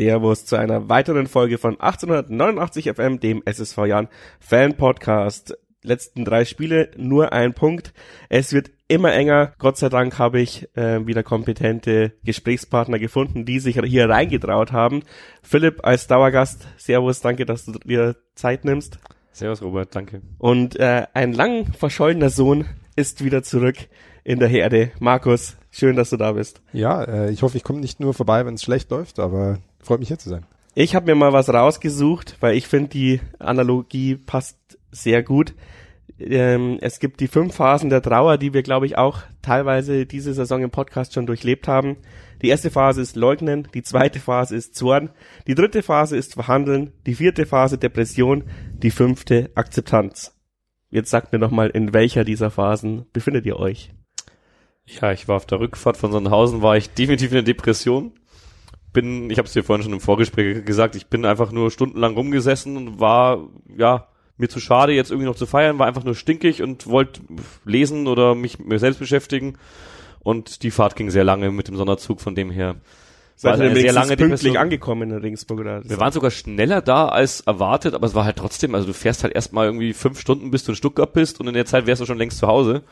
Servus zu einer weiteren Folge von 1889 FM, dem SSV Jan Fan Podcast. Letzten drei Spiele, nur ein Punkt. Es wird immer enger. Gott sei Dank habe ich äh, wieder kompetente Gesprächspartner gefunden, die sich hier reingetraut haben. Philipp als Dauergast, Servus, danke, dass du dir Zeit nimmst. Servus Robert, danke. Und äh, ein lang verschollener Sohn ist wieder zurück in der Herde. Markus, schön, dass du da bist. Ja, äh, ich hoffe, ich komme nicht nur vorbei, wenn es schlecht läuft, aber freut mich hier zu sein. Ich habe mir mal was rausgesucht, weil ich finde, die Analogie passt sehr gut. Ähm, es gibt die fünf Phasen der Trauer, die wir, glaube ich, auch teilweise diese Saison im Podcast schon durchlebt haben. Die erste Phase ist Leugnen, die zweite Phase ist Zorn, die dritte Phase ist Verhandeln, die vierte Phase Depression, die fünfte Akzeptanz. Jetzt sagt mir noch mal, in welcher dieser Phasen befindet ihr euch? Ja, ich war auf der Rückfahrt von Sonnenhausen, war ich definitiv in der Depression. Bin, ich habe es dir vorhin schon im Vorgespräch gesagt, ich bin einfach nur stundenlang rumgesessen und war, ja, mir zu schade, jetzt irgendwie noch zu feiern, war einfach nur stinkig und wollte lesen oder mich mir selbst beschäftigen. Und die Fahrt ging sehr lange mit dem Sonderzug, von dem her. War eine sehr lange pünktlich angekommen in Regensburg oder? Wir waren sogar schneller da als erwartet, aber es war halt trotzdem, also du fährst halt erstmal irgendwie fünf Stunden, bis du in Stuttgart bist und in der Zeit wärst du schon längst zu Hause.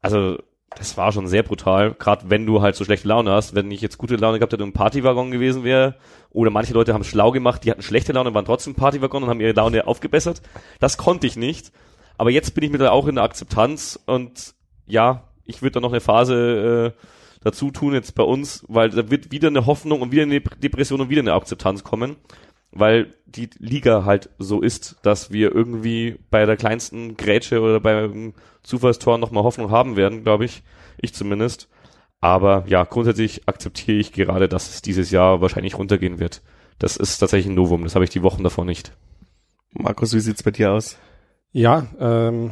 Also das war schon sehr brutal, gerade wenn du halt so schlechte Laune hast. Wenn ich jetzt gute Laune gehabt hätte und ein Partywaggon gewesen wäre, oder manche Leute haben schlau gemacht, die hatten schlechte Laune, waren trotzdem Partywaggon und haben ihre Laune aufgebessert. Das konnte ich nicht. Aber jetzt bin ich mir auch in der Akzeptanz und ja, ich würde da noch eine Phase äh, dazu tun jetzt bei uns, weil da wird wieder eine Hoffnung und wieder eine Depression und wieder eine Akzeptanz kommen weil die Liga halt so ist, dass wir irgendwie bei der kleinsten Grätsche oder beim Zufallstor nochmal Hoffnung haben werden, glaube ich. Ich zumindest. Aber ja, grundsätzlich akzeptiere ich gerade, dass es dieses Jahr wahrscheinlich runtergehen wird. Das ist tatsächlich ein Novum. Das habe ich die Wochen davor nicht. Markus, wie sieht's bei dir aus? Ja, ähm,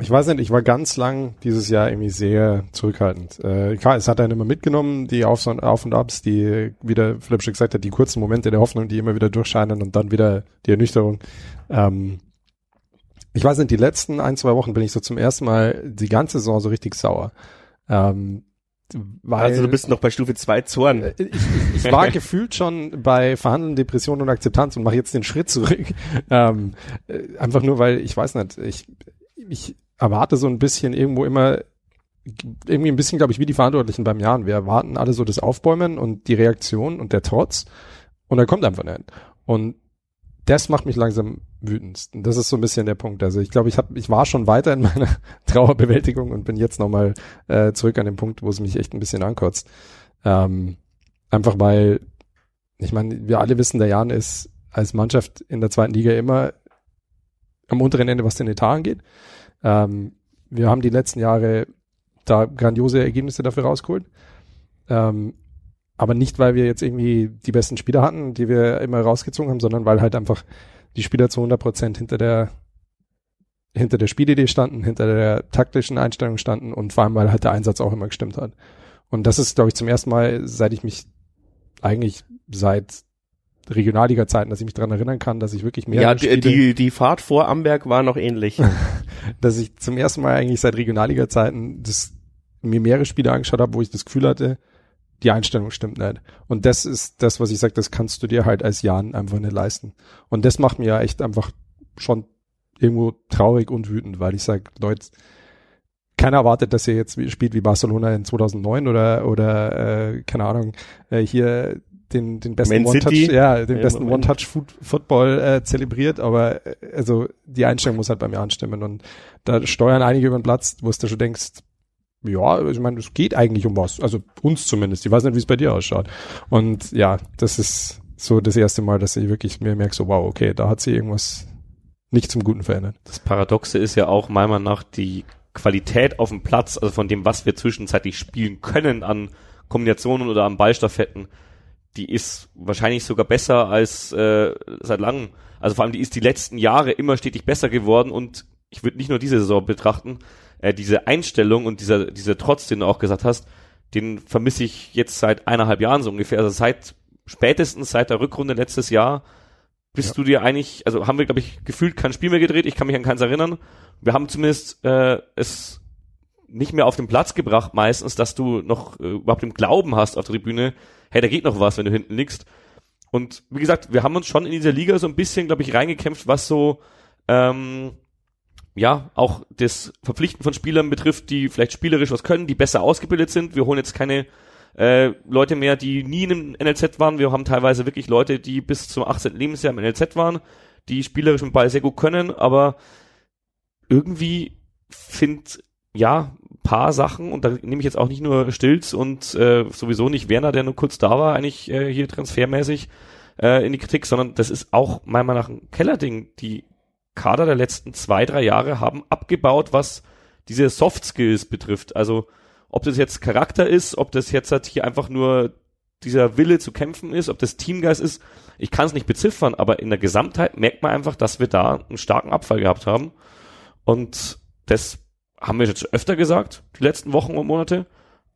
ich weiß nicht, ich war ganz lang dieses Jahr irgendwie sehr zurückhaltend. Äh, klar, es hat einen immer mitgenommen, die Auf- und, Auf und Abs, die, wie der Philipp schon gesagt hat, die kurzen Momente der Hoffnung, die immer wieder durchscheinen und dann wieder die Ernüchterung. Ähm, ich weiß nicht, die letzten ein, zwei Wochen bin ich so zum ersten Mal die ganze Saison so richtig sauer. Ähm, weil, also du bist noch bei Stufe 2 Zorn. Äh, ich, ich, ich war gefühlt schon bei Verhandeln, Depression und Akzeptanz und mache jetzt den Schritt zurück. Ähm, äh, einfach nur, weil ich weiß nicht, ich, ich erwarte so ein bisschen irgendwo immer irgendwie ein bisschen, glaube ich, wie die Verantwortlichen beim Jahren. Wir erwarten alle so das Aufbäumen und die Reaktion und der Trotz und dann kommt einfach nicht. Und das macht mich langsam wütend. Und das ist so ein bisschen der Punkt. Also ich glaube, ich habe, ich war schon weiter in meiner Trauerbewältigung und bin jetzt nochmal äh, zurück an den Punkt, wo es mich echt ein bisschen ankotzt. Ähm, einfach weil, ich meine, wir alle wissen, der Jan ist als Mannschaft in der zweiten Liga immer am unteren Ende, was den Etat angeht. Ähm, wir haben die letzten Jahre da grandiose Ergebnisse dafür rausgeholt. Ähm, aber nicht, weil wir jetzt irgendwie die besten Spieler hatten, die wir immer rausgezogen haben, sondern weil halt einfach die Spieler zu 100 Prozent hinter der hinter der Spielidee standen, hinter der taktischen Einstellung standen und vor allem, weil halt der Einsatz auch immer gestimmt hat. Und das ist, glaube ich, zum ersten Mal, seit ich mich eigentlich seit Regionalliga-Zeiten, dass ich mich daran erinnern kann, dass ich wirklich mehr Ja, die, die, die Fahrt vor Amberg war noch ähnlich. dass ich zum ersten Mal eigentlich seit Regionalliga-Zeiten das mir mehrere Spiele angeschaut habe, wo ich das Gefühl hatte, die Einstellung stimmt nicht. Und das ist das, was ich sage, das kannst du dir halt als Jan einfach nicht leisten. Und das macht mir ja echt einfach schon irgendwo traurig und wütend, weil ich sage, Leute, keiner erwartet, dass ihr jetzt spielt wie Barcelona in 2009 oder oder äh, keine Ahnung äh, hier den, den besten One-Touch, ja, den ja, besten One-Touch-Football äh, zelebriert, aber äh, also die Einstellung muss halt bei mir anstimmen und da steuern einige über den Platz, wo du schon denkst, ja, ich meine, es geht eigentlich um was, also uns zumindest. Ich weiß nicht, wie es bei dir ausschaut. Und ja, das ist so das erste Mal, dass ich wirklich mir merke, so wow, okay, da hat sich irgendwas nicht zum Guten verändert. Das Paradoxe ist ja auch meiner Meinung nach die Qualität auf dem Platz, also von dem, was wir zwischenzeitlich spielen können an Kombinationen oder an Ballstaffetten, die ist wahrscheinlich sogar besser als äh, seit langem. Also vor allem die ist die letzten Jahre immer stetig besser geworden und ich würde nicht nur diese Saison betrachten, äh, diese Einstellung und dieser, dieser Trotz, den du auch gesagt hast, den vermisse ich jetzt seit eineinhalb Jahren so ungefähr. Also seit spätestens seit der Rückrunde letztes Jahr bist ja. du dir eigentlich, also haben wir, glaube ich, gefühlt kein Spiel mehr gedreht, ich kann mich an keins erinnern. Wir haben zumindest äh, es nicht mehr auf den Platz gebracht meistens, dass du noch äh, überhaupt im Glauben hast auf der Tribüne, hey, da geht noch was, wenn du hinten liegst. Und wie gesagt, wir haben uns schon in dieser Liga so ein bisschen, glaube ich, reingekämpft, was so ähm, ja auch das Verpflichten von Spielern betrifft, die vielleicht spielerisch was können, die besser ausgebildet sind. Wir holen jetzt keine äh, Leute mehr, die nie im NLZ waren. Wir haben teilweise wirklich Leute, die bis zum 18. Lebensjahr im NLZ waren, die spielerisch mit Ball sehr gut können, aber irgendwie find ja paar Sachen und da nehme ich jetzt auch nicht nur Stilz und äh, sowieso nicht Werner, der nur kurz da war, eigentlich äh, hier transfermäßig äh, in die Kritik, sondern das ist auch meiner Meinung nach ein Kellerding. Die Kader der letzten zwei, drei Jahre haben abgebaut, was diese Soft Skills betrifft. Also ob das jetzt Charakter ist, ob das jetzt halt hier einfach nur dieser Wille zu kämpfen ist, ob das Teamgeist ist, ich kann es nicht beziffern, aber in der Gesamtheit merkt man einfach, dass wir da einen starken Abfall gehabt haben. Und das haben wir jetzt öfter gesagt, die letzten Wochen und Monate.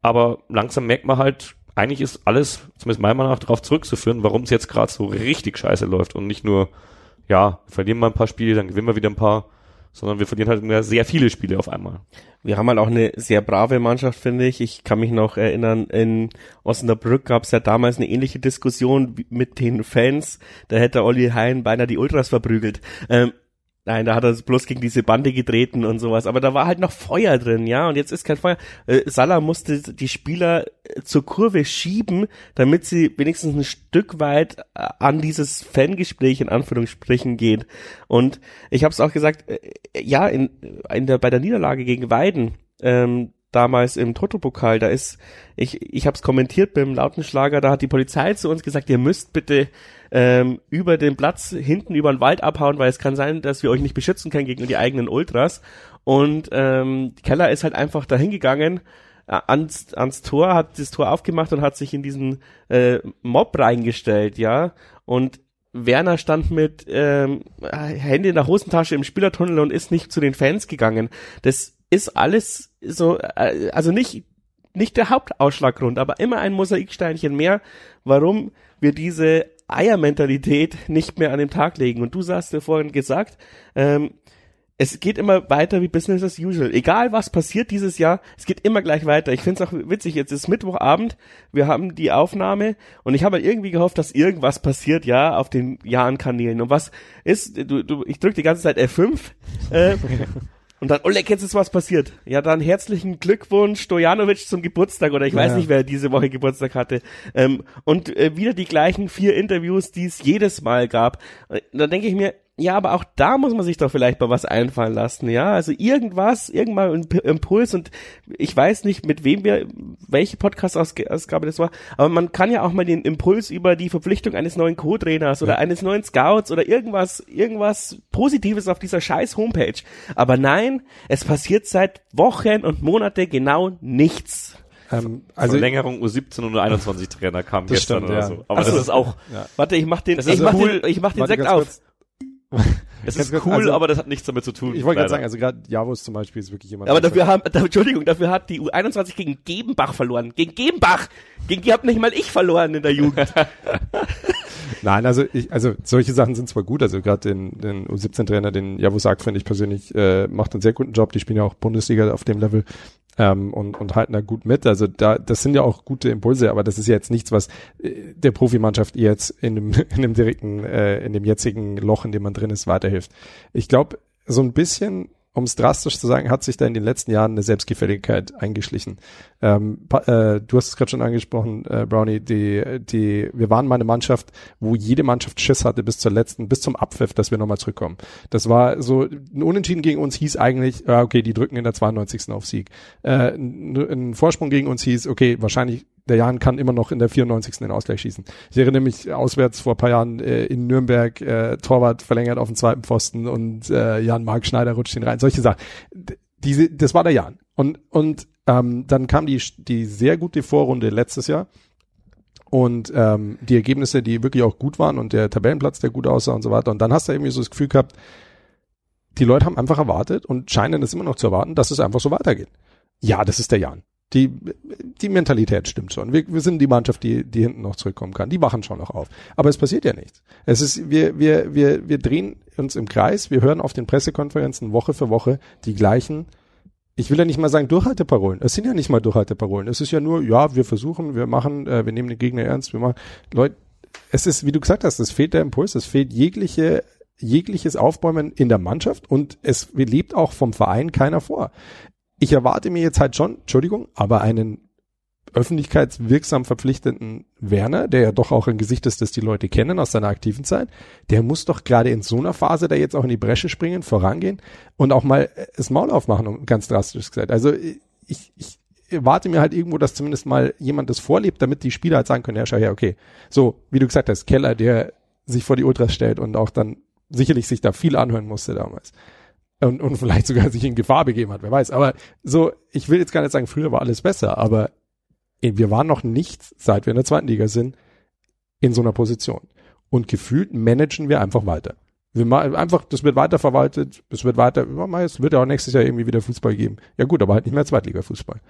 Aber langsam merkt man halt, eigentlich ist alles, zumindest meiner Meinung nach, darauf zurückzuführen, warum es jetzt gerade so richtig scheiße läuft und nicht nur, ja, wir verlieren mal ein paar Spiele, dann gewinnen wir wieder ein paar, sondern wir verlieren halt mehr sehr viele Spiele auf einmal. Wir haben halt auch eine sehr brave Mannschaft, finde ich. Ich kann mich noch erinnern, in Osnabrück gab es ja damals eine ähnliche Diskussion mit den Fans. Da hätte Olli Hein beinahe die Ultras verprügelt. Ähm, Nein, da hat er bloß gegen diese Bande getreten und sowas. Aber da war halt noch Feuer drin, ja. Und jetzt ist kein Feuer. Äh, Salah musste die Spieler äh, zur Kurve schieben, damit sie wenigstens ein Stück weit äh, an dieses Fangespräch in Anführungsstrichen geht. Und ich habe es auch gesagt, äh, ja, in, in der, bei der Niederlage gegen Weiden, ähm, damals im Toto-Pokal, da ist, ich, ich habe es kommentiert beim Lautenschlager, da hat die Polizei zu uns gesagt, ihr müsst bitte ähm, über den Platz hinten über den Wald abhauen, weil es kann sein, dass wir euch nicht beschützen können gegen die eigenen Ultras. Und ähm, Keller ist halt einfach dahin gegangen, ans, ans Tor, hat das Tor aufgemacht und hat sich in diesen äh, Mob reingestellt, ja. Und Werner stand mit ähm, Hände in der Hosentasche im Spielertunnel und ist nicht zu den Fans gegangen. Das ist alles so, äh, also nicht nicht der Hauptausschlaggrund, aber immer ein Mosaiksteinchen mehr, warum wir diese Eiermentalität nicht mehr an den Tag legen. Und du hast ja vorhin gesagt, ähm, es geht immer weiter wie Business as usual. Egal was passiert dieses Jahr, es geht immer gleich weiter. Ich finde es auch witzig, jetzt ist Mittwochabend, wir haben die Aufnahme und ich habe halt irgendwie gehofft, dass irgendwas passiert, ja, auf den Jahren-Kanälen. Und was ist, du, du, ich drücke die ganze Zeit F5 äh, und dann, Oleg, jetzt ist was passiert. Ja, dann herzlichen Glückwunsch Stojanovic zum Geburtstag oder ich weiß nicht, wer diese Woche Geburtstag hatte. Ähm, und äh, wieder die gleichen vier Interviews, die es jedes Mal gab. Äh, da denke ich mir, ja, aber auch da muss man sich doch vielleicht mal was einfallen lassen, ja. Also irgendwas, irgendwann ein Impuls und ich weiß nicht, mit wem wir, welche Podcast-Ausgabe das war, aber man kann ja auch mal den Impuls über die Verpflichtung eines neuen Co-Trainers oder ja. eines neuen Scouts oder irgendwas, irgendwas Positives auf dieser scheiß Homepage. Aber nein, es passiert seit Wochen und Monate genau nichts. Ähm, also Verlängerung U17 und U21 Trainer kam gestern stimmt, oder ja. so. Aber das ist auch. Ja. Warte, ich mach den, ich ist mach cool. den, ich mach den Warte, Sekt auf. kurz. Es ist cool, also- aber das hat nichts damit zu tun. Ich wollte gerade sagen, also gerade Javos zum Beispiel ist wirklich jemand. Aber dafür haben, da, Entschuldigung, dafür hat die U21 gegen Gebenbach verloren. Gegen Gebenbach! Gegen die hab nicht mal ich verloren in der Jugend. Nein, also ich, also solche Sachen sind zwar gut, also gerade den, den U17-Trainer, den Javos sagt, finde ich persönlich, äh, macht einen sehr guten Job. Die spielen ja auch Bundesliga auf dem Level ähm, und, und halten da gut mit. Also da, das sind ja auch gute Impulse, aber das ist ja jetzt nichts, was äh, der Profimannschaft jetzt in dem, in dem direkten, äh, in dem jetzigen Loch, in dem man drin ist, weiterhilft. Ich glaube, so ein bisschen um es drastisch zu sagen, hat sich da in den letzten Jahren eine Selbstgefälligkeit eingeschlichen. Ähm, äh, du hast es gerade schon angesprochen, äh, Brownie, die, die, wir waren mal eine Mannschaft, wo jede Mannschaft Schiss hatte bis zur letzten, bis zum Abpfiff, dass wir nochmal zurückkommen. Das war so, ein Unentschieden gegen uns hieß eigentlich, ja, okay, die drücken in der 92. auf Sieg. Äh, ein, ein Vorsprung gegen uns hieß, okay, wahrscheinlich der Jan kann immer noch in der 94. den Ausgleich schießen. Ich erinnere mich auswärts vor ein paar Jahren äh, in Nürnberg, äh, Torwart verlängert auf den zweiten Pfosten und äh, Jan Mark Schneider rutscht ihn rein. Solche Sachen. Diese, das war der Jan. Und, und ähm, dann kam die, die sehr gute Vorrunde letztes Jahr. Und ähm, die Ergebnisse, die wirklich auch gut waren und der Tabellenplatz, der gut aussah und so weiter. Und dann hast du irgendwie so das Gefühl gehabt, die Leute haben einfach erwartet und scheinen es immer noch zu erwarten, dass es einfach so weitergeht. Ja, das ist der Jan. Die, die Mentalität stimmt schon. Wir, wir sind die Mannschaft, die, die hinten noch zurückkommen kann. Die wachen schon noch auf. Aber es passiert ja nichts. Es ist, wir, wir, wir, wir drehen uns im Kreis. Wir hören auf den Pressekonferenzen Woche für Woche die gleichen. Ich will ja nicht mal sagen Durchhalteparolen. Es sind ja nicht mal Durchhalteparolen. Es ist ja nur, ja, wir versuchen, wir machen, äh, wir nehmen den Gegner ernst, wir machen, Leute, es ist, wie du gesagt hast, es fehlt der Impuls, es fehlt jegliche jegliches Aufbäumen in der Mannschaft und es lebt auch vom Verein keiner vor. Ich erwarte mir jetzt halt schon, Entschuldigung, aber einen öffentlichkeitswirksam verpflichteten Werner, der ja doch auch ein Gesicht ist, das die Leute kennen aus seiner aktiven Zeit, der muss doch gerade in so einer Phase da jetzt auch in die Bresche springen, vorangehen und auch mal das Maul aufmachen, um ganz drastisch gesagt. Also ich, ich erwarte mir halt irgendwo, dass zumindest mal jemand das vorlebt, damit die Spieler halt sagen können, ja, schau her, okay. So, wie du gesagt hast, Keller, der sich vor die Ultras stellt und auch dann sicherlich sich da viel anhören musste damals. Und, und vielleicht sogar sich in Gefahr begeben hat, wer weiß. Aber so, ich will jetzt gar nicht sagen, früher war alles besser, aber wir waren noch nicht, seit wir in der zweiten Liga sind, in so einer Position. Und gefühlt managen wir einfach weiter. Wir machen einfach, das wird weiter verwaltet, es wird weiter, es wird ja auch nächstes Jahr irgendwie wieder Fußball geben. Ja gut, aber halt nicht mehr Zweitliga-Fußball.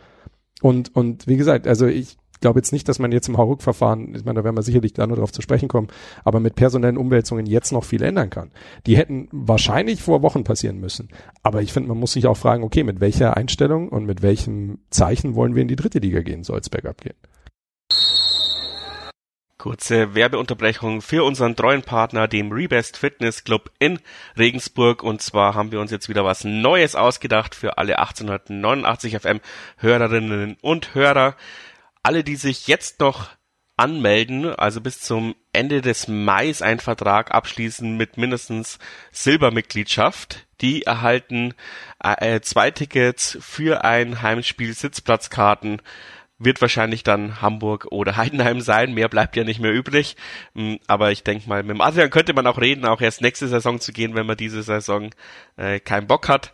Und, und wie gesagt, also ich glaube jetzt nicht, dass man jetzt im Hauruck-Verfahren, ich meine, da werden wir sicherlich da nur darauf zu sprechen kommen, aber mit personellen Umwälzungen jetzt noch viel ändern kann. Die hätten wahrscheinlich vor Wochen passieren müssen. Aber ich finde, man muss sich auch fragen, okay, mit welcher Einstellung und mit welchem Zeichen wollen wir in die dritte Liga gehen, soll es bergab gehen? Kurze Werbeunterbrechung für unseren treuen Partner, dem Rebest Fitness Club in Regensburg. Und zwar haben wir uns jetzt wieder was Neues ausgedacht für alle 1889 FM Hörerinnen und Hörer. Alle, die sich jetzt noch anmelden, also bis zum Ende des Mai einen Vertrag abschließen mit mindestens Silbermitgliedschaft, die erhalten äh, zwei Tickets für ein Heimspiel, Sitzplatzkarten, wird wahrscheinlich dann Hamburg oder Heidenheim sein. Mehr bleibt ja nicht mehr übrig. Hm, aber ich denke mal, mit dem Adrian könnte man auch reden, auch erst nächste Saison zu gehen, wenn man diese Saison äh, keinen Bock hat.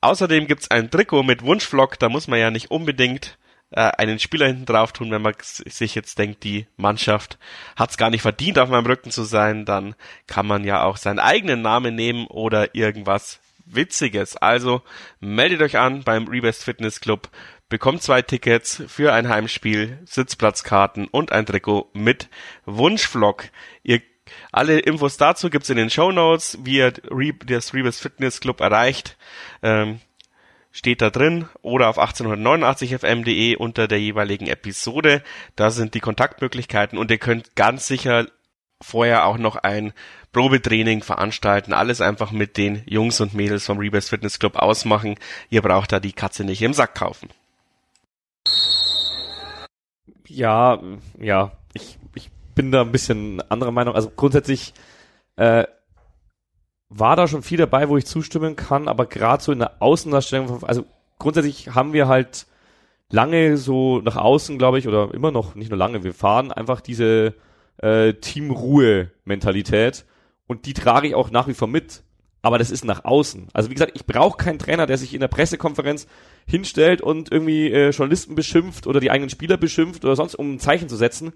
Außerdem gibt's ein Trikot mit Wunschvlog, da muss man ja nicht unbedingt äh, einen Spieler hinten drauf tun, wenn man sich jetzt denkt, die Mannschaft hat's gar nicht verdient, auf meinem Rücken zu sein, dann kann man ja auch seinen eigenen Namen nehmen oder irgendwas Witziges. Also meldet euch an beim Rebest Fitness Club bekommt zwei Tickets für ein Heimspiel, Sitzplatzkarten und ein Trikot mit Wunschvlog. Ihr alle Infos dazu gibt's in den Show Notes, wie ihr das Rebus Fitness Club erreicht. Ähm, steht da drin oder auf 1889fm.de unter der jeweiligen Episode. Da sind die Kontaktmöglichkeiten und ihr könnt ganz sicher vorher auch noch ein Probetraining veranstalten, alles einfach mit den Jungs und Mädels vom Rebus Fitness Club ausmachen. Ihr braucht da die Katze nicht im Sack kaufen. Ja, ja, ich, ich bin da ein bisschen anderer Meinung. Also grundsätzlich äh, war da schon viel dabei, wo ich zustimmen kann, aber gerade so in der Außendarstellung, also grundsätzlich haben wir halt lange so nach außen, glaube ich, oder immer noch, nicht nur lange, wir fahren einfach diese äh, Teamruhe-Mentalität und die trage ich auch nach wie vor mit aber das ist nach außen. Also wie gesagt, ich brauche keinen Trainer, der sich in der Pressekonferenz hinstellt und irgendwie äh, Journalisten beschimpft oder die eigenen Spieler beschimpft oder sonst, um ein Zeichen zu setzen.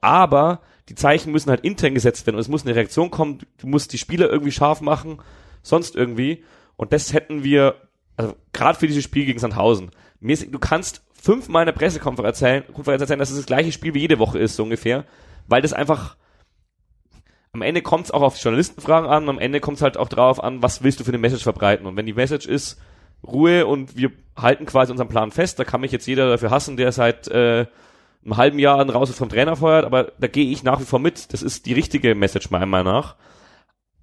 Aber die Zeichen müssen halt intern gesetzt werden und es muss eine Reaktion kommen, du musst die Spieler irgendwie scharf machen, sonst irgendwie. Und das hätten wir, also gerade für dieses Spiel gegen Sandhausen. Du kannst fünfmal in der Pressekonferenz erzählen, erzählen, dass es das gleiche Spiel wie jede Woche ist, so ungefähr, weil das einfach am Ende kommt es auch auf die Journalistenfragen an, am Ende kommt es halt auch drauf an, was willst du für eine Message verbreiten. Und wenn die Message ist Ruhe und wir halten quasi unseren Plan fest, da kann mich jetzt jeder dafür hassen, der seit äh, einem halben Jahr raus ist vom Trainer feuert, aber da gehe ich nach wie vor mit. Das ist die richtige Message meiner Meinung nach.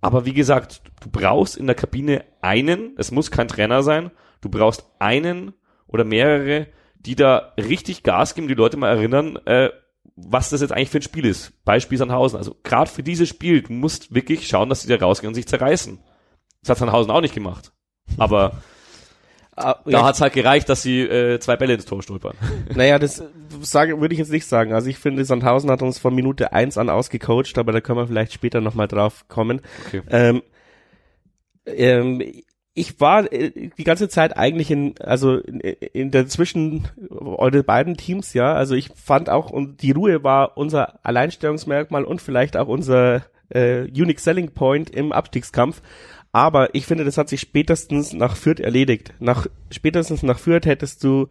Aber wie gesagt, du brauchst in der Kabine einen, es muss kein Trainer sein, du brauchst einen oder mehrere, die da richtig Gas geben, die Leute mal erinnern, äh, was das jetzt eigentlich für ein Spiel ist. Beispiel Sandhausen. Also gerade für dieses Spiel, du musst wirklich schauen, dass sie da rausgehen und sich zerreißen. Das hat Sandhausen auch nicht gemacht. Aber da ja. hat's halt gereicht, dass sie äh, zwei Bälle ins Tor stolpern. Naja, das sage, würde ich jetzt nicht sagen. Also ich finde, Sandhausen hat uns von Minute eins an ausgecoacht, aber da können wir vielleicht später nochmal drauf kommen. Okay. Ähm, ähm, ich war äh, die ganze Zeit eigentlich in, also in, in der zwischen eure beiden Teams, ja. Also ich fand auch, und die Ruhe war unser Alleinstellungsmerkmal und vielleicht auch unser äh, Unique Selling Point im Abstiegskampf. Aber ich finde, das hat sich spätestens nach Fürth erledigt. Nach spätestens nach Fürth hättest du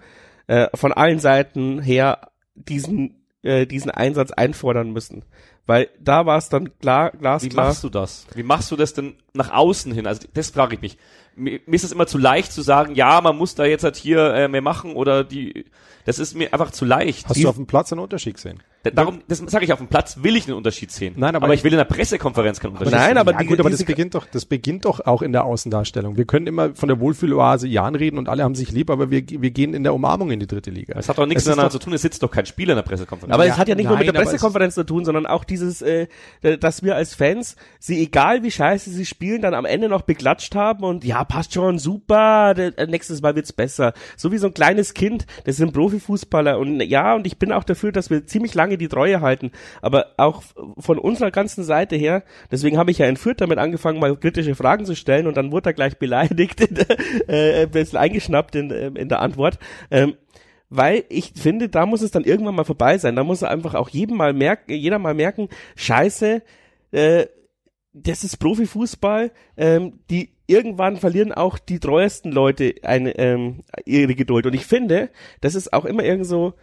äh, von allen Seiten her diesen äh, diesen Einsatz einfordern müssen. Weil da war es dann klar, glasklar. Wie machst du das? Wie machst du das denn nach außen hin? Also das frage ich mich mir, ist es immer zu leicht zu sagen, ja, man muss da jetzt halt hier äh, mehr machen oder die, das ist mir einfach zu leicht. Hast die, du auf dem Platz einen Unterschied gesehen? Darum, das sage ich, auf dem Platz will ich einen Unterschied sehen. Nein, aber aber ich- will in der Pressekonferenz keinen Unterschied Nein, sehen. aber ja, die- gut, aber das beginnt doch, das beginnt doch auch in der Außendarstellung. Wir können immer von der Wohlfühloase Jan reden und alle haben sich lieb, aber wir, wir gehen in der Umarmung in die dritte Liga. Das hat doch nichts Es miteinander zu tun, es sitzt doch kein Spieler in der Pressekonferenz. Aber Ja, es hat ja nicht nur mit nein, der es- Pressekonferenz zu tun, sondern auch dieses, äh, dass wir als Fans sie, egal wie scheiße sie spielen, dann am Ende noch beklatscht haben und ja, passt schon, super, äh, nächstes Mal wird's besser. So wie so ein kleines Kind, das sind Profifußballer und ja, und ich bin auch dafür, dass wir ziemlich lange die Treue halten, aber auch von unserer ganzen Seite her, deswegen habe ich ja in Fürth damit angefangen, mal kritische Fragen zu stellen und dann wurde er gleich beleidigt, äh, ein bisschen eingeschnappt in, ähm, in der Antwort. Ähm, weil ich finde, da muss es dann irgendwann mal vorbei sein. Da muss einfach auch jedem mal merken, jeder mal merken, scheiße, äh, das ist Profifußball, ähm, die irgendwann verlieren auch die treuesten Leute eine, ähm, ihre Geduld. Und ich finde, das ist auch immer irgend so,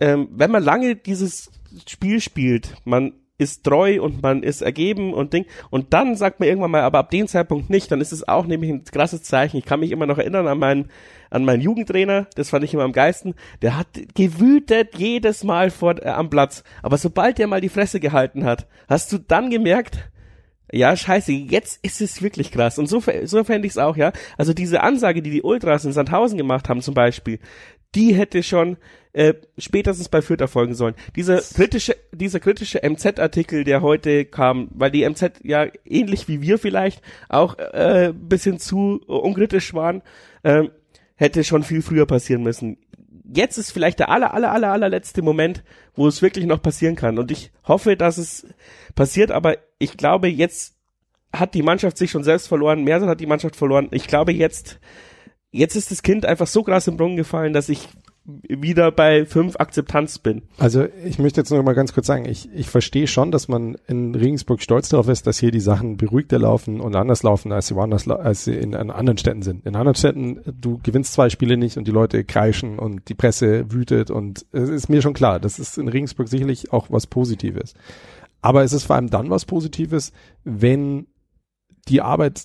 ähm, wenn man lange dieses Spiel spielt, man ist treu und man ist ergeben und Ding. Und dann sagt man irgendwann mal, aber ab dem Zeitpunkt nicht, dann ist es auch nämlich ein krasses Zeichen. Ich kann mich immer noch erinnern an meinen, an meinen Jugendtrainer, das fand ich immer am geisten. Der hat gewütet jedes Mal vor, äh, am Platz. Aber sobald der mal die Fresse gehalten hat, hast du dann gemerkt, ja, scheiße, jetzt ist es wirklich krass. Und so, so fände ich es auch, ja. Also diese Ansage, die die Ultras in Sandhausen gemacht haben zum Beispiel, die hätte schon äh, spätestens bei Fürth erfolgen sollen. Dieser kritische, dieser kritische MZ-Artikel, der heute kam, weil die MZ ja ähnlich wie wir vielleicht auch äh, bisschen zu unkritisch waren, ähm, hätte schon viel früher passieren müssen. Jetzt ist vielleicht der aller, aller, aller, allerletzte Moment, wo es wirklich noch passieren kann. Und ich hoffe, dass es passiert, aber ich glaube, jetzt hat die Mannschaft sich schon selbst verloren. Mersen hat die Mannschaft verloren. Ich glaube, jetzt, jetzt ist das Kind einfach so krass im Brunnen gefallen, dass ich wieder bei fünf Akzeptanz bin. Also ich möchte jetzt noch mal ganz kurz sagen, ich, ich verstehe schon, dass man in Regensburg stolz darauf ist, dass hier die Sachen beruhigter laufen und anders laufen, als sie woanders, als sie in, in anderen Städten sind. In anderen Städten, du gewinnst zwei Spiele nicht und die Leute kreischen und die Presse wütet und es ist mir schon klar, das ist in Regensburg sicherlich auch was Positives. Aber es ist vor allem dann was Positives, wenn die Arbeit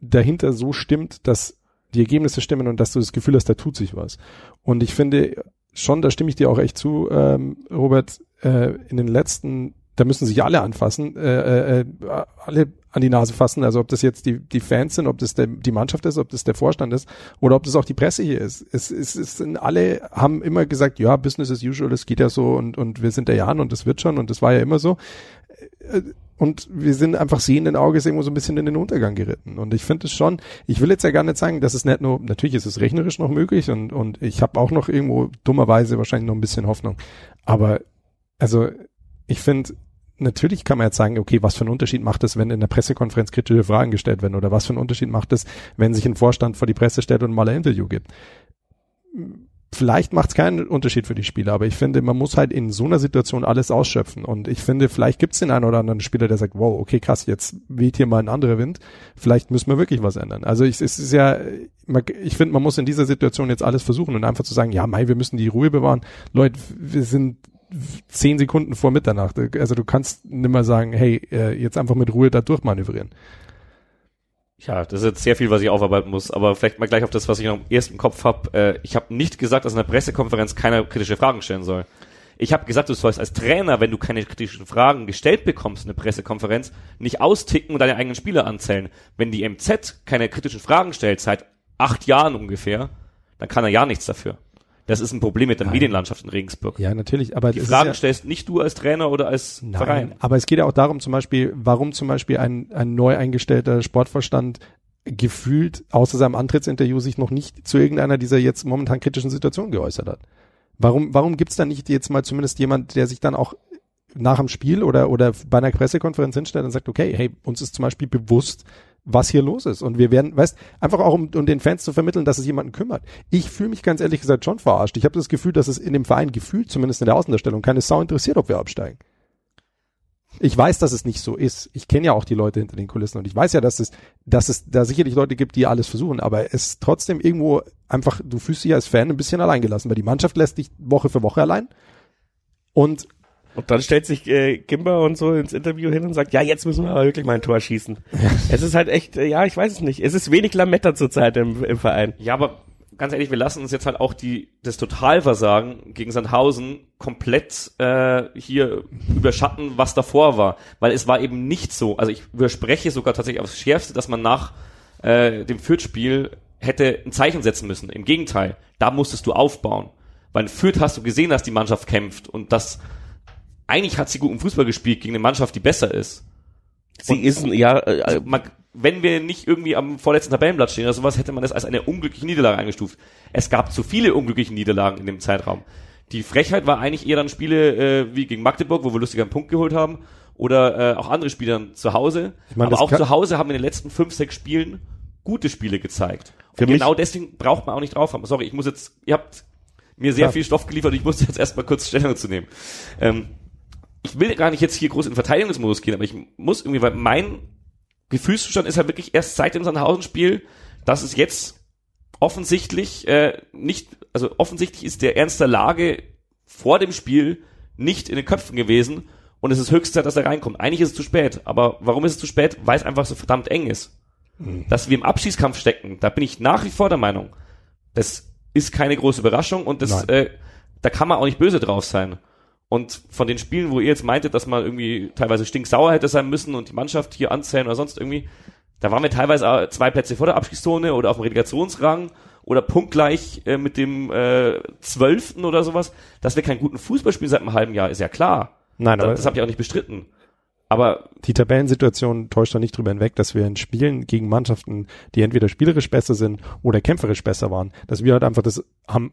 dahinter so stimmt, dass die Ergebnisse stimmen und dass du das Gefühl hast, da tut sich was. Und ich finde schon, da stimme ich dir auch echt zu, ähm, Robert, äh, in den letzten, da müssen sich alle anfassen, äh, äh, alle an die Nase fassen, also ob das jetzt die, die Fans sind, ob das der, die Mannschaft ist, ob das der Vorstand ist oder ob das auch die Presse hier ist. Es, es, es sind alle haben immer gesagt, ja, Business as usual, es geht ja so und, und wir sind der Jan und das wird schon und das war ja immer so. Und wir sind einfach sehenden Auges irgendwo so ein bisschen in den Untergang geritten. Und ich finde es schon, ich will jetzt ja gar nicht sagen, dass es nicht nur, natürlich ist es rechnerisch noch möglich und, und ich habe auch noch irgendwo dummerweise wahrscheinlich noch ein bisschen Hoffnung. Aber also ich finde, natürlich kann man jetzt sagen, okay, was für einen Unterschied macht es, wenn in der Pressekonferenz kritische Fragen gestellt werden oder was für einen Unterschied macht es, wenn sich ein Vorstand vor die Presse stellt und mal ein Interview gibt. Vielleicht macht es keinen Unterschied für die Spieler, aber ich finde, man muss halt in so einer Situation alles ausschöpfen. Und ich finde, vielleicht gibt es den einen oder anderen Spieler, der sagt, wow, okay, krass, jetzt weht hier mal ein anderer Wind. Vielleicht müssen wir wirklich was ändern. Also ich, es ist ja, ich finde, man muss in dieser Situation jetzt alles versuchen und einfach zu sagen, ja, Mai, wir müssen die Ruhe bewahren. Leute, wir sind zehn Sekunden vor Mitternacht. Also du kannst nimmer sagen, hey, äh, jetzt einfach mit Ruhe da durchmanövrieren. Ja, das ist jetzt sehr viel, was ich aufarbeiten muss, aber vielleicht mal gleich auf das, was ich noch im Kopf habe. Äh, ich habe nicht gesagt, dass in der Pressekonferenz keiner kritische Fragen stellen soll. Ich habe gesagt, du sollst als Trainer, wenn du keine kritischen Fragen gestellt bekommst in der Pressekonferenz, nicht austicken und deine eigenen Spieler anzählen. Wenn die MZ keine kritischen Fragen stellt, seit acht Jahren ungefähr, dann kann er ja nichts dafür. Das ist ein Problem mit der Nein. Medienlandschaft in Regensburg. Ja, natürlich, aber Die Fragen ja, stellst nicht du als Trainer oder als Nein, Verein. aber es geht ja auch darum, zum Beispiel, warum zum Beispiel ein, ein neu eingestellter Sportvorstand gefühlt außer seinem Antrittsinterview sich noch nicht zu irgendeiner dieser jetzt momentan kritischen Situationen geäußert hat. Warum, warum gibt's da nicht jetzt mal zumindest jemand, der sich dann auch nach dem Spiel oder, oder bei einer Pressekonferenz hinstellt und sagt, okay, hey, uns ist zum Beispiel bewusst, was hier los ist. Und wir werden, weißt, einfach auch um, um den Fans zu vermitteln, dass es jemanden kümmert. Ich fühle mich ganz ehrlich gesagt schon verarscht. Ich habe das Gefühl, dass es in dem Verein gefühlt, zumindest in der Außendarstellung, keine Sau interessiert, ob wir absteigen. Ich weiß, dass es nicht so ist. Ich kenne ja auch die Leute hinter den Kulissen und ich weiß ja, dass es, dass es da sicherlich Leute gibt, die alles versuchen, aber es trotzdem irgendwo einfach, du fühlst dich als Fan ein bisschen alleingelassen, weil die Mannschaft lässt dich Woche für Woche allein und Und dann stellt sich äh, Kimber und so ins Interview hin und sagt, ja, jetzt müssen wir aber wirklich mal ein Tor schießen. es ist halt echt, äh, ja, ich weiß es nicht. Es ist wenig Lametta zurzeit im, im Verein. Ja, aber ganz ehrlich, wir lassen uns jetzt halt auch die das Totalversagen gegen Sandhausen komplett äh, hier überschatten, was davor war, weil es war eben nicht so. Also ich überspreche sogar tatsächlich aufs Schärfste, dass man nach äh, dem Fürth-Spiel hätte ein Zeichen setzen müssen. Im Gegenteil, da musstest du aufbauen, weil in Fürth hast du gesehen, dass die Mannschaft kämpft und dass eigentlich hat sie guten Fußball gespielt gegen eine Mannschaft, die besser ist. Sie und ist ja, äh, also man, wenn wir nicht irgendwie am vorletzten Tabellenblatt stehen oder sowas, hätte man das als eine unglückliche Niederlage eingestuft. Es gab zu viele unglückliche Niederlagen in dem Zeitraum. Die Frechheit war eigentlich eher dann Spiele äh, wie gegen Magdeburg, wo wir lustig einen Punkt geholt haben, oder äh, auch andere Spiele dann zu Hause. Ich mein, Aber auch zu Hause haben wir in den letzten fünf, sechs Spielen gute Spiele gezeigt. Und genau deswegen braucht man auch nicht drauf haben. Sorry, ich muss jetzt, ihr habt mir sehr Klar. viel Stoff geliefert, ich muss jetzt erstmal kurz Stellung zu nehmen. Ähm, ich will gar nicht jetzt hier groß in Verteidigungsmodus gehen, aber ich muss irgendwie, weil mein Gefühlszustand ist halt wirklich erst seit dem Sandhausen-Spiel, dass es jetzt offensichtlich äh, nicht, also offensichtlich ist der Ernst der Lage vor dem Spiel nicht in den Köpfen gewesen und es ist höchste Zeit, dass er reinkommt. Eigentlich ist es zu spät, aber warum ist es zu spät? Weil es einfach so verdammt eng ist. Mhm. Dass wir im Abschießkampf stecken, da bin ich nach wie vor der Meinung. Das ist keine große Überraschung und das, äh, da kann man auch nicht böse drauf sein. Und von den Spielen, wo ihr jetzt meintet, dass man irgendwie teilweise stinksauer hätte sein müssen und die Mannschaft hier anzählen oder sonst irgendwie, da waren wir teilweise zwei Plätze vor der Abschießzone oder auf dem Relegationsrang oder punktgleich äh, mit dem äh, Zwölften oder sowas. Dass wir keinen guten Fußball spielen seit einem halben Jahr, ist ja klar. Nein, aber das, das habt ihr auch nicht bestritten. Aber die Tabellensituation täuscht doch nicht drüber hinweg, dass wir in Spielen gegen Mannschaften, die entweder spielerisch besser sind oder kämpferisch besser waren, dass wir halt einfach das haben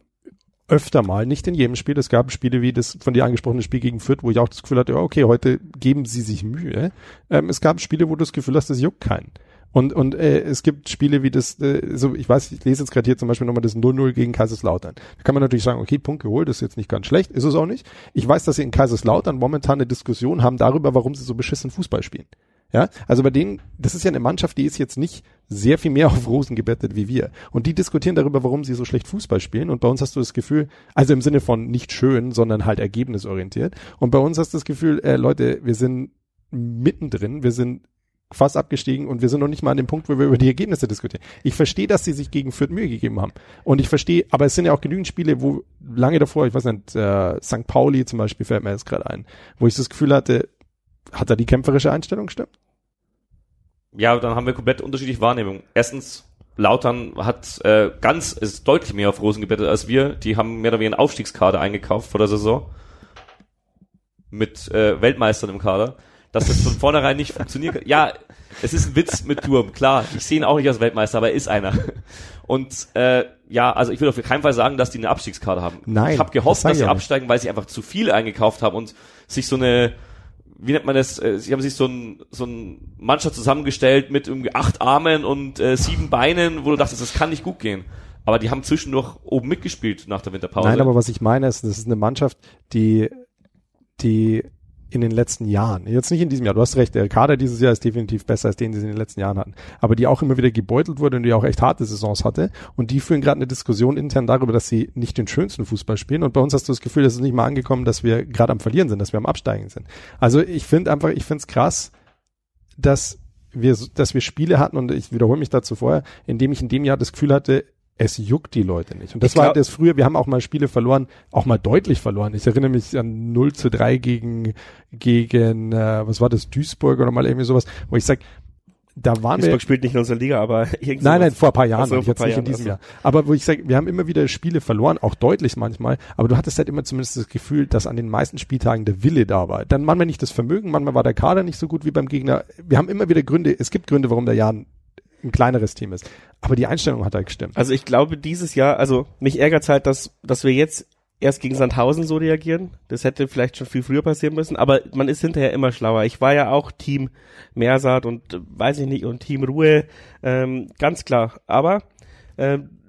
öfter mal, nicht in jedem Spiel. Es gab Spiele wie das von dir angesprochene Spiel gegen Fürth, wo ich auch das Gefühl hatte, okay, heute geben sie sich Mühe. Ähm, es gab Spiele, wo du das Gefühl hast, das juckt keinen. Und, und äh, es gibt Spiele wie das, äh, so ich weiß, ich lese jetzt gerade hier zum Beispiel nochmal das 0-0 gegen Kaiserslautern. Da kann man natürlich sagen, okay, Punkt geholt, ist jetzt nicht ganz schlecht, ist es auch nicht. Ich weiß, dass sie in Kaiserslautern momentan eine Diskussion haben darüber, warum sie so beschissen Fußball spielen. Ja, also bei denen, das ist ja eine Mannschaft, die ist jetzt nicht sehr viel mehr auf Rosen gebettet wie wir. Und die diskutieren darüber, warum sie so schlecht Fußball spielen. Und bei uns hast du das Gefühl, also im Sinne von nicht schön, sondern halt ergebnisorientiert. Und bei uns hast du das Gefühl, äh, Leute, wir sind mittendrin, wir sind fast abgestiegen und wir sind noch nicht mal an dem Punkt, wo wir über die Ergebnisse diskutieren. Ich verstehe, dass sie sich gegen Fürth Mühe gegeben haben. Und ich verstehe, aber es sind ja auch genügend Spiele, wo lange davor, ich weiß nicht, äh, St. Pauli zum Beispiel fällt mir jetzt gerade ein, wo ich das Gefühl hatte, hat da die kämpferische Einstellung stimmt? Ja, dann haben wir komplett unterschiedliche Wahrnehmungen. Erstens, Lautern hat äh, ganz, ist deutlich mehr auf Rosen gebettet als wir. Die haben mehr oder weniger einen Aufstiegskader eingekauft vor der Saison. Mit äh, Weltmeistern im Kader. Dass das von vornherein nicht funktioniert. Ja, es ist ein Witz mit Turm, klar. Ich sehe ihn auch nicht als Weltmeister, aber er ist einer. Und äh, ja, also ich will auf keinen Fall sagen, dass die eine Abstiegskader haben. Nein. Ich habe gehofft, das dass sie absteigen, weil sie einfach zu viel eingekauft haben und sich so eine wie nennt man das, äh, sie haben sich so ein, so ein Mannschaft zusammengestellt mit irgendwie acht Armen und äh, sieben Beinen, wo du dachtest, das kann nicht gut gehen. Aber die haben zwischendurch oben mitgespielt nach der Winterpause. Nein, aber was ich meine ist, das ist eine Mannschaft, die, die in den letzten Jahren, jetzt nicht in diesem Jahr, du hast recht, der Kader dieses Jahr ist definitiv besser als den, den sie in den letzten Jahren hatten, aber die auch immer wieder gebeutelt wurde und die auch echt harte Saisons hatte. Und die führen gerade eine Diskussion intern darüber, dass sie nicht den schönsten Fußball spielen. Und bei uns hast du das Gefühl, dass es nicht mal angekommen, dass wir gerade am Verlieren sind, dass wir am Absteigen sind. Also ich finde einfach, ich finde es krass, dass wir, dass wir Spiele hatten und ich wiederhole mich dazu vorher, indem ich in dem Jahr das Gefühl hatte, es juckt die Leute nicht. Und das glaub, war das früher, wir haben auch mal Spiele verloren, auch mal deutlich verloren. Ich erinnere mich an 0 zu 3 gegen, gegen, äh, was war das, Duisburg oder mal irgendwie sowas, wo ich sag, da waren Duisburg wir, spielt nicht in unserer Liga, aber irgendwie. Nein, nein, vor ein paar Jahren, so, jetzt nicht Jahren, in diesem also. Jahr. Aber wo ich sage, wir haben immer wieder Spiele verloren, auch deutlich manchmal, aber du hattest halt immer zumindest das Gefühl, dass an den meisten Spieltagen der Wille da war. Dann manchmal nicht das Vermögen, manchmal war der Kader nicht so gut wie beim Gegner. Wir haben immer wieder Gründe, es gibt Gründe, warum der Jan ein kleineres Team ist. Aber die Einstellung hat halt gestimmt. Also ich glaube dieses Jahr, also mich ärgert halt, dass, dass wir jetzt erst gegen Sandhausen so reagieren. Das hätte vielleicht schon viel früher passieren müssen, aber man ist hinterher immer schlauer. Ich war ja auch Team Mersat und äh, weiß ich nicht und Team Ruhe, ähm, ganz klar. Aber ähm,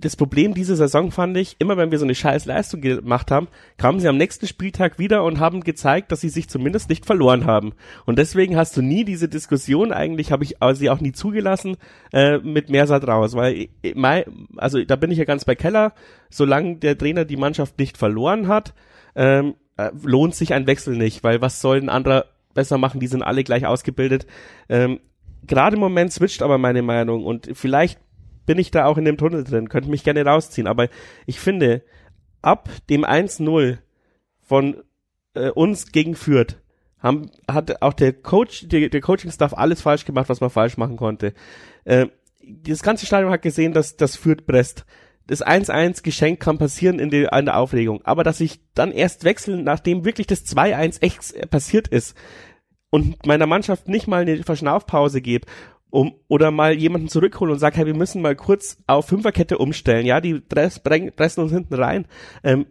das Problem diese Saison fand ich, immer wenn wir so eine scheiß Leistung gemacht haben, kamen sie am nächsten Spieltag wieder und haben gezeigt, dass sie sich zumindest nicht verloren haben. Und deswegen hast du nie diese Diskussion, eigentlich habe ich sie auch nie zugelassen, äh, mit Mersat raus, weil, also da bin ich ja ganz bei Keller, solange der Trainer die Mannschaft nicht verloren hat, ähm, äh, lohnt sich ein Wechsel nicht, weil was soll ein anderer besser machen? Die sind alle gleich ausgebildet. Ähm, Gerade im Moment switcht aber meine Meinung und vielleicht bin ich da auch in dem Tunnel drin, könnte mich gerne rausziehen, aber ich finde, ab dem 1-0 von äh, uns gegen Fürth haben, hat auch der Coach, der, der Coaching-Staff alles falsch gemacht, was man falsch machen konnte. Äh, das ganze Stadion hat gesehen, dass das Fürth Brest. Das 1-1 Geschenk kann passieren in der, in der Aufregung. Aber dass ich dann erst wechseln, nachdem wirklich das 2-1 echt passiert ist und meiner Mannschaft nicht mal eine Verschnaufpause gebe um, oder mal jemanden zurückholen und sag, hey, wir müssen mal kurz auf Fünferkette umstellen, ja, die pressen uns hinten rein. Ähm,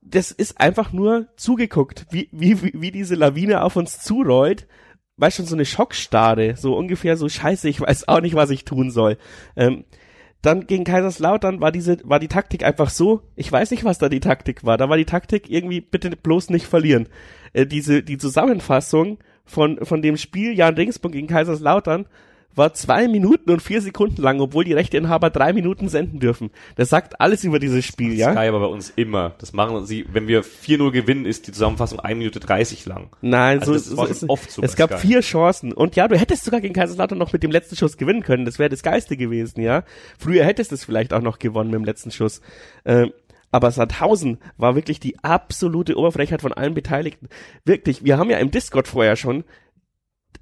das ist einfach nur zugeguckt, wie, wie, wie diese Lawine auf uns zurollt. Weißt schon, so eine Schockstarre, so ungefähr so scheiße, ich weiß auch nicht, was ich tun soll. Ähm, dann gegen Kaiserslautern war diese, war die Taktik einfach so, ich weiß nicht, was da die Taktik war. Da war die Taktik irgendwie, bitte bloß nicht verlieren. Äh, diese, die Zusammenfassung von, von dem Spiel Jan Ringsburg gegen Kaiserslautern war zwei Minuten und vier Sekunden lang, obwohl die Rechteinhaber drei Minuten senden dürfen. Das sagt alles über dieses Spiel, ja? Sky aber bei uns immer. Das machen sie, wenn wir 4-0 gewinnen, ist die Zusammenfassung 1 Minute 30 lang. Nein, also so, das so, oft so. Es gab Sky. vier Chancen. Und ja, du hättest sogar gegen Kaiserslautern noch mit dem letzten Schuss gewinnen können. Das wäre das Geiste gewesen, ja? Früher hättest du es vielleicht auch noch gewonnen mit dem letzten Schuss. Ähm, aber Sandhausen war wirklich die absolute Oberfrechheit von allen Beteiligten. Wirklich, wir haben ja im Discord vorher schon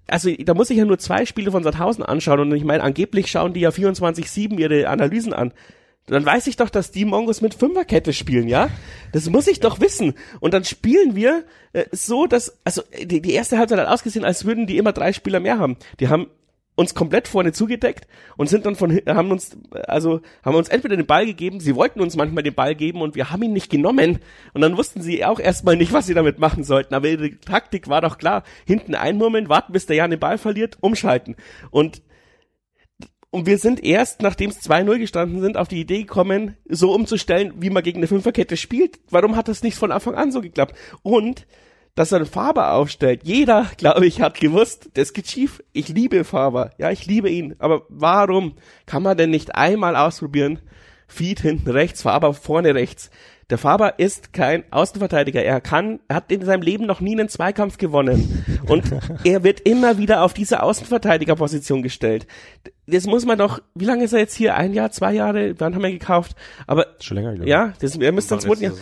also da muss ich ja nur zwei Spiele von Sandhausen anschauen und ich meine, angeblich schauen die ja 24-7 ihre Analysen an. Dann weiß ich doch, dass die Mongos mit Fünferkette spielen, ja? Das muss ich doch wissen. Und dann spielen wir äh, so, dass, also die, die erste Halbzeit hat ausgesehen, als würden die immer drei Spieler mehr haben. Die haben uns komplett vorne zugedeckt und sind dann von haben uns also haben uns entweder den Ball gegeben, sie wollten uns manchmal den Ball geben und wir haben ihn nicht genommen und dann wussten sie auch erstmal nicht, was sie damit machen sollten, aber ihre Taktik war doch klar, hinten einmurmeln, warten, bis der Jan den Ball verliert, umschalten und und wir sind erst, nachdem es 2-0 gestanden sind, auf die Idee gekommen, so umzustellen, wie man gegen eine Fünferkette spielt. Warum hat das nicht von Anfang an so geklappt? Und dass er eine Farbe aufstellt. Jeder, glaube ich, hat gewusst, das geht schief. Ich liebe Faber. Ja, ich liebe ihn. Aber warum kann man denn nicht einmal ausprobieren? Feed hinten rechts, Faber vorne rechts. Der Faber ist kein Außenverteidiger. Er kann, er hat in seinem Leben noch nie einen Zweikampf gewonnen. Und er wird immer wieder auf diese Außenverteidigerposition gestellt. Das muss man doch, wie lange ist er jetzt hier? Ein Jahr, zwei Jahre? Wann haben wir gekauft? Aber, Schon länger, ja, das, er müsste uns zweiten Jahr.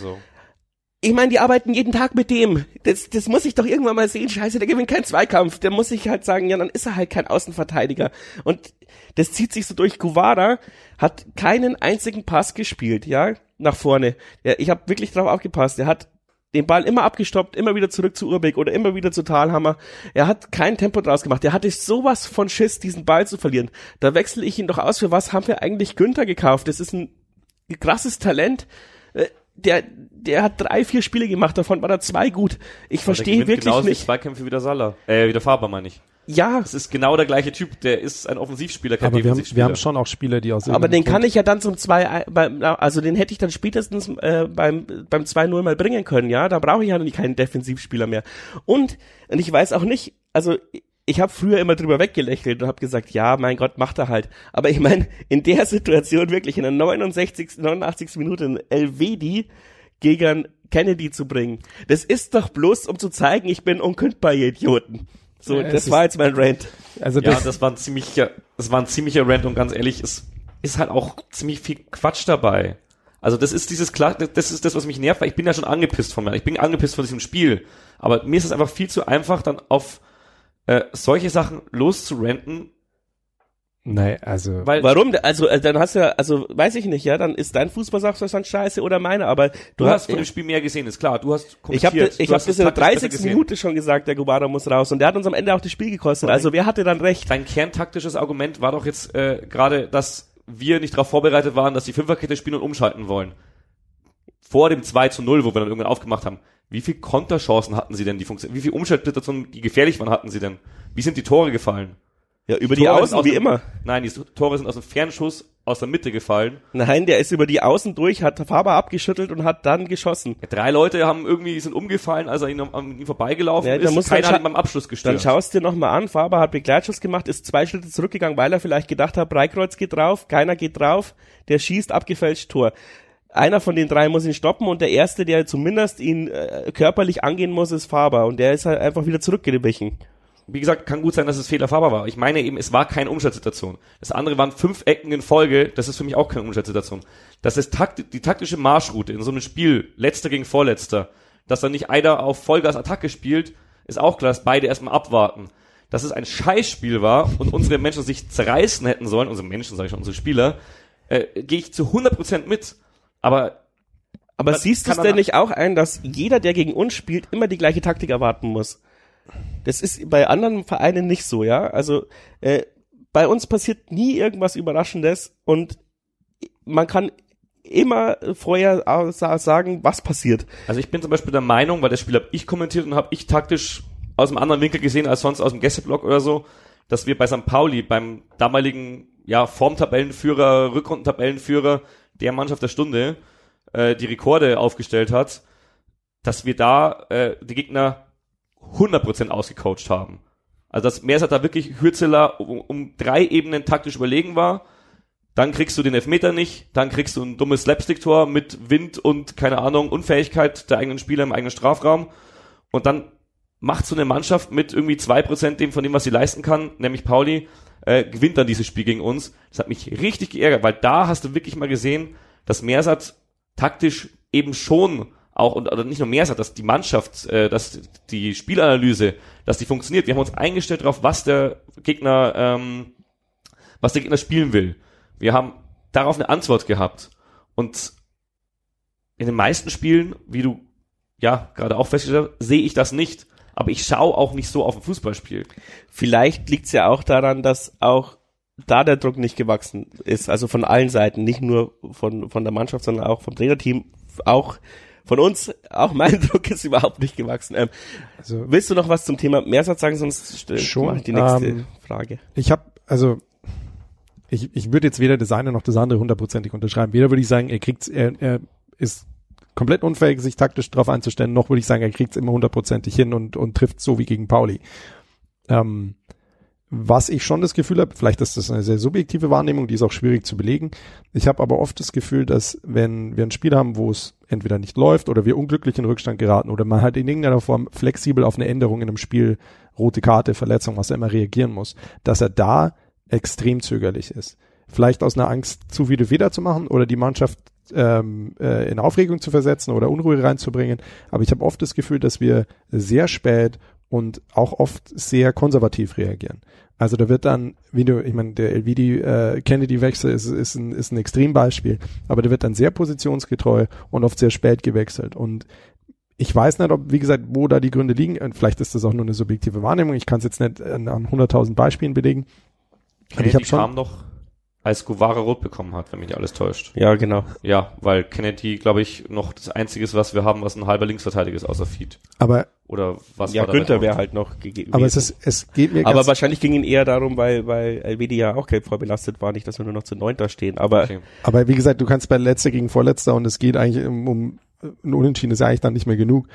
Ich meine, die arbeiten jeden Tag mit dem. Das, das muss ich doch irgendwann mal sehen. Scheiße, der gewinnt keinen Zweikampf. Der muss sich halt sagen, ja, dann ist er halt kein Außenverteidiger. Und das zieht sich so durch. Guevara hat keinen einzigen Pass gespielt, ja, nach vorne. Ja, ich habe wirklich drauf aufgepasst. Er hat den Ball immer abgestoppt, immer wieder zurück zu Urbeck oder immer wieder zu Talhammer. Er hat kein Tempo draus gemacht. Er hatte sowas von Schiss, diesen Ball zu verlieren. Da wechsle ich ihn doch aus. Für was haben wir eigentlich Günther gekauft? Das ist ein krasses Talent der, der hat drei, vier Spiele gemacht, davon war da zwei gut. Ich verstehe wirklich genauso nicht. Zweikämpfe wie der Salah, äh, wie der Faber meine ich. Ja. Es ist genau der gleiche Typ, der ist ein Offensivspieler, kein aber wir haben, wir haben schon auch Spieler, die aus Aber den kann ich ja dann zum 2, also den hätte ich dann spätestens äh, beim, beim 2-0 mal bringen können, ja. Da brauche ich ja keinen Defensivspieler mehr. Und, und ich weiß auch nicht, also ich habe früher immer drüber weggelächelt und habe gesagt, ja, mein Gott, macht er halt. Aber ich meine, in der Situation wirklich in der 69. 89. Minute Elvedi gegen Kennedy zu bringen, das ist doch bloß, um zu zeigen, ich bin unkündbar, ihr Idioten. So, ja, das war jetzt mein Rant. Also das, ja, das war ein ziemlicher, das war ein ziemlicher Rant und ganz ehrlich, es ist halt auch ziemlich viel Quatsch dabei. Also das ist dieses klar, das ist das, was mich nervt, weil ich bin ja schon angepisst von mir. Ich bin angepisst von diesem Spiel. Aber mir ist es einfach viel zu einfach, dann auf äh, solche Sachen loszurenten. Nein, also. Weil, Warum? Also, äh, dann hast du ja, also, weiß ich nicht, ja, dann ist dein Fußballsachverstand scheiße oder meine, aber du, du hast, hast von dem Spiel mehr gesehen, ist klar. Du hast Ich habe ich hab das in der 30. Minute schon gesagt, der Gubara muss raus und der hat uns am Ende auch das Spiel gekostet. Also, wer hatte dann recht? Dein kerntaktisches Argument war doch jetzt äh, gerade, dass wir nicht darauf vorbereitet waren, dass die Fünferkette spielen und umschalten wollen. Vor dem 2 zu 0, wo wir dann irgendwann aufgemacht haben. Wie viel Konterchancen hatten sie denn, die Funktion, wie viel Umschaltsituationen, die gefährlich waren, hatten sie denn? Wie sind die Tore gefallen? Ja, über die, die Außen, wie dem, immer. Nein, die Tore sind aus dem Fernschuss aus der Mitte gefallen. Nein, der ist über die Außen durch, hat Faber abgeschüttelt und hat dann geschossen. Ja, drei Leute haben irgendwie, sind umgefallen, als er ihn an ihm vorbeigelaufen ja, ist. Muss Keiner hat ihn beim Abschluss gestört. Dann schaust dir nochmal an, Faber hat Begleitschuss gemacht, ist zwei Schritte zurückgegangen, weil er vielleicht gedacht hat, Breikreuz geht drauf, keiner geht drauf, der schießt, abgefälscht, Tor einer von den drei muss ihn stoppen und der erste, der zumindest ihn äh, körperlich angehen muss, ist Faber und der ist halt einfach wieder zurückgewichen. Wie gesagt, kann gut sein, dass es Fehler Faber war. Ich meine eben, es war keine Umschaltsituation. Das andere waren fünf Ecken in Folge, das ist für mich auch keine Umschaltsituation. Das ist takt die taktische Marschroute in so einem Spiel, letzter gegen vorletzter, dass dann nicht einer auf Vollgas Attacke spielt, ist auch klar, dass beide erstmal abwarten. Dass es ein Scheißspiel war und unsere Menschen sich zerreißen hätten sollen, unsere Menschen, sage ich schon, unsere Spieler, äh, gehe ich zu 100% mit. Aber aber siehst du es denn nicht auch ein, dass jeder, der gegen uns spielt, immer die gleiche Taktik erwarten muss? Das ist bei anderen Vereinen nicht so, ja. Also äh, bei uns passiert nie irgendwas Überraschendes und man kann immer vorher sagen, was passiert. Also ich bin zum Beispiel der Meinung, weil das Spiel habe ich kommentiert und habe ich taktisch aus einem anderen Winkel gesehen als sonst aus dem Gästeblock oder so, dass wir bei St. Pauli beim damaligen ja Formtabellenführer, Rückrundentabellenführer der Mannschaft der Stunde äh, die Rekorde aufgestellt hat, dass wir da äh, die Gegner 100% ausgecoacht haben. Also dass Mersat da wirklich Hürzeler um, um drei Ebenen taktisch überlegen war. Dann kriegst du den Elfmeter nicht, dann kriegst du ein dummes Slapstick-Tor mit Wind und, keine Ahnung, Unfähigkeit der eigenen Spieler im eigenen Strafraum. Und dann macht so eine Mannschaft mit irgendwie zwei Prozent dem von dem, was sie leisten kann, nämlich Pauli, äh, gewinnt dann dieses Spiel gegen uns. Das hat mich richtig geärgert, weil da hast du wirklich mal gesehen, dass Mersat taktisch eben schon auch, und oder nicht nur Mersat, dass die Mannschaft, äh, dass die Spielanalyse, dass die funktioniert. Wir haben uns eingestellt darauf, was der Gegner, ähm, was der Gegner spielen will. Wir haben darauf eine Antwort gehabt. Und in den meisten Spielen, wie du ja gerade auch festgestellt hast, sehe ich das nicht aber ich schaue auch nicht so auf ein Fußballspiel. Vielleicht liegt es ja auch daran, dass auch da der Druck nicht gewachsen ist, also von allen Seiten, nicht nur von, von der Mannschaft, sondern auch vom Trainerteam, auch von uns, auch mein Druck ist überhaupt nicht gewachsen. Ähm, also, willst du noch was zum Thema Mehrsatz sagen, sonst schon, mache ich die nächste ähm, Frage. Ich habe, also ich, ich würde jetzt weder das eine noch das andere hundertprozentig unterschreiben. Weder würde ich sagen, er kriegt, er, er ist komplett unfähig, sich taktisch darauf einzustellen, noch würde ich sagen, er kriegt es immer hundertprozentig hin und, und trifft so wie gegen Pauli. Ähm, was ich schon das Gefühl habe, vielleicht ist das eine sehr subjektive Wahrnehmung, die ist auch schwierig zu belegen. Ich habe aber oft das Gefühl, dass wenn wir ein Spiel haben, wo es entweder nicht läuft oder wir unglücklich in Rückstand geraten oder man halt in irgendeiner Form flexibel auf eine Änderung in einem Spiel, rote Karte, Verletzung, was er immer reagieren muss, dass er da extrem zögerlich ist. Vielleicht aus einer Angst, zu viele Fehler zu machen oder die Mannschaft ähm, äh, in Aufregung zu versetzen oder Unruhe reinzubringen. Aber ich habe oft das Gefühl, dass wir sehr spät und auch oft sehr konservativ reagieren. Also da wird dann, wie du, ich meine, der Elvidi äh, Kennedy-Wechsel ist, ist, ein, ist ein Extrembeispiel, aber der wird dann sehr positionsgetreu und oft sehr spät gewechselt. Und ich weiß nicht, ob, wie gesagt, wo da die Gründe liegen. Vielleicht ist das auch nur eine subjektive Wahrnehmung. Ich kann es jetzt nicht an, an 100.000 Beispielen belegen. Kennedy ich habe schon kam doch als Guevara rot bekommen hat, wenn mich nicht alles täuscht. Ja, genau. Ja, weil Kennedy, glaube ich, noch das einzige ist, was wir haben, was ein halber Linksverteidiger ist, außer Feed. Aber oder was ja, war Günther wäre halt noch gegeben. Aber es ist, es geht mir Aber wahrscheinlich ging ihn eher darum, weil, weil LWD ja auch gelb vorbelastet war, nicht, dass wir nur noch zu neunter stehen. Aber, okay. aber wie gesagt, du kannst bei letzter gegen vorletzter und es geht eigentlich um, um ein Unentschieden ist ja eigentlich dann nicht mehr genug.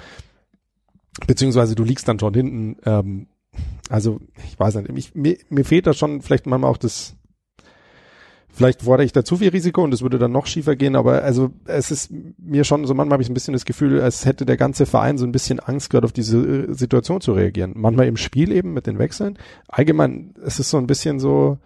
Beziehungsweise du liegst dann schon hinten. Ähm, also, ich weiß nicht, ich, mir, mir fehlt da schon vielleicht manchmal auch das, Vielleicht fordere ich da zu viel Risiko und es würde dann noch schiefer gehen, aber also es ist mir schon so, manchmal habe ich ein bisschen das Gefühl, als hätte der ganze Verein so ein bisschen Angst, gerade auf diese äh, Situation zu reagieren. Manchmal im Spiel eben mit den Wechseln. Allgemein, es ist so ein bisschen so,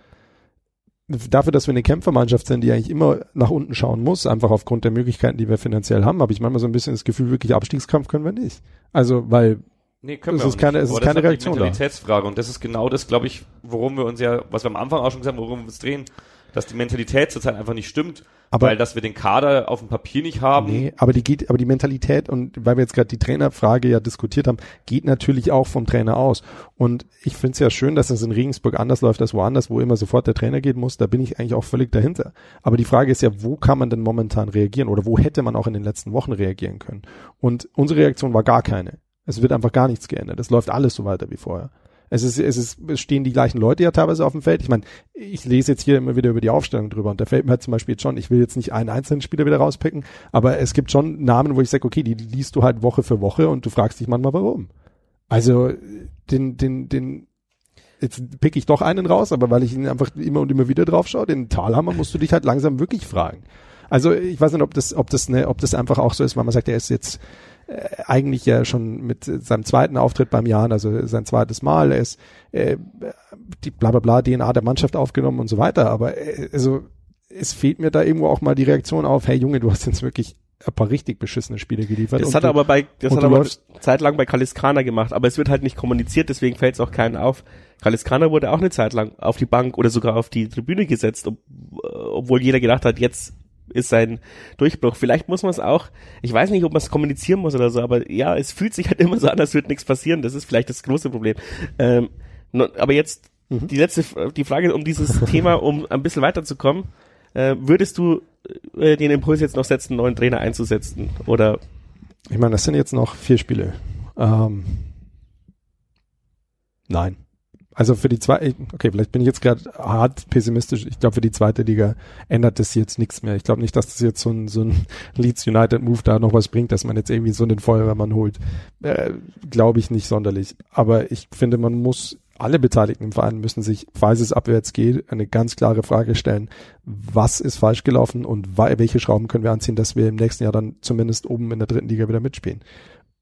dafür, dass wir eine Kämpfermannschaft sind, die eigentlich immer nach unten schauen muss, einfach aufgrund der Möglichkeiten, die wir finanziell haben, habe ich manchmal so ein bisschen das Gefühl, wirklich Abstiegskampf können wir nicht. Also, weil Nee, können es wir ist keine, es ist keine Reaktion. Die Mentalitätsfrage und das ist genau das, glaube ich, worum wir uns ja, was wir am Anfang auch schon gesagt haben, worum wir uns drehen dass die Mentalität zurzeit einfach nicht stimmt, aber, weil dass wir den Kader auf dem Papier nicht haben. Nee, aber die geht, aber die Mentalität und weil wir jetzt gerade die Trainerfrage ja diskutiert haben, geht natürlich auch vom Trainer aus. Und ich finde es ja schön, dass es in Regensburg anders läuft als woanders, wo immer sofort der Trainer gehen muss. Da bin ich eigentlich auch völlig dahinter. Aber die Frage ist ja, wo kann man denn momentan reagieren oder wo hätte man auch in den letzten Wochen reagieren können? Und unsere Reaktion war gar keine. Es wird einfach gar nichts geändert. Es läuft alles so weiter wie vorher. Es ist, es ist, es stehen die gleichen Leute ja teilweise auf dem Feld. Ich meine, ich lese jetzt hier immer wieder über die Aufstellung drüber und da fällt mir halt zum Beispiel jetzt schon, ich will jetzt nicht einen einzelnen Spieler wieder rauspicken, aber es gibt schon Namen, wo ich sage, okay, die liest du halt Woche für Woche und du fragst dich manchmal warum. Also den, den, den, jetzt pick ich doch einen raus, aber weil ich ihn einfach immer und immer wieder drauf schaue, den Talhammer musst du dich halt langsam wirklich fragen. Also ich weiß nicht, ob das, ob das, ne, ob das einfach auch so ist, weil man sagt, er ist jetzt eigentlich ja schon mit seinem zweiten Auftritt beim Jahren, also sein zweites Mal, er ist äh, die bla bla bla DNA der Mannschaft aufgenommen und so weiter, aber äh, also es fehlt mir da irgendwo auch mal die Reaktion auf, hey Junge, du hast jetzt wirklich ein paar richtig beschissene Spiele geliefert. Das hat er aber bei, das hat er aber zeitlang bei Kaliskana gemacht, aber es wird halt nicht kommuniziert, deswegen fällt es auch keinen auf. Kaliskana wurde auch eine Zeit lang auf die Bank oder sogar auf die Tribüne gesetzt, ob, obwohl jeder gedacht hat, jetzt ist sein Durchbruch. Vielleicht muss man es auch, ich weiß nicht, ob man es kommunizieren muss oder so, aber ja, es fühlt sich halt immer so an, als würde nichts passieren. Das ist vielleicht das große Problem. Ähm, aber jetzt mhm. die letzte, die Frage um dieses Thema, um ein bisschen weiterzukommen. Äh, würdest du äh, den Impuls jetzt noch setzen, neuen Trainer einzusetzen? Oder? Ich meine, das sind jetzt noch vier Spiele. Ähm, nein. Also für die zwei, okay, vielleicht bin ich jetzt gerade hart pessimistisch. Ich glaube, für die zweite Liga ändert das jetzt nichts mehr. Ich glaube nicht, dass das jetzt so ein, so ein Leeds United Move da noch was bringt, dass man jetzt irgendwie so einen Feuerwehrmann holt. Äh, glaube ich nicht sonderlich. Aber ich finde, man muss alle Beteiligten im Verein müssen sich, falls es abwärts geht, eine ganz klare Frage stellen. Was ist falsch gelaufen und welche Schrauben können wir anziehen, dass wir im nächsten Jahr dann zumindest oben in der dritten Liga wieder mitspielen?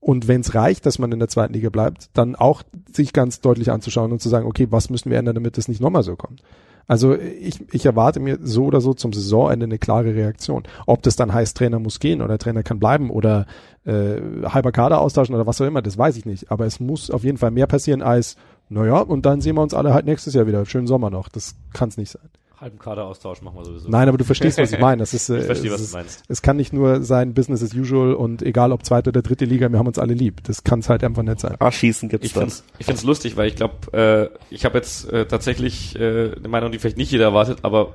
Und wenn es reicht, dass man in der zweiten Liga bleibt, dann auch sich ganz deutlich anzuschauen und zu sagen, okay, was müssen wir ändern, damit das nicht nochmal so kommt? Also ich, ich erwarte mir so oder so zum Saisonende eine klare Reaktion. Ob das dann heißt, Trainer muss gehen oder Trainer kann bleiben oder äh, halber Kader austauschen oder was auch immer, das weiß ich nicht. Aber es muss auf jeden Fall mehr passieren als, naja, und dann sehen wir uns alle halt nächstes Jahr wieder. Schönen Sommer noch. Das kann es nicht sein halben Kaderaustausch machen wir sowieso. Nein, aber du verstehst, was ich meine. Das ist, ich verstehe, was du meinst. Es kann nicht nur sein Business as usual und egal ob zweite oder dritte Liga, wir haben uns alle lieb. Das kann es halt einfach nicht sein. Ach, schießen gibt's ich find's, Ich finde es lustig, weil ich glaube, äh, ich habe jetzt äh, tatsächlich äh, eine Meinung, die vielleicht nicht jeder erwartet, aber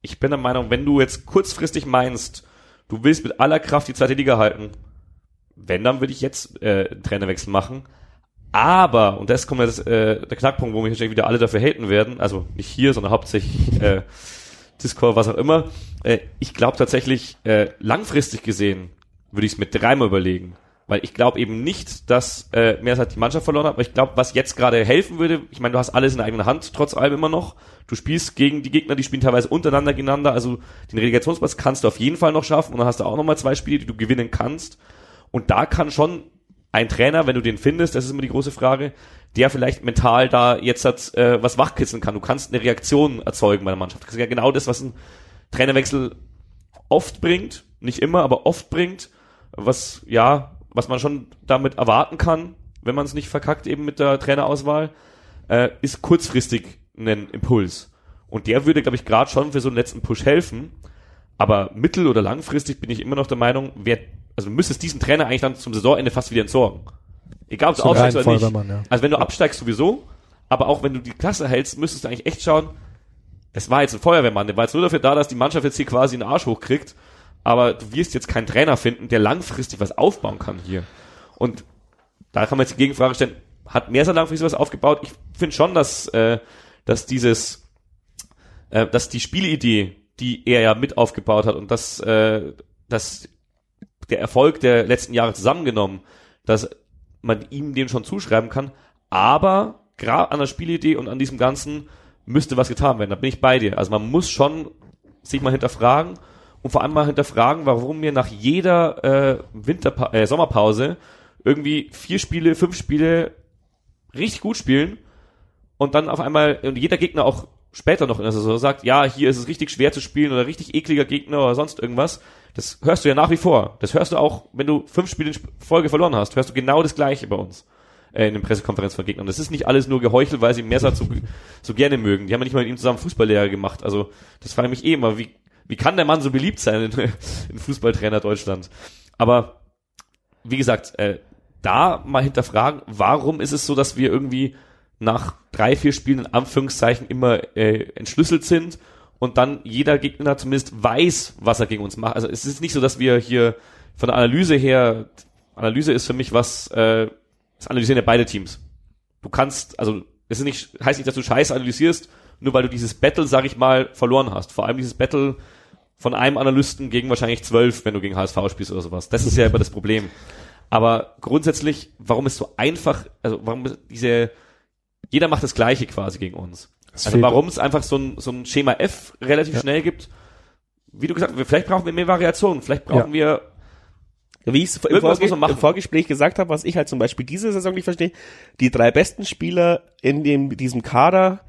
ich bin der Meinung, wenn du jetzt kurzfristig meinst, du willst mit aller Kraft die zweite Liga halten, wenn, dann würde ich jetzt äh, einen Trainerwechsel machen. Aber, und das kommt jetzt äh, der Knackpunkt, wo mich wahrscheinlich wieder alle dafür haten werden, also nicht hier, sondern hauptsächlich äh, Discord, was auch immer. Äh, ich glaube tatsächlich, äh, langfristig gesehen, würde ich es mit dreimal überlegen. Weil ich glaube eben nicht, dass äh, Meersat die Mannschaft verloren hat, aber ich glaube, was jetzt gerade helfen würde, ich meine, du hast alles in der eigenen Hand, trotz allem immer noch. Du spielst gegen die Gegner, die spielen teilweise untereinander gegeneinander, also den Relegationsplatz kannst du auf jeden Fall noch schaffen und dann hast du auch nochmal zwei Spiele, die du gewinnen kannst. Und da kann schon ein Trainer, wenn du den findest, das ist immer die große Frage, der vielleicht mental da jetzt hat, äh, was wachkitzeln kann. Du kannst eine Reaktion erzeugen bei der Mannschaft. Das ist ja genau das, was ein Trainerwechsel oft bringt, nicht immer, aber oft bringt, was ja, was man schon damit erwarten kann, wenn man es nicht verkackt eben mit der Trainerauswahl, äh, ist kurzfristig ein Impuls. Und der würde, glaube ich, gerade schon für so einen letzten Push helfen. Aber mittel- oder langfristig bin ich immer noch der Meinung, wer also du müsstest diesen Trainer eigentlich dann zum Saisonende fast wieder entsorgen. Egal, ob du aufsteigst oder nicht. Ja. Also wenn du absteigst sowieso, aber auch wenn du die Klasse hältst, müsstest du eigentlich echt schauen, es war jetzt ein Feuerwehrmann, der war jetzt nur dafür da, dass die Mannschaft jetzt hier quasi einen Arsch hochkriegt, aber du wirst jetzt keinen Trainer finden, der langfristig was aufbauen kann hier. Und da kann man jetzt die Gegenfrage stellen, hat Merser langfristig was aufgebaut? Ich finde schon, dass, äh, dass dieses, äh, dass die Spielidee, die er ja mit aufgebaut hat und dass, äh, dass der Erfolg der letzten Jahre zusammengenommen, dass man ihm den schon zuschreiben kann. Aber gerade an der Spielidee und an diesem Ganzen müsste was getan werden. Da bin ich bei dir. Also man muss schon sich mal hinterfragen und vor allem mal hinterfragen, warum wir nach jeder äh, Winterpa äh, Sommerpause irgendwie vier Spiele, fünf Spiele richtig gut spielen und dann auf einmal und jeder Gegner auch später noch in der Saison sagt, ja, hier ist es richtig schwer zu spielen oder richtig ekliger Gegner oder sonst irgendwas. Das hörst du ja nach wie vor. Das hörst du auch, wenn du fünf Spiele in Folge verloren hast, hörst du genau das Gleiche bei uns äh, in den Pressekonferenz von Gegnern. Das ist nicht alles nur geheuchelt, weil sie Messer so, so gerne mögen. Die haben ja nicht mal mit ihm zusammen Fußballlehrer gemacht. Also das frage ich mich eh immer, wie, wie kann der Mann so beliebt sein in, in Fußballtrainer Deutschland? Aber wie gesagt, äh, da mal hinterfragen, warum ist es so, dass wir irgendwie nach drei, vier Spielen in Anführungszeichen immer äh, entschlüsselt sind und dann jeder Gegner zumindest weiß, was er gegen uns macht. Also es ist nicht so, dass wir hier von der Analyse her, Analyse ist für mich was, äh, das analysieren ja beide Teams. Du kannst, also es ist nicht, heißt nicht, dass du Scheiße analysierst, nur weil du dieses Battle, sag ich mal, verloren hast. Vor allem dieses Battle von einem Analysten gegen wahrscheinlich zwölf, wenn du gegen HSV spielst oder sowas. Das ist ja immer das Problem. Aber grundsätzlich, warum ist so einfach, also warum diese, jeder macht das Gleiche quasi gegen uns. Es also warum es einfach so ein, so ein Schema F relativ ja. schnell gibt, wie du gesagt hast, vielleicht brauchen wir mehr Variationen, vielleicht brauchen wir Wie ich es im, Vorgespräch gesagt habe, was ich halt zum Beispiel diese Saison nicht verstehe, die drei besten Spieler in dem, diesem Kader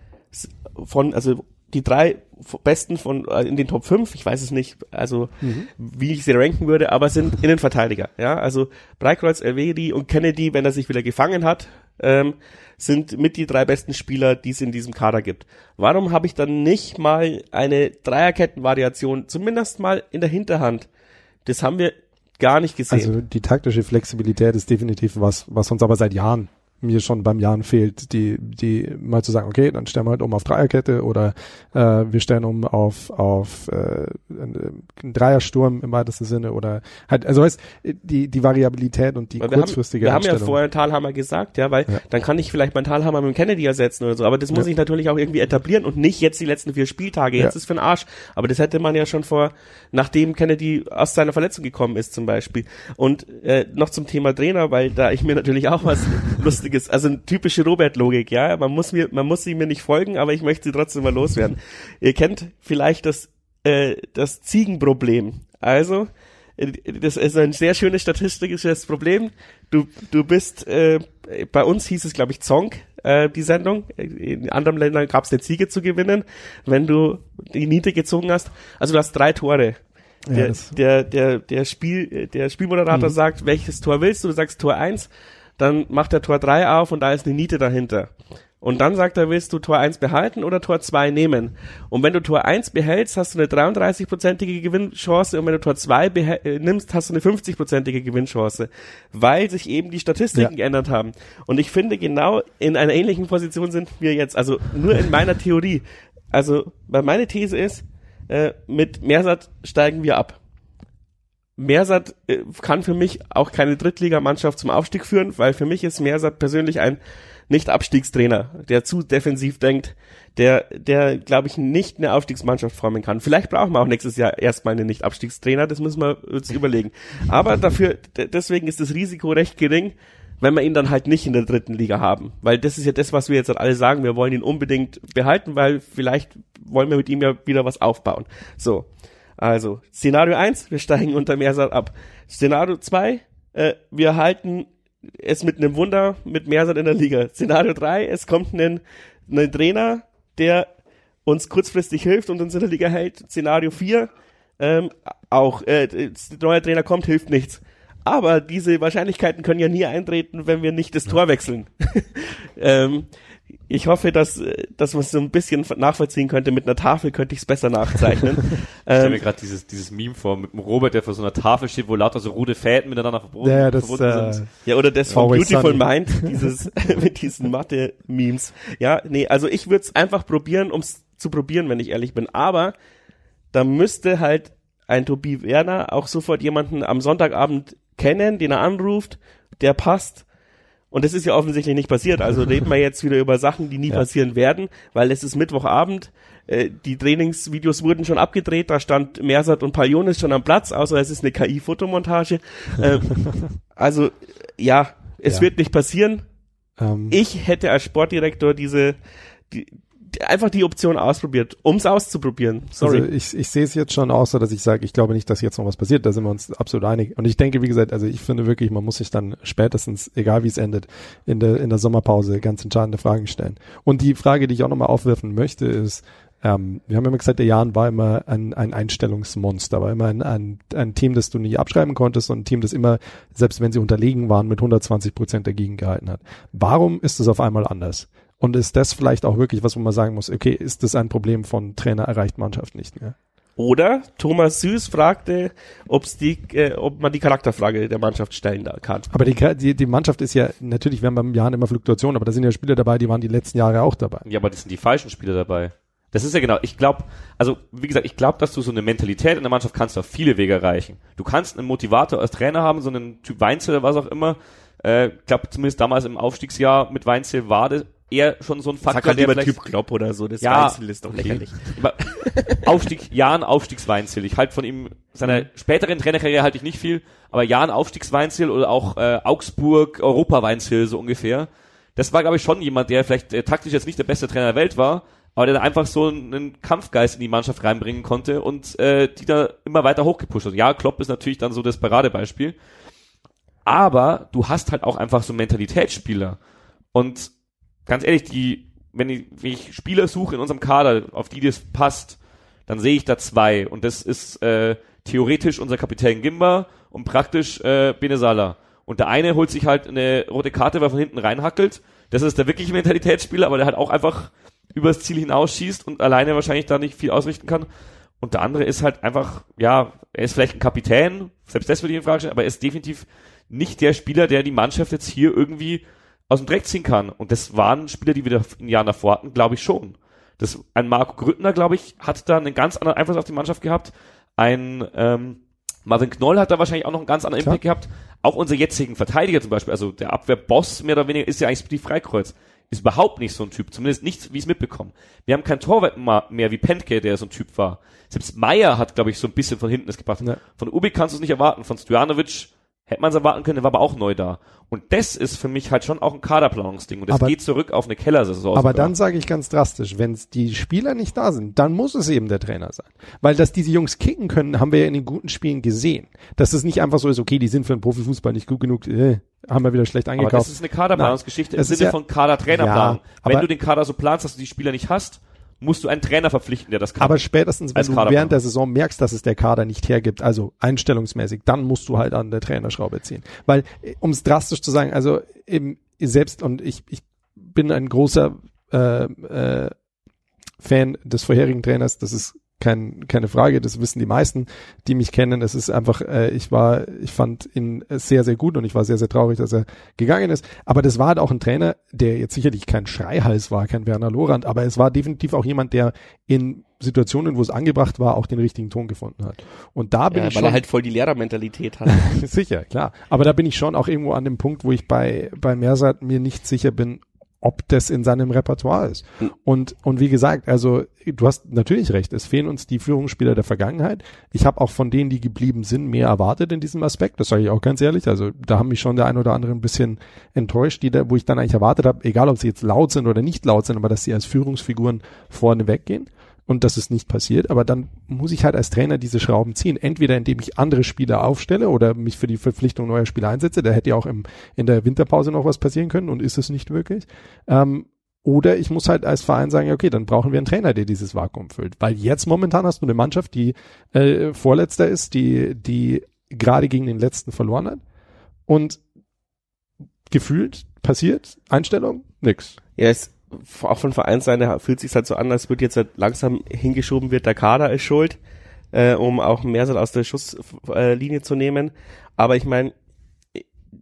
von, also die drei besten von äh, in den Top 5, ich weiß es nicht, also wie ich sie ranken würde, aber sind Innenverteidiger. Ja, also Breikreuz, Elvedi und Kennedy, wenn er sich wieder gefangen hat, ähm, sind mit die drei besten Spieler, die es in diesem Kader gibt. Warum habe ich dann nicht mal eine Dreierkettenvariation, zumindest mal in der Hinterhand? Das haben wir gar nicht gesehen. Also die taktische Flexibilität ist definitiv was, was uns aber seit Jahren mir schon beim Jahren fehlt, die, die mal zu sagen, okay, dann stellen wir halt um auf Dreierkette oder äh, wir stellen um auf, auf äh, einen Dreiersturm im weitesten Sinne oder halt, also weißt, die, die Variabilität und die wir haben, kurzfristige wir haben ja vorher Talhammer gesagt, ja, weil Ja. dann kann ich vielleicht meinen Talhammer mit dem Kennedy ersetzen oder so, aber das muss Ja. ich natürlich auch irgendwie etablieren und nicht jetzt die letzten vier Spieltage, jetzt Ja. ist für den Arsch. Aber das hätte man ja schon vor, nachdem Kennedy aus seiner Verletzung gekommen ist zum Beispiel. Und äh, noch zum Thema Trainer, weil da ich mir natürlich auch was Lustiges, also eine typische Robert-Logik, ja, man muss mir, man muss sie mir nicht folgen, aber ich möchte sie trotzdem mal loswerden. Ihr kennt vielleicht das, äh, das Ziegenproblem. Also, äh, das ist ein sehr schönes statistisches Problem. Du, du bist, äh, bei uns hieß es, glaube ich, Zonk, äh, die Sendung. In anderen Ländern gab es eine Ziege zu gewinnen, wenn du die Niete gezogen hast. Also du hast drei Tore. Ja, Der, das- der, der, der, Spiel, der Spielmoderator Mhm. sagt, welches Tor willst du? Du sagst Tor 1, dann macht er Tor 3 auf und da ist eine Niete dahinter. Und dann sagt er, willst du Tor 1 behalten oder Tor 2 nehmen? Und wenn du Tor 1 behältst, hast du eine 33-prozentige Gewinnchance und wenn du Tor 2 behä- äh, nimmst, hast du eine 50-prozentige Gewinnchance, weil sich eben die Statistiken Ja. geändert haben. Und ich finde, genau in einer ähnlichen Position sind wir jetzt, also nur in meiner Theorie. Also, weil meine These ist, äh, mit Mersat steigen wir ab. Mersat äh, kann für mich auch keine Drittligamannschaft zum Aufstieg führen, weil für mich ist Mersat persönlich ein Nicht-Abstiegstrainer, der zu defensiv denkt, der, der, glaube ich, nicht eine Aufstiegsmannschaft formen kann. Vielleicht brauchen wir auch nächstes Jahr erstmal einen Nicht-Abstiegstrainer, das müssen wir uns überlegen. Aber dafür, deswegen ist das Risiko recht gering, wenn wir ihn dann halt nicht in der dritten Liga haben. Weil das ist ja das, was wir jetzt halt alle sagen, wir wollen ihn unbedingt behalten, weil vielleicht wollen wir mit ihm ja wieder was aufbauen. So. Also, Szenario 1, wir steigen unter Mersat ab. Szenario 2, äh, wir halten es mit einem Wunder mit Mersat in der Liga. Szenario 3, es kommt ein, ein Trainer, der uns kurzfristig hilft und uns in der Liga hält. Szenario 4, ähm, auch, äh, der neue Trainer kommt, hilft nichts. Aber diese Wahrscheinlichkeiten können ja nie eintreten, wenn wir nicht das Tor wechseln. ähm, ich hoffe, dass, äh, dass man es so ein bisschen nachvollziehen könnte. Mit einer Tafel könnte ich es besser nachzeichnen. Ich stelle mir ähm, gerade dieses, dieses Meme vor mit dem Robert, der vor so einer Tafel steht, wo lauter so rote Fäden miteinander verbunden, ja, das, verbunden äh, sind. ja, oder das von Beautiful Sunny. Mind, dieses mit diesen Mathe-Memes. Ja, nee, also ich würde es einfach probieren, ums zu probieren, wenn ich ehrlich bin. Aber da müsste halt ein Tobi Werner auch sofort jemanden am Sonntagabend kennen, den er anruft, der passt. Und das ist ja offensichtlich nicht passiert. Also reden wir jetzt wieder über Sachen, die nie Ja. passieren werden, weil es ist Mittwochabend. Äh, die Trainingsvideos wurden schon abgedreht, da stand Mersat und Palionis schon am Platz, außer es ist eine KI-Fotomontage. Ähm, also ja, es Ja. wird nicht passieren. ähm, Ich hätte als Sportdirektor diese die, die, einfach die Option ausprobiert, ums auszuprobieren. Sorry. Also ich, ich sehe es jetzt schon so, dass ich sage, ich glaube nicht, dass jetzt noch was passiert. Da sind wir uns absolut einig. Und ich denke, wie gesagt, also ich finde wirklich, man muss sich dann spätestens, egal wie es endet, in der, in der Sommerpause ganz entscheidende Fragen stellen. Und die Frage, die ich auch nochmal aufwerfen möchte, ist, ähm, wir haben immer gesagt, der Jan war immer ein, ein Einstellungsmonster, war immer ein, ein, ein Team, das du nie abschreiben konntest und ein Team, das immer, selbst wenn sie unterlegen waren, mit 120 Prozent dagegen gehalten hat. Warum ist es auf einmal anders? Und ist das vielleicht auch wirklich was, wo man sagen muss, okay, ist das ein Problem von Trainer erreicht Mannschaft nicht mehr? Oder Thomas Süß fragte, ob's die, äh, ob man die Charakterfrage der Mannschaft stellen kann. Aber die, die, die Mannschaft ist ja, natürlich, wir haben beim Jahren immer Fluktuationen, aber da sind ja Spieler dabei, die waren die letzten Jahre auch dabei. Ja, aber das sind die falschen Spieler dabei. Das ist ja genau, ich glaube, also wie gesagt, ich glaube, dass du so eine Mentalität in der Mannschaft kannst auf viele Wege erreichen. Du kannst einen Motivator als Trainer haben, so einen Typ Weinzel oder was auch immer. Äh, ich glaube, zumindest damals im Aufstiegsjahr mit Weinzel war das eher schon so ein Faktor, Sag halt der lieber Typ Klopp oder so, das Ja, Weinzel ist doch okay. lächerlich. Aber Aufstieg, Jan Aufstiegsweinziel. Ich halte von ihm, seiner Mhm. späteren Trainerkarriere halte ich nicht viel, aber Jan Aufstiegsweinziel oder auch äh, Augsburg Europaweinziel so ungefähr. Das war, glaube ich, schon jemand, der vielleicht äh, taktisch jetzt nicht der beste Trainer der Welt war, aber der einfach so einen Kampfgeist in die Mannschaft reinbringen konnte und äh, die da immer weiter hochgepusht hat. Ja, Klopp ist natürlich dann so das Paradebeispiel, aber du hast halt auch einfach so Mentalitätsspieler und ganz ehrlich, die, wenn ich, wenn ich Spieler suche in unserem Kader, auf die das passt, dann sehe ich da zwei und das ist äh, theoretisch unser Kapitän Gimba und praktisch äh, Benesala. Und der eine holt sich halt eine rote Karte, weil er von hinten reinhackelt. Das ist der wirkliche Mentalitätsspieler, aber der halt auch einfach übers Ziel hinausschießt und alleine wahrscheinlich da nicht viel ausrichten kann. Und der andere ist halt einfach, ja, er ist vielleicht ein Kapitän, selbst das würde ich in Frage stellen, aber er ist definitiv nicht der Spieler, der die Mannschaft jetzt hier irgendwie aus dem Dreck ziehen kann. Und das waren Spieler, die wir da in Jahren davor hatten, glaube ich schon. Das, ein Marco Grüttner, glaube ich, hat da einen ganz anderen Einfluss auf die Mannschaft gehabt. Ein ähm, Marvin Knoll hat da wahrscheinlich auch noch einen ganz anderen Impact gehabt. Auch unsere jetzigen Verteidiger zum Beispiel, also der Abwehrboss mehr oder weniger ist ja eigentlich die Freikreuz. Ist überhaupt nicht so ein Typ, zumindest nicht, wie ich es mitbekommen. Wir haben keinen Torwart mehr wie Pentke, der so ein Typ war. Selbst Meier hat, glaube ich, so ein bisschen von hinten das gebracht. Ja. Von Ubi kannst du es nicht erwarten, von Stojanovic hätte man es erwarten können, war aber auch neu da. Und das ist für mich halt schon auch ein Kaderplanungsding. Und das aber, geht zurück auf eine Kellersaison. Aber dann sage ich ganz drastisch, wenn die Spieler nicht da sind, dann muss es eben der Trainer sein. Weil dass diese Jungs kicken können, haben wir ja in den guten Spielen gesehen. Dass es nicht einfach so ist, okay, die sind für den Profifußball nicht gut genug, äh, haben wir wieder schlecht eingekauft. Aber das ist eine Kaderplanungsgeschichte im Sinne ja, von Kadertrainerplanung. Ja, Wenn du den Kader so planst, dass du die Spieler nicht hast, musst du einen Trainer verpflichten, der das kann. Aber spätestens, wenn du während der Saison merkst, dass es der Kader nicht hergibt, also einstellungsmäßig, dann musst du halt an der Trainerschraube ziehen. Weil, um es drastisch zu sagen, also eben selbst, und ich, ich bin ein großer äh, äh, Fan des vorherigen Trainers, das ist kein, keine Frage, das wissen die meisten, die mich kennen. Es ist einfach, äh, ich war, ich fand ihn sehr, sehr gut und ich war sehr, sehr traurig, dass er gegangen ist. Aber das war halt auch ein Trainer, der jetzt sicherlich kein Schreihals war, kein Werner Lorand, aber es war definitiv auch jemand, der in Situationen, wo es angebracht war, auch den richtigen Ton gefunden hat. Und da bin ja, ich weil schon, er halt voll die Lehrermentalität hat. sicher, klar. Aber da bin ich schon auch irgendwo an dem Punkt, wo ich bei, bei Mersat mir nicht sicher bin, ob das in seinem Repertoire ist. Mhm. Und, und wie gesagt, also du hast natürlich recht, es fehlen uns die Führungsspieler der Vergangenheit. Ich habe auch von denen, die geblieben sind, mehr erwartet in diesem Aspekt. Das sage ich auch ganz ehrlich. Also da haben mich schon der ein oder andere ein bisschen enttäuscht, die da, wo ich dann eigentlich erwartet habe, egal ob sie jetzt laut sind oder nicht laut sind, aber dass sie als Führungsfiguren vorne weggehen und das ist nicht passiert. Aber dann muss ich halt als Trainer diese Schrauben ziehen. Entweder indem ich andere Spieler aufstelle oder mich für die Verpflichtung neuer Spieler einsetze. Da hätte ja auch im, in der Winterpause noch was passieren können und ist es nicht wirklich. Ähm, oder ich muss halt als Verein sagen, okay, dann brauchen wir einen Trainer, der dieses Vakuum füllt. Weil jetzt momentan hast du eine Mannschaft, die äh, vorletzter ist, die, die gerade gegen den letzten verloren hat. Und gefühlt passiert Einstellung nix. Ja, es auch von Vereinsseite fühlt sich halt so an, als wird jetzt halt langsam hingeschoben wird, der Kader ist schuld, äh, um auch Mersat aus der Schusslinie zu nehmen. Aber ich meine,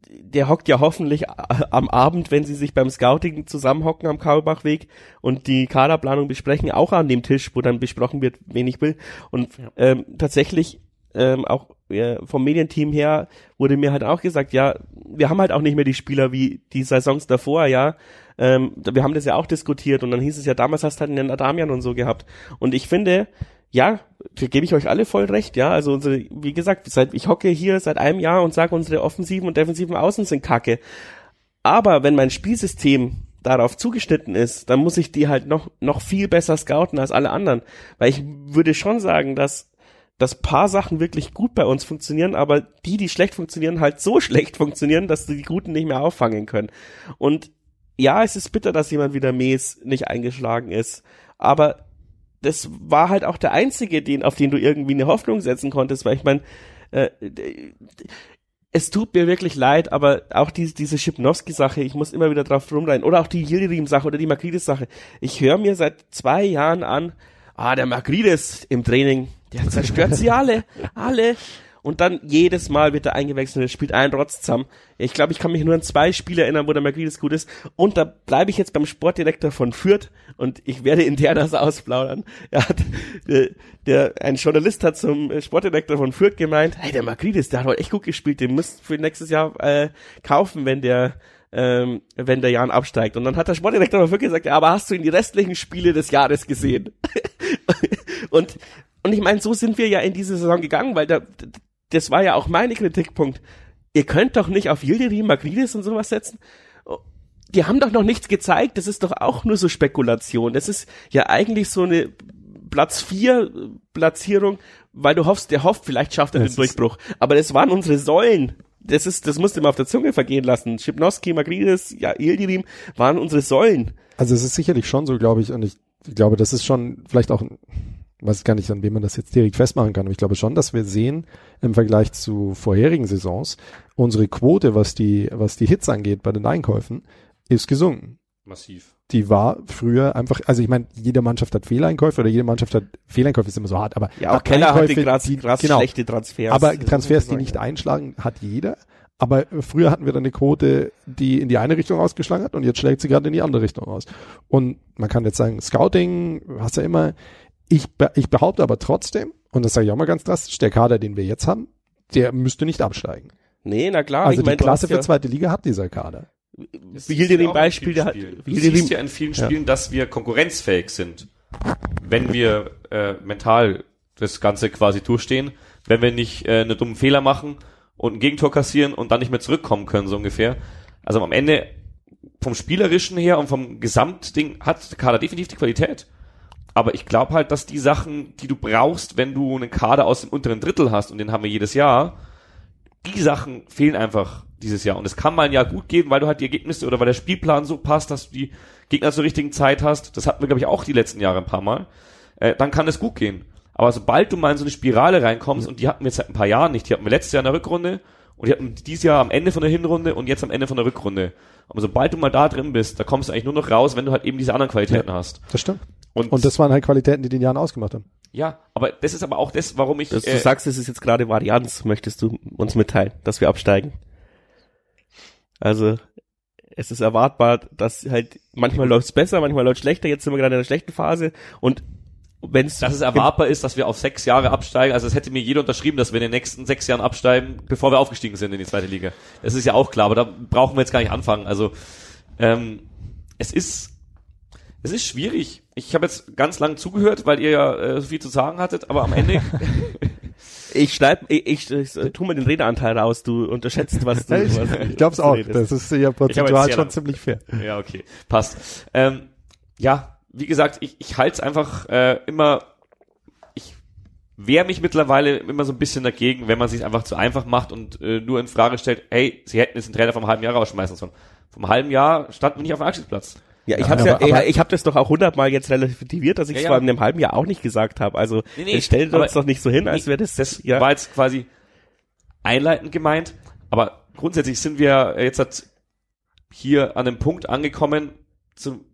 der hockt ja hoffentlich am Abend, wenn sie sich beim Scouting zusammenhocken am Kaulbachweg und die Kaderplanung besprechen, auch an dem Tisch, wo dann besprochen wird, wen ich will. Und ja. ähm, tatsächlich ähm, auch äh, vom Medienteam her wurde mir halt auch gesagt, ja, wir haben halt auch nicht mehr die Spieler wie die Saisons davor, ja. Ähm, wir haben das ja auch diskutiert und dann hieß es ja, damals hast du halt einen Adamian und so gehabt. Und ich finde, ja, da gebe ich euch alle voll recht, ja. Also unsere, wie gesagt, seit ich hocke hier seit einem Jahr und sage, unsere offensiven und defensiven Außen sind kacke. Aber wenn mein Spielsystem darauf zugeschnitten ist, dann muss ich die halt noch, noch viel besser scouten als alle anderen. Weil ich würde schon sagen, dass dass paar Sachen wirklich gut bei uns funktionieren, aber die, die schlecht funktionieren, halt so schlecht funktionieren, dass die Guten nicht mehr auffangen können. Und ja, es ist bitter, dass jemand wie der Mees nicht eingeschlagen ist, aber das war halt auch der einzige, den, auf den du irgendwie eine Hoffnung setzen konntest, weil ich meine, äh, es tut mir wirklich leid, aber auch die, diese Schipnowski-Sache, ich muss immer wieder drauf rumrein, oder auch die Yildirim-Sache oder die Makridis-Sache. Ich höre mir seit zwei Jahren an, ah, der Makridis im Training, der zerstört sie alle, alle. Und dann jedes Mal wird er eingewechselt und er spielt einen Rotz zusammen. Ich glaube, ich kann mich nur an zwei Spiele erinnern, wo der Magrides gut ist. Und da bleibe ich jetzt beim Sportdirektor von Fürth und ich werde intern das ausplaudern. Er hat, der, der, ein Journalist hat zum Sportdirektor von Fürth gemeint, hey, der Magrides, der hat heute echt gut gespielt, den müsst für nächstes Jahr äh, kaufen, wenn der ähm, wenn der Jan absteigt. Und dann hat der Sportdirektor aber wirklich gesagt, ja, aber hast du ihn die restlichen Spiele des Jahres gesehen? und und ich meine, so sind wir ja in diese Saison gegangen, weil da, das war ja auch mein Kritikpunkt. Ihr könnt doch nicht auf Yildirim, Magridis und sowas setzen. die haben doch noch nichts gezeigt, das ist doch auch nur so Spekulation. Das ist ja eigentlich so eine Platz 4 Platzierung, weil du hoffst, der hofft, vielleicht schafft er Das den Durchbruch. Aber das waren unsere Säulen. Das ist, das musste man auf der Zunge vergehen lassen. Schipnowski, Magridis, ja, Ildirim waren unsere Säulen. Also es ist sicherlich schon so, glaube ich, und ich glaube, das ist schon vielleicht auch, ein- weiß gar nicht, an wem man das jetzt direkt festmachen kann, aber ich glaube schon, dass wir sehen im Vergleich zu vorherigen Saisons, unsere Quote, was die, was die Hits angeht bei den Einkäufen, ist gesunken. Massiv. Die war früher einfach, also ich meine, jede Mannschaft hat Fehleinkäufe oder jede Mannschaft hat, Fehleinkäufe ist immer so hart, aber Ja, auch Keller hatte krass, die- krass genau. schlechte Transfers. Aber Transfers, die nicht einschlagen, hat jeder. Aber früher hatten wir dann eine Quote, die in die eine Richtung ausgeschlagen hat und jetzt schlägt sie gerade in die andere Richtung aus. Und man kann jetzt sagen, Scouting, hast ja immer, ich, be ich behaupte aber trotzdem, und das sage ich auch mal ganz drastisch, der Kader, den wir jetzt haben, der müsste nicht absteigen. Nee, na klar. also ich mein, die du Klasse hast ja, für zweite Liga hat dieser Kader. Wie dir den Beispiel, der hat, Du siehst den, ja in vielen Spielen, dass wir konkurrenzfähig sind, wenn wir äh, mental das Ganze quasi durchstehen, wenn wir nicht äh, einen dummen Fehler machen und ein Gegentor kassieren und dann nicht mehr zurückkommen können, so ungefähr. Also am Ende vom Spielerischen her und vom Gesamtding hat der Kader definitiv die Qualität. Aber ich glaube halt, dass die Sachen, die du brauchst, wenn du einen Kader aus dem unteren Drittel hast, und den haben wir jedes Jahr, die Sachen fehlen einfach dieses Jahr. Und es kann mal ein Jahr gut gehen, weil du halt die Ergebnisse oder weil der Spielplan so passt, dass du die Gegner zur richtigen Zeit hast. Das hatten wir, glaube ich, auch die letzten Jahre ein paar Mal. Äh, dann kann es gut gehen. Aber sobald du mal in so eine Spirale reinkommst, und die hatten wir jetzt seit ein paar Jahren nicht, die hatten wir letztes Jahr in der Rückrunde und die hatten dieses Jahr am Ende von der Hinrunde und jetzt am Ende von der Rückrunde. Aber sobald du mal da drin bist, da kommst du eigentlich nur noch raus, wenn du halt eben diese anderen Qualitäten hast. Das stimmt. Und, Und das waren halt Qualitäten, die den Jahren ausgemacht haben. ja, aber das ist aber auch das, warum ich das, du äh, sagst, es ist jetzt gerade Varianz, möchtest du uns mitteilen, dass wir absteigen. Also, es ist erwartbar, dass halt, manchmal läuft's besser, manchmal läuft's schlechter, jetzt sind wir gerade in einer schlechten Phase und wenn's, dass es erwartbar ist, dass wir auf sechs Jahre absteigen. Also es hätte mir jeder unterschrieben, dass wir in den nächsten sechs Jahren absteigen, bevor wir aufgestiegen sind in die zweite Liga. Das ist ja auch klar, aber da brauchen wir jetzt gar nicht anfangen. Also ähm, es ist es ist schwierig. Ich habe jetzt ganz lang zugehört, weil ihr ja äh, so viel zu sagen hattet, aber am Ende ich schneid, ich, ich, ich, ich tu mir den Redeanteil raus, du unterschätzt, was du, was, Ich glaube es was auch. redest. Das ist ja Ich prozentual schon sehr ziemlich fair. Ja, okay. Passt. Ähm, ja, wie gesagt, ich, ich halte es einfach äh, immer, ich wehre mich mittlerweile immer so ein bisschen dagegen, wenn man sich einfach zu einfach macht und äh, nur in Frage stellt, hey, sie hätten jetzt einen Trainer vom halben Jahr rausschmeißen sollen. Vom halben Jahr standen wir nicht auf dem Abstiegsplatz. Ja, ich Ja, hab's ja, aber- ich, habe das doch auch hundertmal jetzt relativiert, dass ich Ja, es ja. vor einem halben Jahr auch nicht gesagt habe. Also Nee, nee, stellt uns doch nicht so hin, als wäre das, Das ja. war jetzt quasi einleitend gemeint, aber grundsätzlich sind wir jetzt halt hier an einem Punkt angekommen zum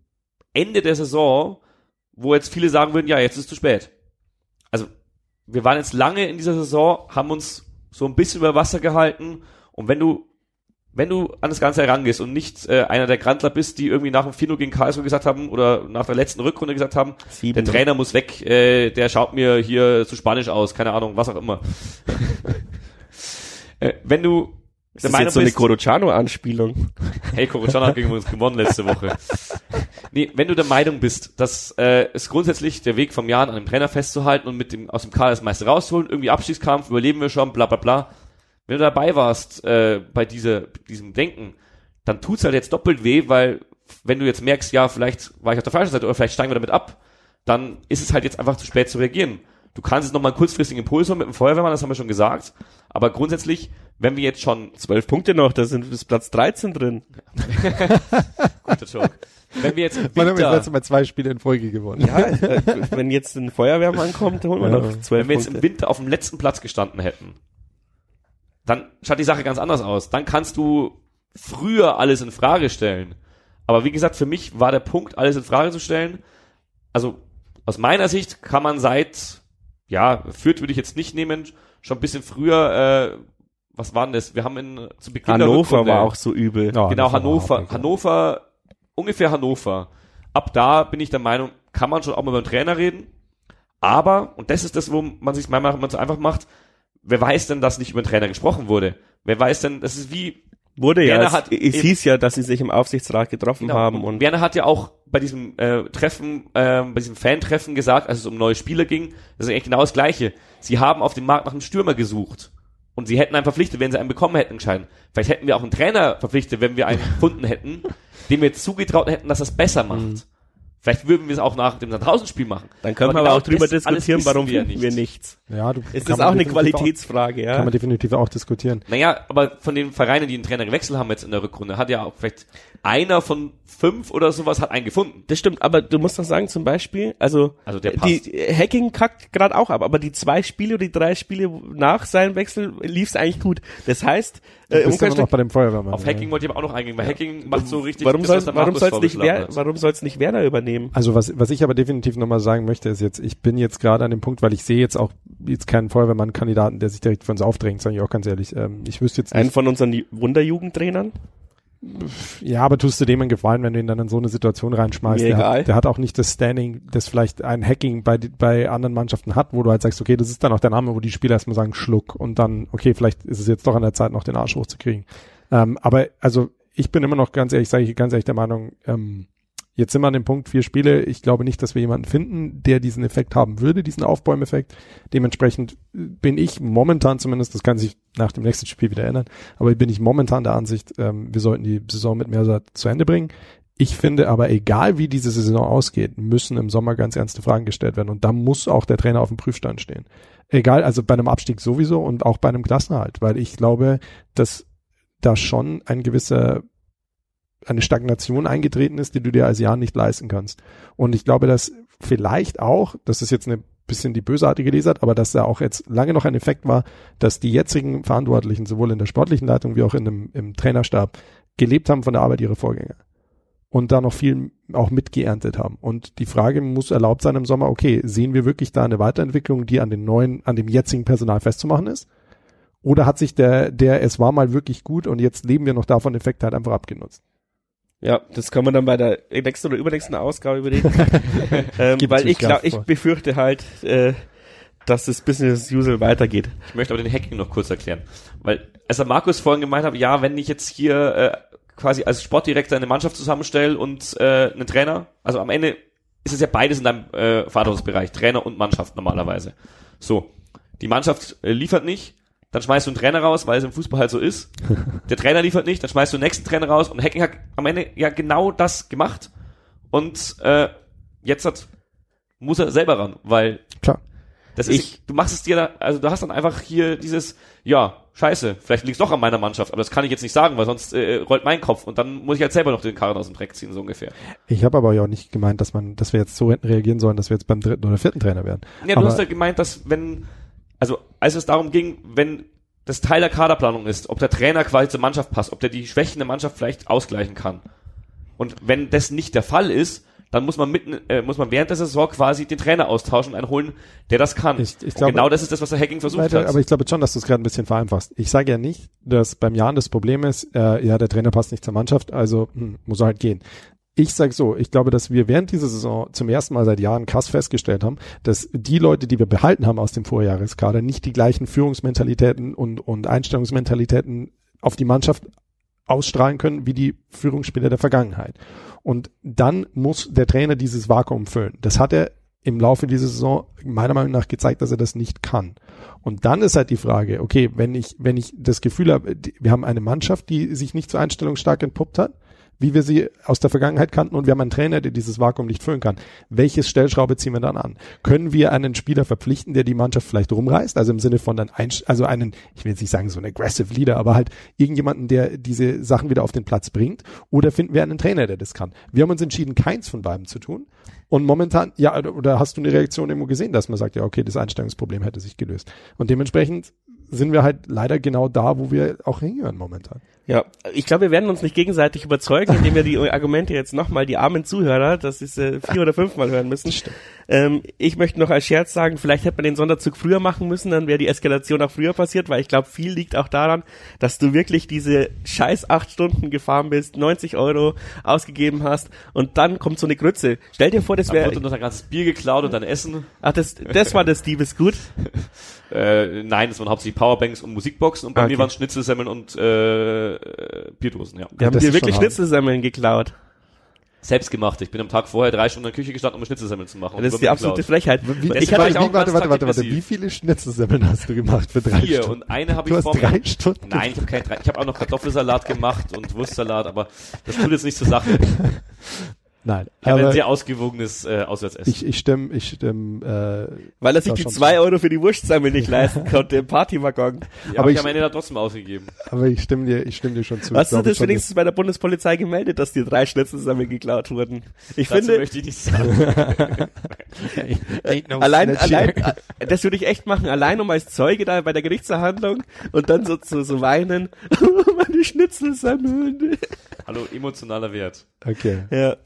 Ende der Saison, wo jetzt viele sagen würden, ja, jetzt ist es zu spät. Also wir waren jetzt lange in dieser Saison, haben uns so ein bisschen über Wasser gehalten und wenn du wenn du an das Ganze herangehst und nicht äh, einer der Grantler bist, die irgendwie nach dem 4 gegen Karlsruhe gesagt haben oder nach der letzten Rückrunde gesagt haben, Sieben. der Trainer muss weg, äh, der schaut mir hier zu Spanisch aus, keine Ahnung, was auch immer. äh, wenn du Das ist jetzt so eine Corociano-Anspielung. Hey, Coruscant hat gegen uns gewonnen letzte Woche. Nee, wenn du der Meinung bist, dass äh, es grundsätzlich der Weg vom Jahr an einem Trainer festzuhalten und mit dem aus dem Kader das meiste rausholen, irgendwie Abstiegskampf, überleben wir schon, bla bla bla. Wenn du dabei warst äh, bei dieser, diesem Denken, dann tut's halt jetzt doppelt weh, weil wenn du jetzt merkst, ja, vielleicht war ich auf der falschen Seite oder vielleicht steigen wir damit ab, dann ist es halt jetzt einfach zu spät zu reagieren. Du kannst jetzt nochmal einen kurzfristigen Impuls holen mit dem Feuerwehrmann, das haben wir schon gesagt. Aber grundsätzlich, wenn wir jetzt schon Zwölf Punkte noch, da sind bis Platz 13 drin. Guter Joke. Wenn wir jetzt im Man hat Winter, jetzt Mal zwei Spiele in Folge gewonnen. Ja, äh, wenn jetzt ein Feuerwehrmann kommt, holen wir Ja. noch zwölf wenn wir jetzt im Punkte. Winter auf dem letzten Platz gestanden hätten, dann schaut die Sache ganz anders aus. Dann kannst du früher alles in Frage stellen. Aber wie gesagt, für mich war der Punkt, alles in Frage zu stellen. Also aus meiner Sicht kann man seit, ja, Fürth würde ich jetzt nicht nehmen, schon ein bisschen früher, äh, was war denn das? Wir haben in, zu Beginn Hannover Rückrunde- war auch so übel. Ja, genau, Hannover. Hannover, ungefähr Hannover. Ab da bin ich der Meinung, kann man schon auch mal beim Trainer reden. Aber, und das ist das, wo man sich manchmal immer so einfach macht, wer weiß denn, dass nicht über den Trainer gesprochen wurde? Wer weiß denn, das ist wie, Wurde ja, Werner es, hat es hieß ja, dass sie sich im Aufsichtsrat getroffen genau, haben und Werner hat ja auch bei diesem äh, Treffen, äh, bei diesem Fan-Treffen gesagt, als es um neue Spieler ging, das ist eigentlich genau das Gleiche. Sie haben auf dem Markt nach einem Stürmer gesucht. Und sie hätten einen verpflichtet, wenn sie einen bekommen hätten, entscheiden. Vielleicht hätten wir auch einen Trainer verpflichtet, wenn wir einen gefunden hätten. dem wir zugetraut hätten, dass es besser macht. Mhm. Vielleicht würden wir es auch nach dem Draußenspiel machen. Dann können Aber wir aber auch genau drüber das alles diskutieren, warum wir finden nicht. wir nichts. Ja, du, Es ist auch eine Qualitätsfrage, Auch, ja. kann man definitiv auch diskutieren. Naja, aber von den Vereinen, die einen Trainer gewechselt haben jetzt in der Rückrunde, hat ja auch vielleicht einer von fünf oder sowas hat einen gefunden. Das stimmt, aber du musst doch sagen, zum Beispiel, also, Also der die Hacking kackt gerade auch ab, aber die zwei Spiele oder die drei Spiele nach seinem Wechsel lief es eigentlich gut. Das heißt, äh, Du bist noch bei dem Feuerwehrmann. Auf Hacking wollte ich aber auch noch eingehen, weil Hacking macht so richtig warum soll warum soll's nicht Wer, warum soll's nicht Werder übernehmen? Also was, was ich aber definitiv nochmal sagen möchte, ist jetzt, ich bin jetzt gerade an dem Punkt, weil ich sehe jetzt auch jetzt keinen Feuerwehrmann-Kandidaten, der sich direkt für uns aufdrängt, sage ich auch ganz ehrlich. Ähm, ich wüsste jetzt Einen nicht, von unseren Ju- Wunderjugendtrainern? Ja, aber tust du dem einen Gefallen, wenn du ihn dann in so eine Situation reinschmeißt? Der. Hat, der hat auch nicht das Standing, das vielleicht ein Hacking bei, bei anderen Mannschaften hat, wo du halt sagst, okay, das ist dann auch der Name, wo die Spieler erstmal sagen, Schluck und dann, okay, vielleicht ist es jetzt doch an der Zeit, noch den Arsch hochzukriegen. Ähm, aber also ich bin immer noch ganz ehrlich, sage ich ganz ehrlich der Meinung, ähm, jetzt sind wir an dem Punkt, vier Spiele. Ich glaube nicht, dass wir jemanden finden, der diesen Effekt haben würde, diesen Aufbäumeffekt. Dementsprechend bin ich momentan zumindest, das kann sich nach dem nächsten Spiel wieder ändern, aber bin ich momentan der Ansicht, ähm, wir sollten die Saison mit Mersat zu Ende bringen. Ich finde aber, egal wie diese Saison ausgeht, müssen im Sommer ganz ernste Fragen gestellt werden. Und da muss auch der Trainer auf dem Prüfstand stehen. Egal, also bei einem Abstieg sowieso und auch bei einem Klassenerhalt, weil ich glaube, dass da schon ein gewisser eine Stagnation eingetreten ist, die du dir als Jahr nicht leisten kannst. Und ich glaube, dass vielleicht auch, das ist jetzt eine bisschen die bösartige Lesart, aber dass da auch jetzt lange noch ein Effekt war, dass die jetzigen Verantwortlichen sowohl in der sportlichen Leitung wie auch in dem, im Trainerstab gelebt haben von der Arbeit ihrer Vorgänger und da noch viel auch mitgeerntet haben. Und die Frage muss erlaubt sein im Sommer, okay, sehen wir wirklich da eine Weiterentwicklung, die an den neuen, an dem jetzigen Personal festzumachen ist? Oder hat sich der, der, es war mal wirklich gut und jetzt leben wir noch davon, Effekt halt einfach abgenutzt? Ja, das kann man dann bei der nächsten oder übernächsten Ausgabe überlegen. ähm, weil ich glaube, ich befürchte halt, äh, dass das Business as usual weitergeht. Ich möchte aber den Hacking noch kurz erklären. Weil, als der Markus vorhin gemeint hat, ja, wenn ich jetzt hier äh, quasi als Sportdirektor eine Mannschaft zusammenstelle und äh, einen Trainer, also am Ende ist es ja beides in deinem äh, Verantwortungsbereich, Trainer und Mannschaft normalerweise. So, die Mannschaft äh, liefert nicht, dann schmeißt du einen Trainer raus, weil es im Fußball halt so ist. Der Trainer liefert nicht, dann schmeißt du den nächsten Trainer raus und Hacking hat am Ende ja genau das gemacht. Und äh, jetzt hat, muss er selber ran, weil Klar. das Ich- ist, du machst es dir, da, also du hast dann einfach hier dieses, ja, scheiße, vielleicht liegt's doch an meiner Mannschaft, aber das kann ich jetzt nicht sagen, weil sonst äh, rollt mein Kopf und dann muss ich halt selber noch den Karren aus dem Dreck ziehen, so ungefähr. Ich habe aber ja auch nicht gemeint, dass man, dass wir jetzt so hätten reagieren sollen, dass wir jetzt beim dritten oder vierten Trainer werden. Ja, du Aber- hast ja gemeint, dass wenn, also als es darum ging, wenn das Teil der Kaderplanung ist, ob der Trainer quasi zur Mannschaft passt, ob der die Schwächen der Mannschaft vielleicht ausgleichen kann. Und wenn das nicht der Fall ist, dann muss man mitten, äh, muss man während der Saison quasi den Trainer austauschen, einen holen, der das kann. Ich- ich Und glaube- genau das ist das, was der Hacking versucht Weiter, hat. aber ich glaube schon, dass du es gerade ein bisschen vereinfachst. Ich sage ja nicht, dass beim Jan das Problem ist, äh, ja, der Trainer passt nicht zur Mannschaft, also hm, muss er halt gehen. Ich sage so, ich glaube, dass wir während dieser Saison zum ersten Mal seit Jahren krass festgestellt haben, dass die Leute, die wir behalten haben aus dem Vorjahreskader, nicht die gleichen Führungsmentalitäten und, und Einstellungsmentalitäten auf die Mannschaft ausstrahlen können wie die Führungsspieler der Vergangenheit. Und dann muss der Trainer dieses Vakuum füllen. Das hat er im Laufe dieser Saison meiner Meinung nach gezeigt, dass er das nicht kann. Und dann ist halt die Frage, okay, wenn ich, wenn ich das Gefühl habe, wir haben eine Mannschaft, die sich nicht so einstellungsstark entpuppt hat, wie wir sie aus der Vergangenheit kannten und wir haben einen Trainer, der dieses Vakuum nicht füllen kann. Welches Stellschraube ziehen wir dann an? Können wir einen Spieler verpflichten, der die Mannschaft vielleicht rumreißt? Also im Sinne von dann ein, also einen, ich will jetzt nicht sagen so ein aggressive Leader, aber halt irgendjemanden, der diese Sachen wieder auf den Platz bringt? Oder finden wir einen Trainer, der das kann? Wir haben uns entschieden, keins von beiden zu tun. Und momentan, ja, oder- hast du eine Reaktion irgendwo gesehen, dass man sagt, ja, okay, das Einstellungsproblem hätte sich gelöst. Und dementsprechend sind wir halt leider genau da, wo wir auch hingehören momentan. Ja, ich glaube, wir werden uns nicht gegenseitig überzeugen, indem wir die Argumente jetzt nochmal, die armen Zuhörer, das ist äh, vier oder fünfmal hören müssen. Ähm, ich möchte noch als Scherz sagen, vielleicht hätte man den Sonderzug früher machen müssen, dann wäre die Eskalation auch früher passiert, weil ich glaube, viel liegt auch daran, dass du wirklich diese scheiß acht Stunden gefahren bist, 90 Euro ausgegeben hast und dann kommt so eine Grütze. Stell dir vor, das wäre, wurde noch ein ganzes Bier geklaut und dann Essen. ach, das, das war das Diebesgut. Äh, nein, das waren hauptsächlich Powerbanks und Musikboxen und bei Okay. mir waren Schnitzelsemmeln und äh, äh, Bierdosen, ja. Wir haben dir wirklich. Schnitzelsemmeln geklaut. Selbst gemacht. Ich bin am Tag vorher drei Stunden in der Küche gestanden, um Schnitzelsemmeln zu machen. Das ist die absolute Frechheit. Wie, Ich hatte warte, auch warte, warte, warte, warte, wie viele Schnitzelsemmeln hast du gemacht für drei Vier Stunden? und eine habe ich vor drei Stunden Nein, ich habe keine drei. Ich habe auch noch Kartoffelsalat gemacht und Wurstsalat, aber das tut jetzt nicht zur Sache. Nein, Ich habe ein sehr ausgewogenes äh, Auswärtsessen. ich, ich stimme, ich stimme, äh, Weil er sich die zwei Euro für die Wurstsammel nicht leisten konnte im Partywaggon. ja, aber ich ich- am Ende da trotzdem ausgegeben. aber ich stimme dir, ich stimme dir schon zu. Hast du das wenigstens bei der Bundespolizei gemeldet, dass dir drei Schnitzelsemmeln geklaut wurden? Ich Dazu finde, möchte ich nicht sagen. No allein, snitch allein, here. äh, das würde ich echt machen, allein um als Zeuge da bei der Gerichtsverhandlung und dann so, so, so weinen, meine Schnitzelsemmeln. Also Hallo, emotionaler Wert. Okay. Ja,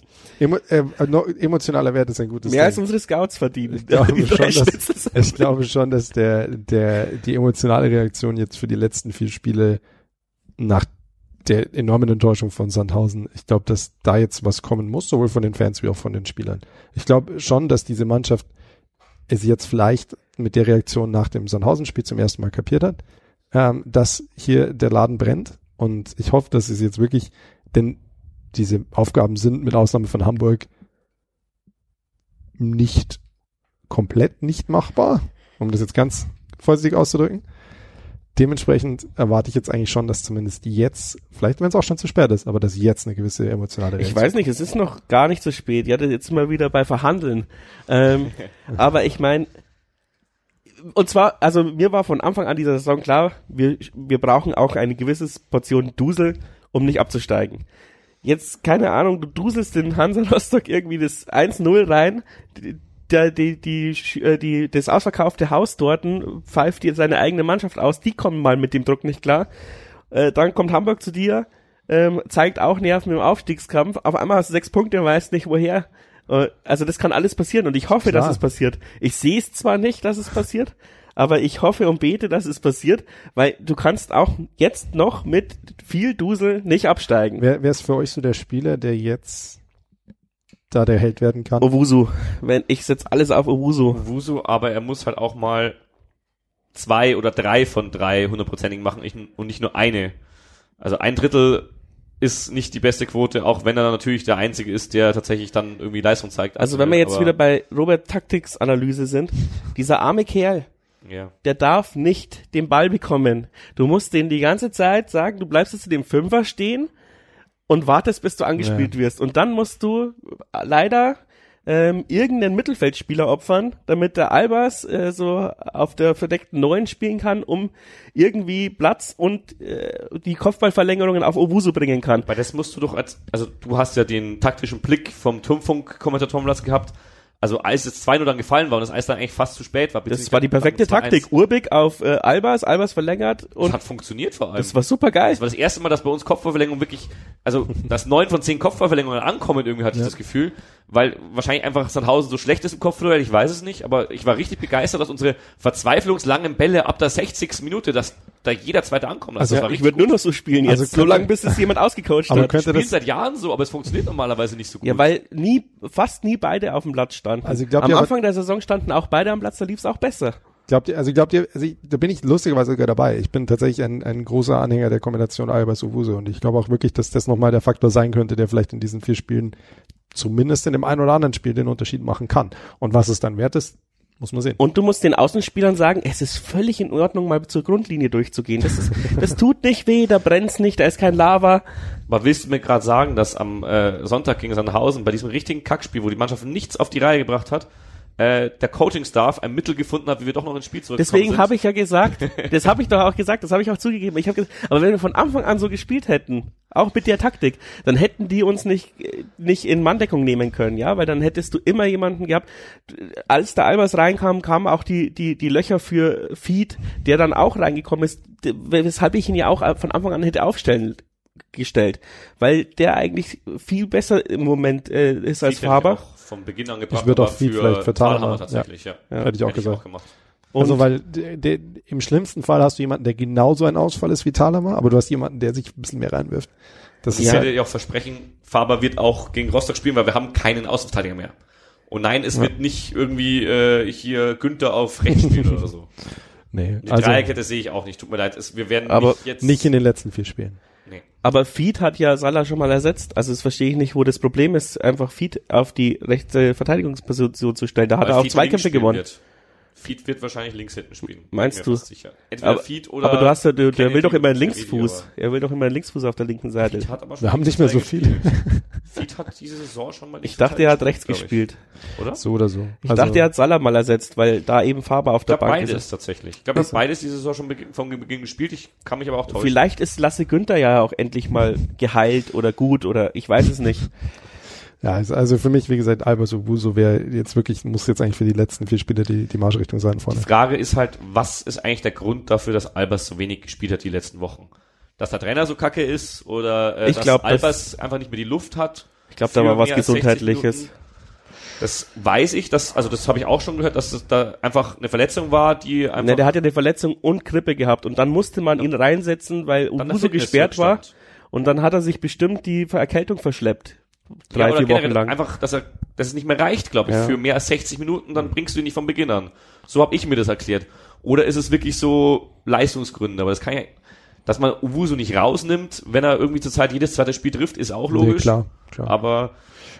Emo, äh, no, emotionaler Wert ist ein gutes mehr als Ding. unsere Scouts verdienen. Ich glaube, schon, dass, ich glaube schon, dass der, der, die emotionale Reaktion jetzt für die letzten vier Spiele nach der enormen Enttäuschung von Sandhausen, ich glaube, dass da jetzt was kommen muss, sowohl von den Fans wie auch von den Spielern. Ich glaube schon, dass diese Mannschaft es jetzt vielleicht mit der Reaktion nach dem Sandhausen-Spiel zum ersten Mal kapiert hat, ähm, dass hier der Laden brennt. Und ich hoffe, dass es jetzt wirklich, denn diese Aufgaben sind mit Ausnahme von Hamburg nicht komplett nicht machbar, um das jetzt ganz vorsichtig auszudrücken. Dementsprechend erwarte ich jetzt eigentlich schon, dass zumindest jetzt, vielleicht wenn es auch schon zu spät ist, aber dass jetzt eine gewisse emotionale Ich weiß nicht, es ist noch gar nicht so spät. Ja, das jetzt mal wieder bei Verhandeln. Ähm, aber ich meine, und zwar, also mir war von Anfang an dieser Saison klar, wir, wir brauchen auch eine gewisse Portion Dusel, um nicht abzusteigen. Jetzt, keine Ahnung, du duselst den Hansa Rostock irgendwie das 1-0 rein, die, die, die, äh, die, das ausverkaufte Haus dort pfeift dir seine eigene Mannschaft aus, die kommen mal mit dem Druck nicht klar. Äh, dann kommt Hamburg zu dir, ähm, zeigt auch Nerven im Aufstiegskampf. Auf einmal hast du sechs Punkte und weißt nicht woher. Äh, also das kann alles passieren und ich hoffe, Klar. dass es passiert. Ich sehe es zwar nicht, dass es passiert, aber ich hoffe und bete, dass es passiert, weil du kannst auch jetzt noch mit viel Dusel nicht absteigen. Wer, wer ist für euch so der Spieler, der jetzt da der Held werden kann? Owusu. Wenn ich setz alles auf Owusu. Wusu, aber er muss halt auch mal zwei oder drei von drei hundertprozentigen machen ich- und nicht nur eine. Also ein Drittel ist nicht die beste Quote, auch wenn er natürlich der Einzige ist, der tatsächlich dann irgendwie Leistung zeigt. Also wenn wir jetzt wieder bei Robert Taktiks Analyse sind, dieser arme Kerl, Ja. der darf nicht den Ball bekommen. Du musst den die ganze Zeit sagen, du bleibst jetzt in dem Fünfer stehen und wartest, bis du angespielt wirst. Und dann musst du leider ähm, irgendeinen Mittelfeldspieler opfern, damit der Albers äh, so auf der verdeckten Neun spielen kann, um irgendwie Platz und äh, die Kopfballverlängerungen auf Owusu bringen kann. Weil das musst du doch als, also du hast ja den taktischen Blick vom Turmfunk-Kommentatorenplatz gehabt. Also als es 2-0 dann gefallen war und das Eis dann eigentlich fast zu spät war. Das war die perfekte Taktik. Urbig auf äh, Albers, Albers verlängert Und und hat funktioniert vor allem. das war super geil. Das war das erste Mal, dass bei uns Kopfballverlängerungen wirklich, also dass neun von zehn Kopfballverlängerungen ankommen, irgendwie hatte ich Ja. das Gefühl, weil wahrscheinlich einfach Sandhausen so schlecht ist im Kopfball, ich weiß es nicht, aber ich war richtig begeistert, dass unsere verzweiflungslangen Bälle ab der 60. Minute, dass da jeder zweite ankommt. Also das war Ich würde nur noch so spielen jetzt, Also so lange bis es jemand ausgecoacht Aber hat. könnte Spielen das, seit Jahren so, aber es funktioniert normalerweise nicht so gut. Ja, weil nie, fast nie beide auf dem Platz standen. Also ich glaub, Am ja, Anfang der Saison standen auch beide am Platz, da lief's auch besser. glaubt ihr, also glaubt ihr, also ich, da bin ich lustigerweise sogar dabei. Ich bin tatsächlich ein, ein großer Anhänger der Kombination Albers Owusu und ich glaube auch wirklich, dass das nochmal der Faktor sein könnte, der vielleicht in diesen vier Spielen zumindest in dem einen oder anderen Spiel den Unterschied machen kann. Und was es dann wert ist, muss man sehen. Und du musst den Außenspielern sagen, es ist völlig in Ordnung, mal zur Grundlinie durchzugehen. Das, ist, das tut nicht weh, da brennt's nicht, da ist kein Lava. Aber willst du mir gerade sagen, dass am äh, Sonntag gegen Sandhausen bei diesem richtigen Kackspiel, wo die Mannschaft nichts auf die Reihe gebracht hat, äh, der Coaching-Staff ein Mittel gefunden hat, wie wir doch noch ins Spiel zurückkommen Deswegen habe ich ja gesagt, das habe ich doch auch gesagt, das habe ich auch zugegeben. Ich habe gesagt, aber wenn wir von Anfang an so gespielt hätten, auch mit der Taktik, dann hätten die uns nicht äh, nicht in Manndeckung nehmen können, ja, weil dann hättest du immer jemanden gehabt. Als der Albers reinkam, kamen auch die die die Löcher für Feed, der dann auch reingekommen ist, weshalb ich ihn ja auch von Anfang an hätte aufstellen gestellt, weil der eigentlich viel besser im Moment äh, ist als Feed ich Faber. Vom Beginn an gebracht. Ich würde auch aber Feed vielleicht für Thalhammer, tatsächlich, ja. Ja. Hätte ich auch Hätte gesagt. auch gemacht. also Und- weil de, de, im schlimmsten Fall hast du jemanden, der genauso ein Ausfall ist wie Thalhammer, aber du hast jemanden, der sich ein bisschen mehr reinwirft. Das Ich ist hätte ja auch versprechen, Faber wird auch gegen Rostock spielen, weil wir haben keinen Außenverteidiger mehr. Und nein, es wird nicht irgendwie äh, hier Günther auf rechts spielen oder so. nee, Die also Dreierkette sehe ich auch nicht, tut mir leid. Es, wir werden Aber nicht jetzt... nicht in den letzten vier Spielen. Aber Feed hat ja Salah schon mal ersetzt. Also das verstehe ich nicht, wo das Problem ist, einfach Feed auf die rechte Verteidigungsposition zu stellen. Da hat Weil er auch Feed Zweikämpfe gewonnen. Wird. Feed wird wahrscheinlich links hinten spielen. Meinst du? Sicher. Entweder Aber, Feed oder aber du hast ja, du, der Kennedy will doch immer einen Linksfuß. Er will doch immer einen Linksfuß auf der linken Seite. Feed hat aber schon Wir haben nicht mehr so viele. gespielt. Feed hat diese Saison schon mal Ich dachte, er hat rechts gespielt. Oder? So oder so. Ich dachte, er hat Salah mal ersetzt, weil da eben Faber auf Ich der Bank beides ist. tatsächlich. Ich glaube, er hat beides diese Saison schon vom Beginn gespielt. Ich kann mich aber auch täuschen. Vielleicht ist Lasse Günther ja auch endlich mal geheilt oder gut oder ich weiß es nicht. Ja, also, für mich, wie gesagt, Albers Obuso wäre jetzt wirklich, muss jetzt eigentlich für die letzten vier Spiele die, die Marschrichtung sein vorne. Die Frage ist halt, was ist eigentlich der Grund dafür, dass Albers so wenig gespielt hat die letzten Wochen? Dass der Trainer so kacke ist oder äh, Ich dass glaub, das- Albers einfach nicht mehr die Luft hat? Ich glaube, da war was mehr als 60 Gesundheitliches. Das weiß ich, das, also das habe ich auch schon gehört, dass es da einfach eine Verletzung war, die einfach Ne, der hat ja eine Verletzung und Grippe gehabt und dann musste man ihn reinsetzen, weil Ubuso Fitness gesperrt war und dann hat er sich bestimmt die Erkältung verschleppt. Drei, ja, vier Wochen generell lang. Einfach, dass er, dass es nicht mehr reicht, glaube ich, Ja. für mehr als 60 Minuten, dann bringst du ihn nicht vom Beginn an. So habe ich mir das erklärt. Oder ist es wirklich so Leistungsgründe? Aber das kann ja, dass man Uwuso nicht rausnimmt, wenn er irgendwie zur Zeit jedes zweite Spiel trifft, ist auch logisch. Nee, klar, klar. Aber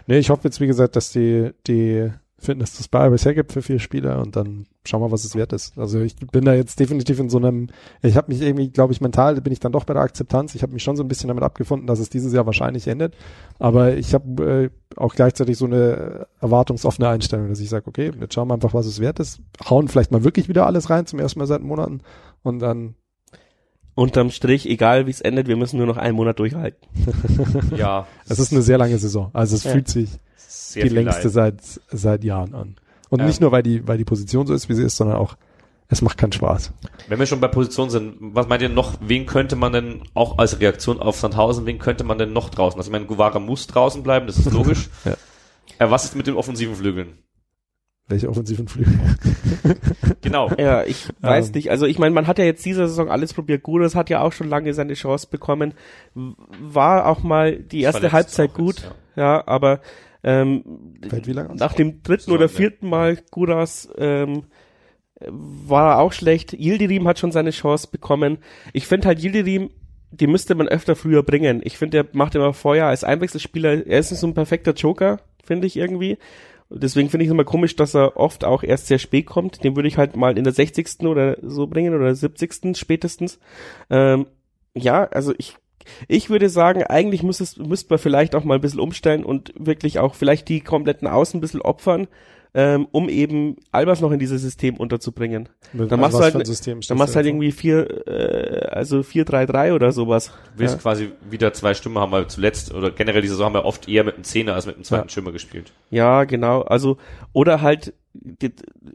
Nee, ich hoffe jetzt, wie gesagt, dass die, die Fitness des Ballers hergibt für vier Spieler und dann schauen wir, was es wert ist. Also ich bin da jetzt definitiv in so einem, ich habe mich irgendwie, glaube ich, mental bin ich dann doch bei der Akzeptanz. Ich habe mich schon so ein bisschen damit abgefunden, dass es dieses Jahr wahrscheinlich endet. Aber ich habe äh, auch gleichzeitig so eine erwartungsoffene Einstellung, dass ich sage, okay, jetzt schauen wir einfach, was es wert ist. Hauen vielleicht mal wirklich wieder alles rein, zum ersten Mal seit Monaten. Und dann, Unterm Strich, egal wie es endet, wir müssen nur noch einen Monat durchhalten. ja, es ist eine sehr lange Saison. Also es Ja. fühlt sich sehr die viel längste Leid. seit, seit Jahren an. Und Ähm. nicht nur, weil die, weil die Position so ist, wie sie ist, sondern auch, es macht keinen Spaß. Wenn wir schon bei Position sind, was meint ihr noch, wen könnte man denn auch als Reaktion auf Sandhausen, wen könnte man denn noch draußen? Also ich meine, Guevara muss draußen bleiben, das ist logisch. Ja. Äh, was ist mit den offensiven Flügeln? Welche offensiven Flügel? Genau. Ja, ich weiß Ähm. nicht. Also ich meine, man hat ja jetzt diese Saison alles probiert. Gures hat ja auch schon lange seine Chance bekommen. War auch mal die erste Halbzeit gut. jetzt, ja. aber ähm, nach dem dritten So, oder vierten Mal Guras ähm, war er auch schlecht. Yildirim hat schon seine Chance bekommen. Ich finde halt Yildirim, die müsste man öfter früher bringen. Ich finde, der macht immer Feuer als Einwechselspieler. Er ist so ein perfekter Joker, finde ich irgendwie. Deswegen finde ich es immer komisch, dass er oft auch erst sehr spät kommt. Den würde ich halt mal in der 60. oder so bringen oder 70. spätestens. Ähm, ja, also ich ich würde sagen, eigentlich müsste müsste man vielleicht auch mal ein bisschen umstellen und wirklich auch vielleicht die kompletten Außen ein bisschen opfern, ähm, um eben Albers noch in dieses System unterzubringen. Dann machst du halt, für ein System dann machst du halt irgendwie vier, äh, also 4-3-3 oder sowas. Du willst Ja. quasi wieder zwei Stimmen haben, weil zuletzt oder generell diese Saison haben wir oft eher mit einem Zehner als mit einem zweiten Ja. Stürmer gespielt. Ja, genau. Also oder halt,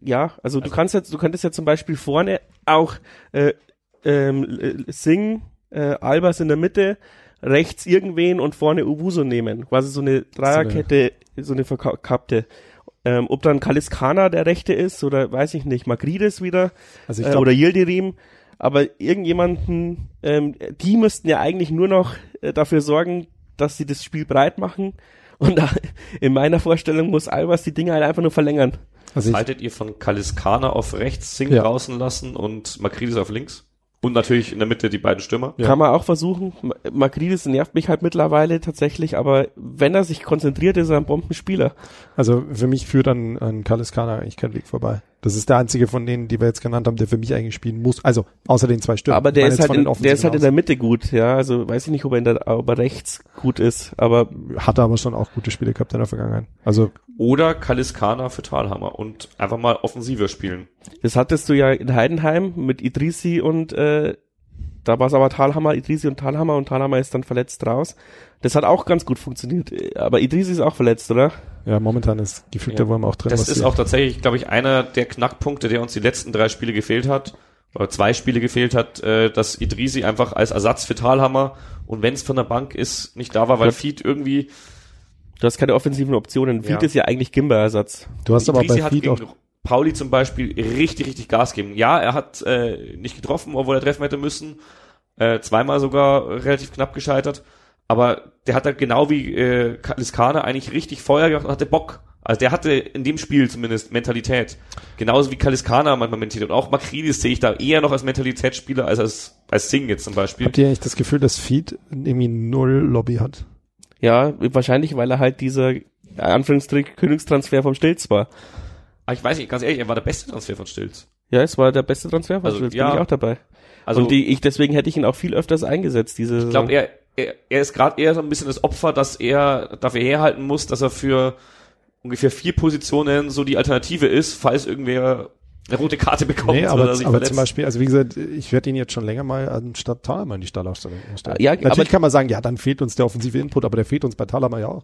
ja, also, du kannst jetzt, du könntest ja zum Beispiel vorne auch äh, ähm, äh, Sing, äh, Albers in der Mitte, rechts irgendwen und vorne Ubuso nehmen. Quasi so eine Dreierkette, so eine verkappte. Ähm, ob dann Kaliskana der Rechte ist oder weiß ich nicht, Magrides wieder Also ich äh, oder Yildirim. Aber irgendjemanden, ähm, die müssten ja eigentlich nur noch äh, dafür sorgen, dass sie das Spiel breit machen. Und da, in meiner Vorstellung muss Albers die Dinge halt einfach nur verlängern. also Haltet ihr von Kaliskana auf rechts, Sing Ja. draußen lassen und Makridis auf links? Und natürlich in der Mitte die beiden Stürmer? Ja. Kann man auch versuchen. Ma- Makridis nervt mich halt mittlerweile tatsächlich, aber wenn er sich konzentriert, ist er ein Bombenspieler. also für mich führt an, an Kaliskana eigentlich kein Weg vorbei. Das ist der einzige von denen, die wir jetzt genannt haben, der für mich eigentlich spielen muss. Also außer den zwei Stürmen. aber der ist halt, in, der ist halt in der Mitte gut, ja. Also weiß ich nicht, ob er in der, ob er rechts gut ist, aber. Hat er aber schon auch gute Spiele gehabt in der Vergangenheit. Also Oder Kaliskana für Talhammer und einfach mal offensiver spielen. Das hattest du ja in Heidenheim mit Idrisi und äh, da war es aber Talhammer, Idrisi und Talhammer und Talhammer ist dann verletzt raus. Das hat auch ganz gut funktioniert. Aber Idrisi ist auch verletzt, oder? ja, momentan ist gefühlt Ja. der Wurm auch drin. Das ist auch tatsächlich, glaube ich, einer der Knackpunkte, der uns die letzten drei Spiele gefehlt hat, oder zwei Spiele gefehlt hat, äh, dass Idrisi einfach als Ersatz für Talhammer und wenn es von der Bank ist, nicht da war, weil Ja. Fied irgendwie Du hast keine offensiven Optionen. Fied Ja. ist ja eigentlich Gimber-Ersatz. Du hast aber Idrisi bei hat Feed auch gegen Pauli zum Beispiel richtig, richtig Gas gegeben. Ja, er hat äh, nicht getroffen, obwohl er treffen hätte müssen. Äh, zweimal sogar relativ knapp gescheitert. Aber der hat halt genau wie äh, Liskane eigentlich richtig Feuer gemacht und hatte Bock. Also der hatte in dem Spiel zumindest Mentalität. Genauso wie Kaliskana manchmal Mentalität. Und auch Makridis sehe ich da eher noch als Mentalitätsspieler als als, als Singh jetzt zum Beispiel. Habt ihr eigentlich das Gefühl, dass Feed irgendwie null Lobby hat? Ja, wahrscheinlich, weil er halt dieser Anführungsstrich Königstransfer vom Stilz war. Aber ich weiß nicht, ganz ehrlich, er war der beste Transfer von Stilz. Ja, es war der beste Transfer von Also, Stilz, ja. bin ich auch dabei. Also und die, ich, deswegen hätte ich ihn auch viel öfters eingesetzt, diese ich glaube, er, er, er ist gerade eher so ein bisschen das Opfer, dass er dafür herhalten muss, dass er für ungefähr vier Positionen so die Alternative ist, falls irgendwer eine rote Karte bekommt Nee, aber, oder sich aber verletzt. zum Beispiel, also wie gesagt, ich werde ihn jetzt schon länger mal anstatt Thalhammer in die Stallaufstellung stellen. Ja, Natürlich aber- kann man sagen, ja, dann fehlt uns der offensive Input, aber der fehlt uns bei Thalhammer ja auch.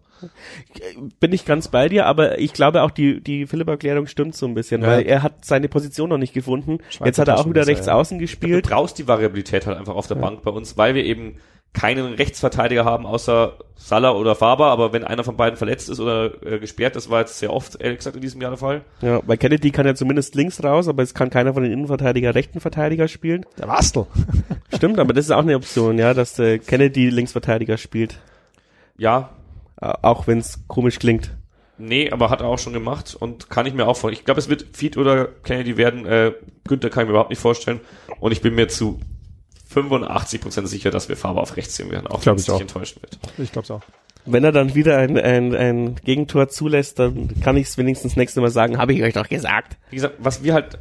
bin ich ganz bei dir, aber ich glaube auch die, die Philipp-Erklärung stimmt so ein bisschen, Ja. weil er hat seine Position noch nicht gefunden. Schweizer Jetzt hat er auch wieder rechts ja. außen Du gespielt. brauchst die Variabilität halt einfach auf der Bank bei uns, weil wir eben keinen Rechtsverteidiger haben außer Salah oder Faber, aber wenn einer von beiden verletzt ist oder äh, gesperrt, das war jetzt sehr oft, ehrlich gesagt, in diesem Jahr der Fall. Ja, weil Kennedy kann ja zumindest links raus, aber es kann keiner von den Innenverteidiger rechten Verteidiger spielen. Der Wastel. Stimmt, aber das ist auch eine Option, ja, dass äh, Kennedy Linksverteidiger spielt. Ja, Äh, Auch wenn es komisch klingt. nee, aber hat er auch schon gemacht und kann ich mir auch vorstellen. Ich glaube, es wird Feed oder Kennedy werden. Äh, Günther kann ich mir überhaupt nicht vorstellen und ich bin mir zu 85% sicher, dass wir Faber auf rechts sehen werden, auch wenn es ich dich auch. enttäuschen wird. Ich glaube auch. Wenn er dann wieder ein, ein, ein Gegentor zulässt, dann kann ich es wenigstens nächste Mal sagen, habe ich euch doch gesagt. wie gesagt, was wir halt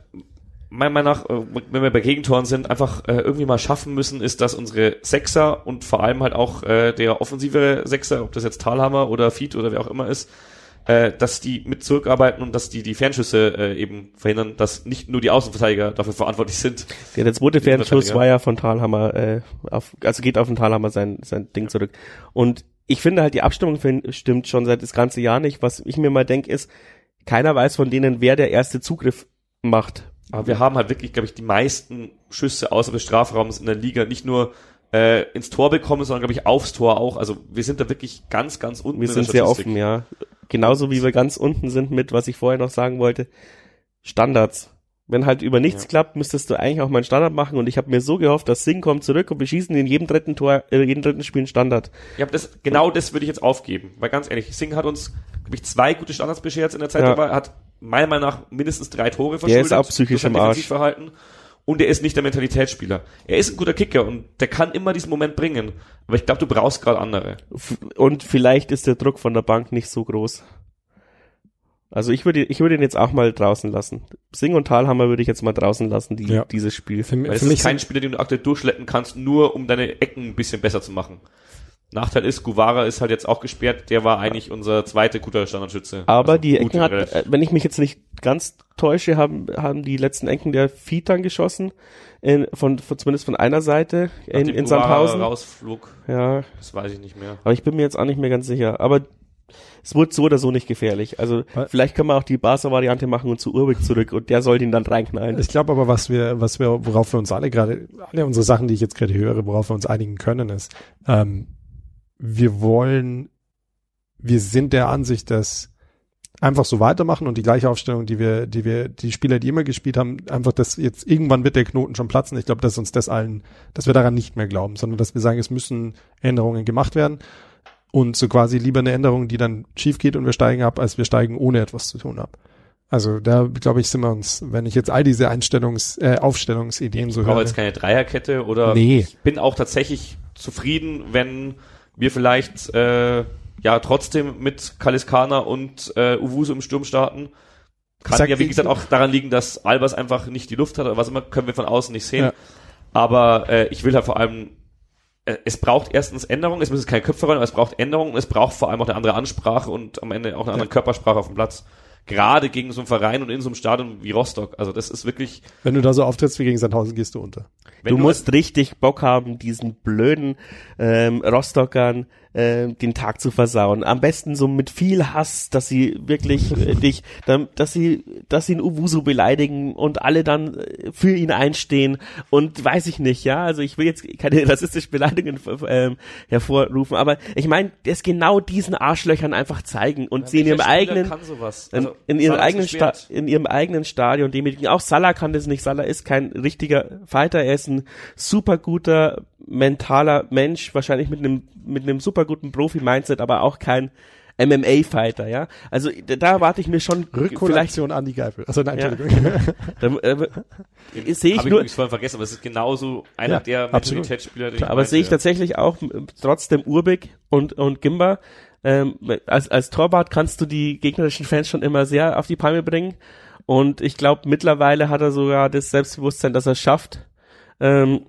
meiner Meinung nach, äh, wenn wir bei Gegentoren sind, einfach äh, irgendwie mal schaffen müssen, ist, dass unsere Sechser und vor allem halt auch äh, der offensive Sechser, ob das jetzt Talhammer oder Fied oder wer auch immer ist, äh, dass die mit zurückarbeiten und dass die die Fernschüsse äh, eben verhindern, dass nicht nur die Außenverteidiger dafür verantwortlich sind. Ja, der zweite Fernschuss war ja von Thalhammer, äh, auf, also geht auf den Thalhammer sein, sein Ding zurück. Und ich finde halt, die Abstimmung stimmt schon seit das ganze Jahr nicht. Was ich mir mal denke, ist, keiner weiß von denen, wer der erste Zugriff macht. Aber wir haben halt wirklich, glaube ich, die meisten Schüsse außerhalb des Strafraums in der Liga nicht nur äh, ins Tor bekommen, sondern, glaube ich, aufs Tor auch. Also wir sind da wirklich ganz, ganz unten Wir in sind sehr offen, ja. Genauso wie wir ganz unten sind mit, was ich vorher noch sagen wollte, Standards. Wenn halt über nichts Ja. klappt, müsstest du eigentlich auch mal einen Standard machen. Und ich habe mir so gehofft, dass Singh kommt zurück und wir schießen in jedem dritten Tor, äh, jedem dritten Spiel einen Standard. Ja, das, genau das würde ich jetzt aufgeben. Weil ganz ehrlich, Singh hat uns, glaube ich, zwei gute Standards beschert in der Zeit, Ja. aber er hat meiner Meinung nach mindestens drei Tore Der verschuldet. ist auch psychisch im Arsch. Defensivverhalten. Und er ist nicht der Mentalitätsspieler. Er ist ein guter Kicker und der kann immer diesen Moment bringen. Aber ich glaube, du brauchst gerade andere. Und vielleicht ist der Druck von der Bank nicht so groß. Also ich würde, ich würde ihn jetzt auch mal draußen lassen. Singh und Talhammer würde ich jetzt mal draußen lassen, die, Ja. dieses Spiel. Für, Weil es für mich ist kein Spieler, den du aktuell durchschleppen kannst, nur um deine Ecken ein bisschen besser zu machen. Nachteil ist, Guevara ist halt jetzt auch gesperrt. Der war eigentlich unser zweiter guter Standardschütze. Aber Also die Ecken hat, relativ. äh, wenn ich mich jetzt nicht ganz täusche, haben, haben die letzten Ecken der dann geschossen. In, von, von, zumindest von einer Seite in, in Sandhausen. rausflog, Ja, das weiß ich nicht mehr. aber ich bin mir jetzt auch nicht mehr ganz sicher. Aber es wurde so oder so nicht gefährlich. Also Weil- vielleicht können wir auch die Barca-Variante machen und zu Urbeck zurück und der soll ihn dann reinknallen. ich glaube aber, was wir, was wir, worauf wir uns alle gerade, alle unsere Sachen, die ich jetzt gerade höre, worauf wir uns einigen können, ist, ähm, wir wollen, wir sind der Ansicht, dass einfach so weitermachen und die gleiche Aufstellung, die wir, die wir, die Spieler, die immer gespielt haben, einfach das jetzt irgendwann wird der Knoten schon platzen. Ich glaube, dass uns das allen, dass wir daran nicht mehr glauben, sondern dass wir sagen, es müssen Änderungen gemacht werden und so quasi lieber eine Änderung, die dann schief geht und wir steigen ab, als wir steigen ohne etwas zu tun ab. Also da glaube ich sind wir uns, wenn ich jetzt all diese Einstellungs, äh, Aufstellungsideen so Ich brauche höre. jetzt keine Dreierkette oder Nee. ich bin auch tatsächlich zufrieden, wenn wir vielleicht äh, ja trotzdem mit Kaliskana und äh, Uwusu im Sturm starten. Kann Sag ja wie ich- gesagt auch daran liegen, dass Albers einfach nicht die Luft hat oder was immer, können wir von außen nicht sehen. Ja. Aber äh, ich will halt vor allem es braucht erstens Änderungen, es müssen keine Köpfe rein, aber es braucht Änderungen und es braucht vor allem auch eine andere Ansprache und am Ende auch eine andere Körpersprache auf dem Platz. Gerade gegen so einen Verein und in so einem Stadion wie Rostock. Also das ist wirklich, Wenn du da so auftrittst wie gegen Sandhausen, gehst du unter. wenn du musst richtig Bock haben, diesen blöden ähm, Rostockern ähm, den Tag zu versauen. Am besten so mit viel Hass, dass sie wirklich äh, dich, dass sie, dass sie ihn Uwusu beleidigen und alle dann äh, für ihn einstehen und weiß ich nicht, ja. Also ich will jetzt keine rassistische Beleidigungen ähm, hervorrufen, aber ich meine, das genau diesen Arschlöchern einfach zeigen und sie in ihrem Spieler eigenen sowas? in, Also, in ihrem eigenen Sta in ihrem eigenen Stadion demütigen. Auch Salah kann das nicht. Salah ist kein richtiger Fighter. Er ist ein super guter mentaler Mensch, wahrscheinlich mit einem mit einem super guten Profi-Mindset, aber auch kein MMA-Fighter, ja. Also da, da erwarte ich mir schon vielleicht, Rückkollektion Andi Geipel. Also nein, Ja. Entschuldigung. da, äh, sehe ich Habe ich nur, übrigens vorhin vergessen, aber es ist genauso einer Ja, der. Mentalitätsspieler, den Klar, aber sehe ich meinte. tatsächlich auch m- trotzdem Urbig und, und Gimba. Ähm, als, als Torwart kannst du die gegnerischen Fans schon immer sehr auf die Palme bringen. Und ich glaube, mittlerweile hat er sogar das Selbstbewusstsein, dass er es schafft. Ähm,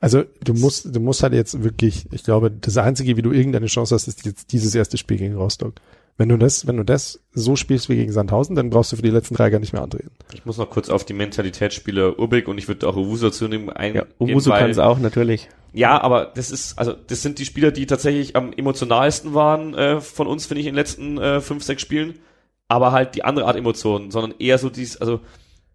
Also du musst, du musst halt jetzt wirklich, ich glaube, das Einzige, wie du irgendeine Chance hast, ist jetzt dieses erste Spiel gegen Rostock. Wenn du das, wenn du das so spielst wie gegen Sandhausen, dann brauchst du für die letzten drei gar nicht mehr antreten. Ich muss noch kurz auf die Mentalitätsspieler Urbig und ich würde auch Owusu dazu nehmen. Ein, ja, Owusu kann es auch, natürlich. Ja, aber das ist, also das sind die Spieler, die tatsächlich am emotionalsten waren äh, von uns, finde ich, in den letzten äh, fünf, sechs Spielen. Aber halt die andere Art Emotionen, sondern eher so dieses, also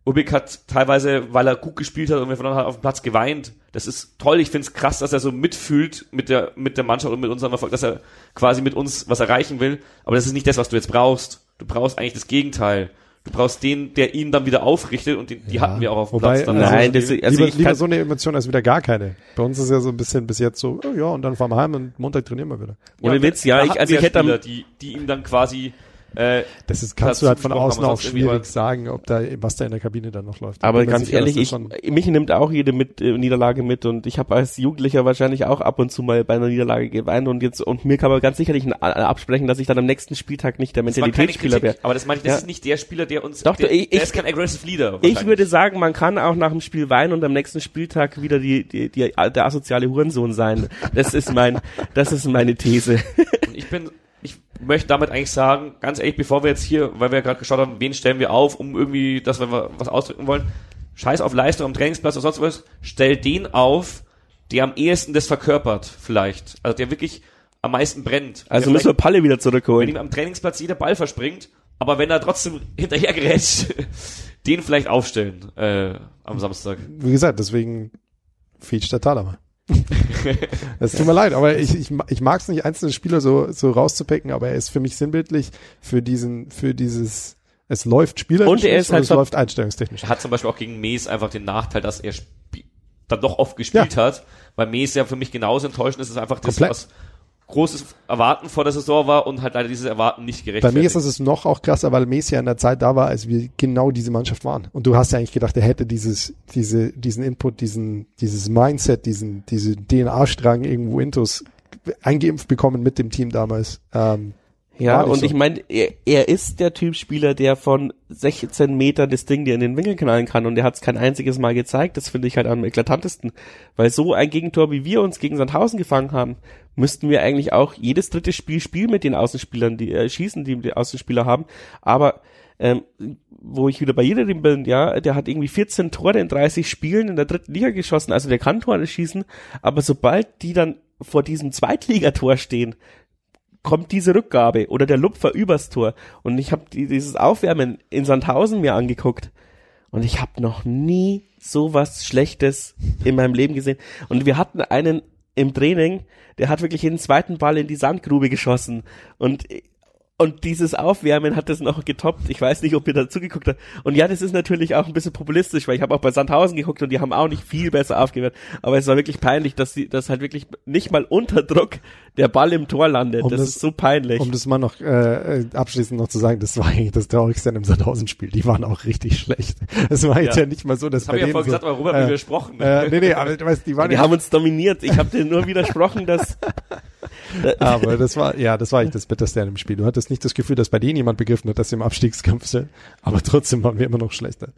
Ubik hat teilweise, weil er gut gespielt hat und wir von hat auf dem Platz geweint. Das ist toll. Ich finde es krass, dass er so mitfühlt mit der mit der Mannschaft und mit unserem Erfolg, dass er quasi mit uns was erreichen will. Aber das ist nicht das, was du jetzt brauchst. Du brauchst eigentlich das Gegenteil. Du brauchst den, der ihn dann wieder aufrichtet und den, die Ja, hatten wir auch auf dem wobei, Platz. Dann also- Nein, das, also lieber ich lieber so eine Emotion als wieder gar keine. Bei uns ist ja so ein bisschen bis jetzt so, oh ja, und dann fahren wir heim und Montag trainieren wir wieder. ohne Witz, ja, ich, also ich hätte Spieler, die, die ihm dann quasi äh, Das ist, kannst du halt von außen auch schwierig sagen, ob da, was da in der Kabine dann noch läuft. aber ganz sicher, ehrlich, ich, mich nimmt auch jede mit, äh, Niederlage mit und ich habe als Jugendlicher wahrscheinlich auch ab und zu mal bei einer Niederlage geweint und jetzt und mir kann man ganz sicherlich n- absprechen, dass ich dann am nächsten Spieltag nicht der Mentalitätsspieler wäre. aber das meine ich, das Ja. ist nicht der Spieler, der uns, Doch, der, ich- der ich- ist kein aggressive Leader. Ich würde sagen, man kann auch nach dem Spiel weinen und am nächsten Spieltag wieder die, die, die, der asoziale Hurensohn sein. Das ist mein, das ist meine These. Und ich bin, möchte damit eigentlich sagen, ganz ehrlich, bevor wir jetzt hier, weil wir ja gerade geschaut haben, wen stellen wir auf, um irgendwie, dass wir was ausdrücken wollen, scheiß auf Leistung am Trainingsplatz oder sonst was, stell den auf, der am ehesten das verkörpert, vielleicht. Also der wirklich am meisten brennt. Also müssen wir Palle wieder wenn zurückholen. ihm am Trainingsplatz jeder Ball verspringt, aber wenn er trotzdem hinterher gerät, den vielleicht aufstellen äh, am Samstag. wie gesagt, deswegen featured der Thalhammer. Es tut mir leid, aber ich, ich, ich mag es nicht, einzelne Spieler so, so rauszupicken, aber er ist für mich sinnbildlich für diesen, für dieses, es läuft spielerisch Und er ist halt es ver- läuft einstellungstechnisch. Er hat zum Beispiel auch gegen Mees einfach den Nachteil, dass er dann doch oft gespielt hat, weil Mees ja für mich genauso enttäuschend ist, ist einfach das, Komplett. was großes Erwarten vor der Saison war und halt leider dieses Erwarten nicht Bei gerechtfertigt. mir ist es noch auch krasser, weil Messi ja in der Zeit da war, als wir genau diese Mannschaft waren. Und du hast ja eigentlich gedacht, er hätte dieses, diese, diesen Input, diesen, dieses Mindset, diesen, diese DNA-Strang irgendwo intus eingeimpft bekommen mit dem Team damals. Ähm, Ja, und so. ich meine, er, er ist der Typ Spieler, der von 16 Metern das Ding dir in den Winkel knallen kann und er hat es kein einziges Mal gezeigt. Das finde ich halt am eklatantesten. Weil so ein Gegentor, wie wir uns gegen Sandhausen gefangen haben, müssten wir eigentlich auch jedes dritte Spiel spielen mit den Außenspielern, die äh, schießen, die die Außenspieler haben. Aber ähm, wo ich wieder bei jedem bin, ja, der hat irgendwie 14 Tore in 30 Spielen in der dritten Liga geschossen, also der kann Tore schießen, aber sobald die dann vor diesem Zweitligator stehen, kommt diese Rückgabe oder der Lupfer übers Tor. Und ich habe die, dieses Aufwärmen in Sandhausen mir angeguckt. Und ich habe noch nie sowas Schlechtes in meinem Leben gesehen. Und wir hatten einen im Training, der hat wirklich jeden zweiten Ball in die Sandgrube geschossen. Und und dieses Aufwärmen hat das noch getoppt. Ich weiß nicht, ob ihr dazu geguckt habt. Und ja, das ist natürlich auch ein bisschen populistisch, weil ich habe auch bei Sandhausen geguckt und die haben auch nicht viel besser aufgewehrt. Aber es war wirklich peinlich, dass sie, dass halt wirklich nicht mal unter Druck der Ball im Tor landet. Um das, das- ist so peinlich. um das mal noch äh, äh, abschließend noch zu sagen, das war eigentlich das traurigste an dem Sandhausen-Spiel. Die waren auch richtig schlecht. Es war jetzt Ja. ja, nicht mal so, dass Das habe ich ja vorhin gesagt, aber Robert hat äh, mir widersprochen. äh, nee, nee, aber du weißt, die waren die haben uns dominiert. Ich habe dir nur widersprochen, dass aber das war, ja, das war eigentlich das Bitterste an dem Spiel. Du hattest nicht das Gefühl, dass bei denen jemand begriffen hat, dass sie im Abstiegskampf sind, aber trotzdem waren wir immer noch schlechter.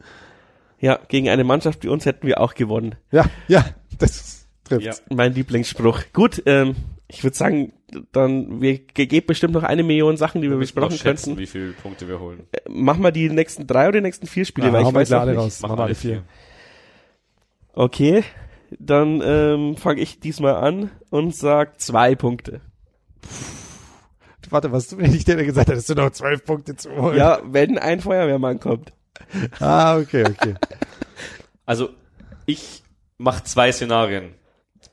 ja gegen eine Mannschaft wie uns hätten wir auch gewonnen. Ja, ja, das trifft. Ja. Mein Lieblingsspruch. Gut, ähm, ich würde sagen, dann wir ge- geht bestimmt noch eine Million Sachen, die wir Wir besprochen schätzen, könnten. wie viele Punkte wir holen. Äh, Machen wir die nächsten drei oder die nächsten vier Spiele, Ja, weil ich weiß alle nicht. raus. Machen wir alle vier. Okay, dann ähm, fange ich diesmal an und sag zwei Punkte. Warte, was du mir nicht gesagt hast, dass du noch zwölf Punkte zu holen. Ja, wenn ein Feuerwehrmann kommt. Ah, okay, okay. Also, ich mache zwei Szenarien.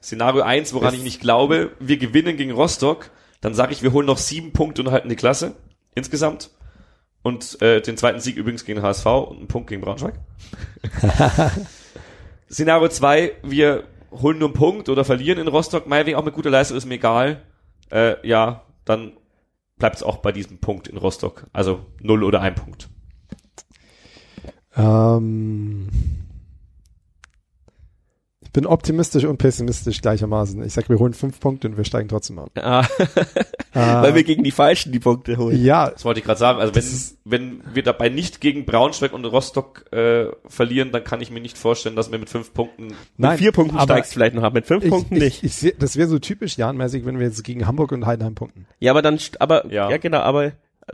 Szenario eins, woran Das- ich nicht glaube, wir gewinnen gegen Rostock, dann sage ich, wir holen noch sieben Punkte und halten die Klasse insgesamt. Und äh, den zweiten Sieg übrigens gegen HSV und einen Punkt gegen Braunschweig. Szenario zwei, wir holen nur einen Punkt oder verlieren in Rostock, meinetwegen auch mit guter Leistung, ist mir egal. Äh, ja, dann bleibt es auch bei diesem Punkt in Rostock. Also null oder ein Punkt. Ähm, bin optimistisch und pessimistisch gleichermaßen. Ich sag, wir holen fünf Punkte und wir steigen trotzdem ab. Ah, Äh, weil wir gegen die Falschen die Punkte holen. ja, Das wollte ich gerade sagen. Also wenn, wenn wir dabei nicht gegen Braunschweig und Rostock äh, verlieren, dann kann ich mir nicht vorstellen, dass wir mit fünf Punkten nein, mit vier Punkten steigst du vielleicht noch ab, mit fünf ich, Punkten ich, nicht. Ich, seh- das wäre so typisch Jahnmäßig, wenn wir jetzt gegen Hamburg und Heidenheim punkten. Ja, aber dann, aber, Ja. ja. genau, aber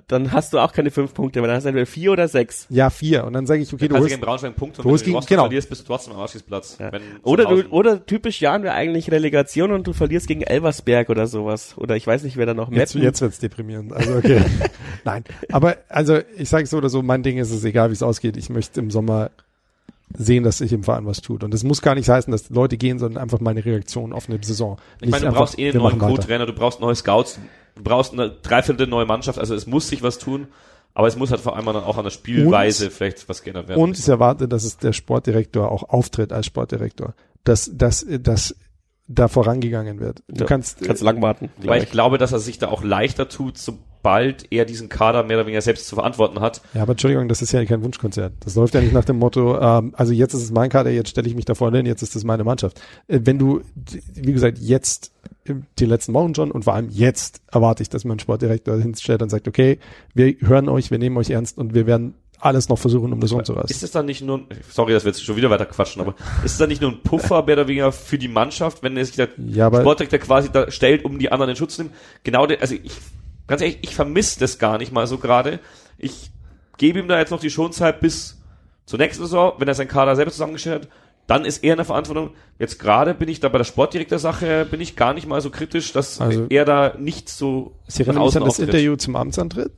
dann hast du auch keine fünf Punkte, weil dann hast du entweder vier oder sechs. Ja, vier. Und dann sage ich, okay, du du holst, gegen Braunschweig einen Punkt und du wenn holst du gegen Rostock genau. verlierst, bist du trotzdem am Abschießplatz. Ja. Oder du, oder typisch Jan wäre eigentlich Relegation und du verlierst gegen Elversberg oder sowas. Oder ich weiß nicht, wer da noch Jetzt, Meppen. jetzt wird's deprimierend. Also okay. Nein. Aber also ich sage so oder so, mein Ding ist es egal, wie es ausgeht. Ich möchte im Sommer sehen, dass sich im Verein was tut. Und das muss gar nicht heißen, dass Leute gehen, sondern einfach meine Reaktion auf eine Saison. Ich meine, du einfach, brauchst eh einen neuen. Co-Trainer, du brauchst neue Scouts, du brauchst eine dreiviertel neue Mannschaft, also es muss sich was tun, aber es muss halt vor allem dann auch an der Spielweise vielleicht was geändert werden. Und ich erwarte, dass es der Sportdirektor auch auftritt als Sportdirektor. Dass, dass, dass da vorangegangen wird. Du Ja, kannst, Kannst lang warten. Weil ich glaube, dass er sich da auch leichter tut, sobald er diesen Kader mehr oder weniger selbst zu verantworten hat. Ja, aber Entschuldigung, das ist ja kein Wunschkonzert. Das läuft ja nicht nach dem Motto, ähm, also jetzt ist es mein Kader, jetzt stelle ich mich da vorne hin, jetzt ist es meine Mannschaft. Äh, wenn du, wie gesagt, jetzt in die letzten Wochen schon und vor allem jetzt erwarte ich, dass man einen Sportdirektor hinstellt und sagt, okay, wir hören euch, wir nehmen euch ernst und wir werden alles noch versuchen, um das rumzureißen. Ist es dann nicht nur, sorry, dass wir jetzt schon wieder weiter quatschen, aber ist es dann nicht nur ein Puffer mehr oder weniger für die Mannschaft, wenn er sich der Ja, Sportdirektor quasi da stellt, um die anderen in Schutz zu nehmen? Genau, der, also ich, ganz ehrlich, ich vermisse das gar nicht mal so gerade. Ich gebe ihm da jetzt noch die Schonzeit bis zur nächsten Saison, wenn er seinen Kader selber zusammengestellt hat. Dann ist er in der Verantwortung. Jetzt gerade bin ich da bei der Sportdirektor-Sache, bin ich gar nicht mal so kritisch, dass Also- er da nicht so Sie erinnern mich an das Interview zum Amtsantritt?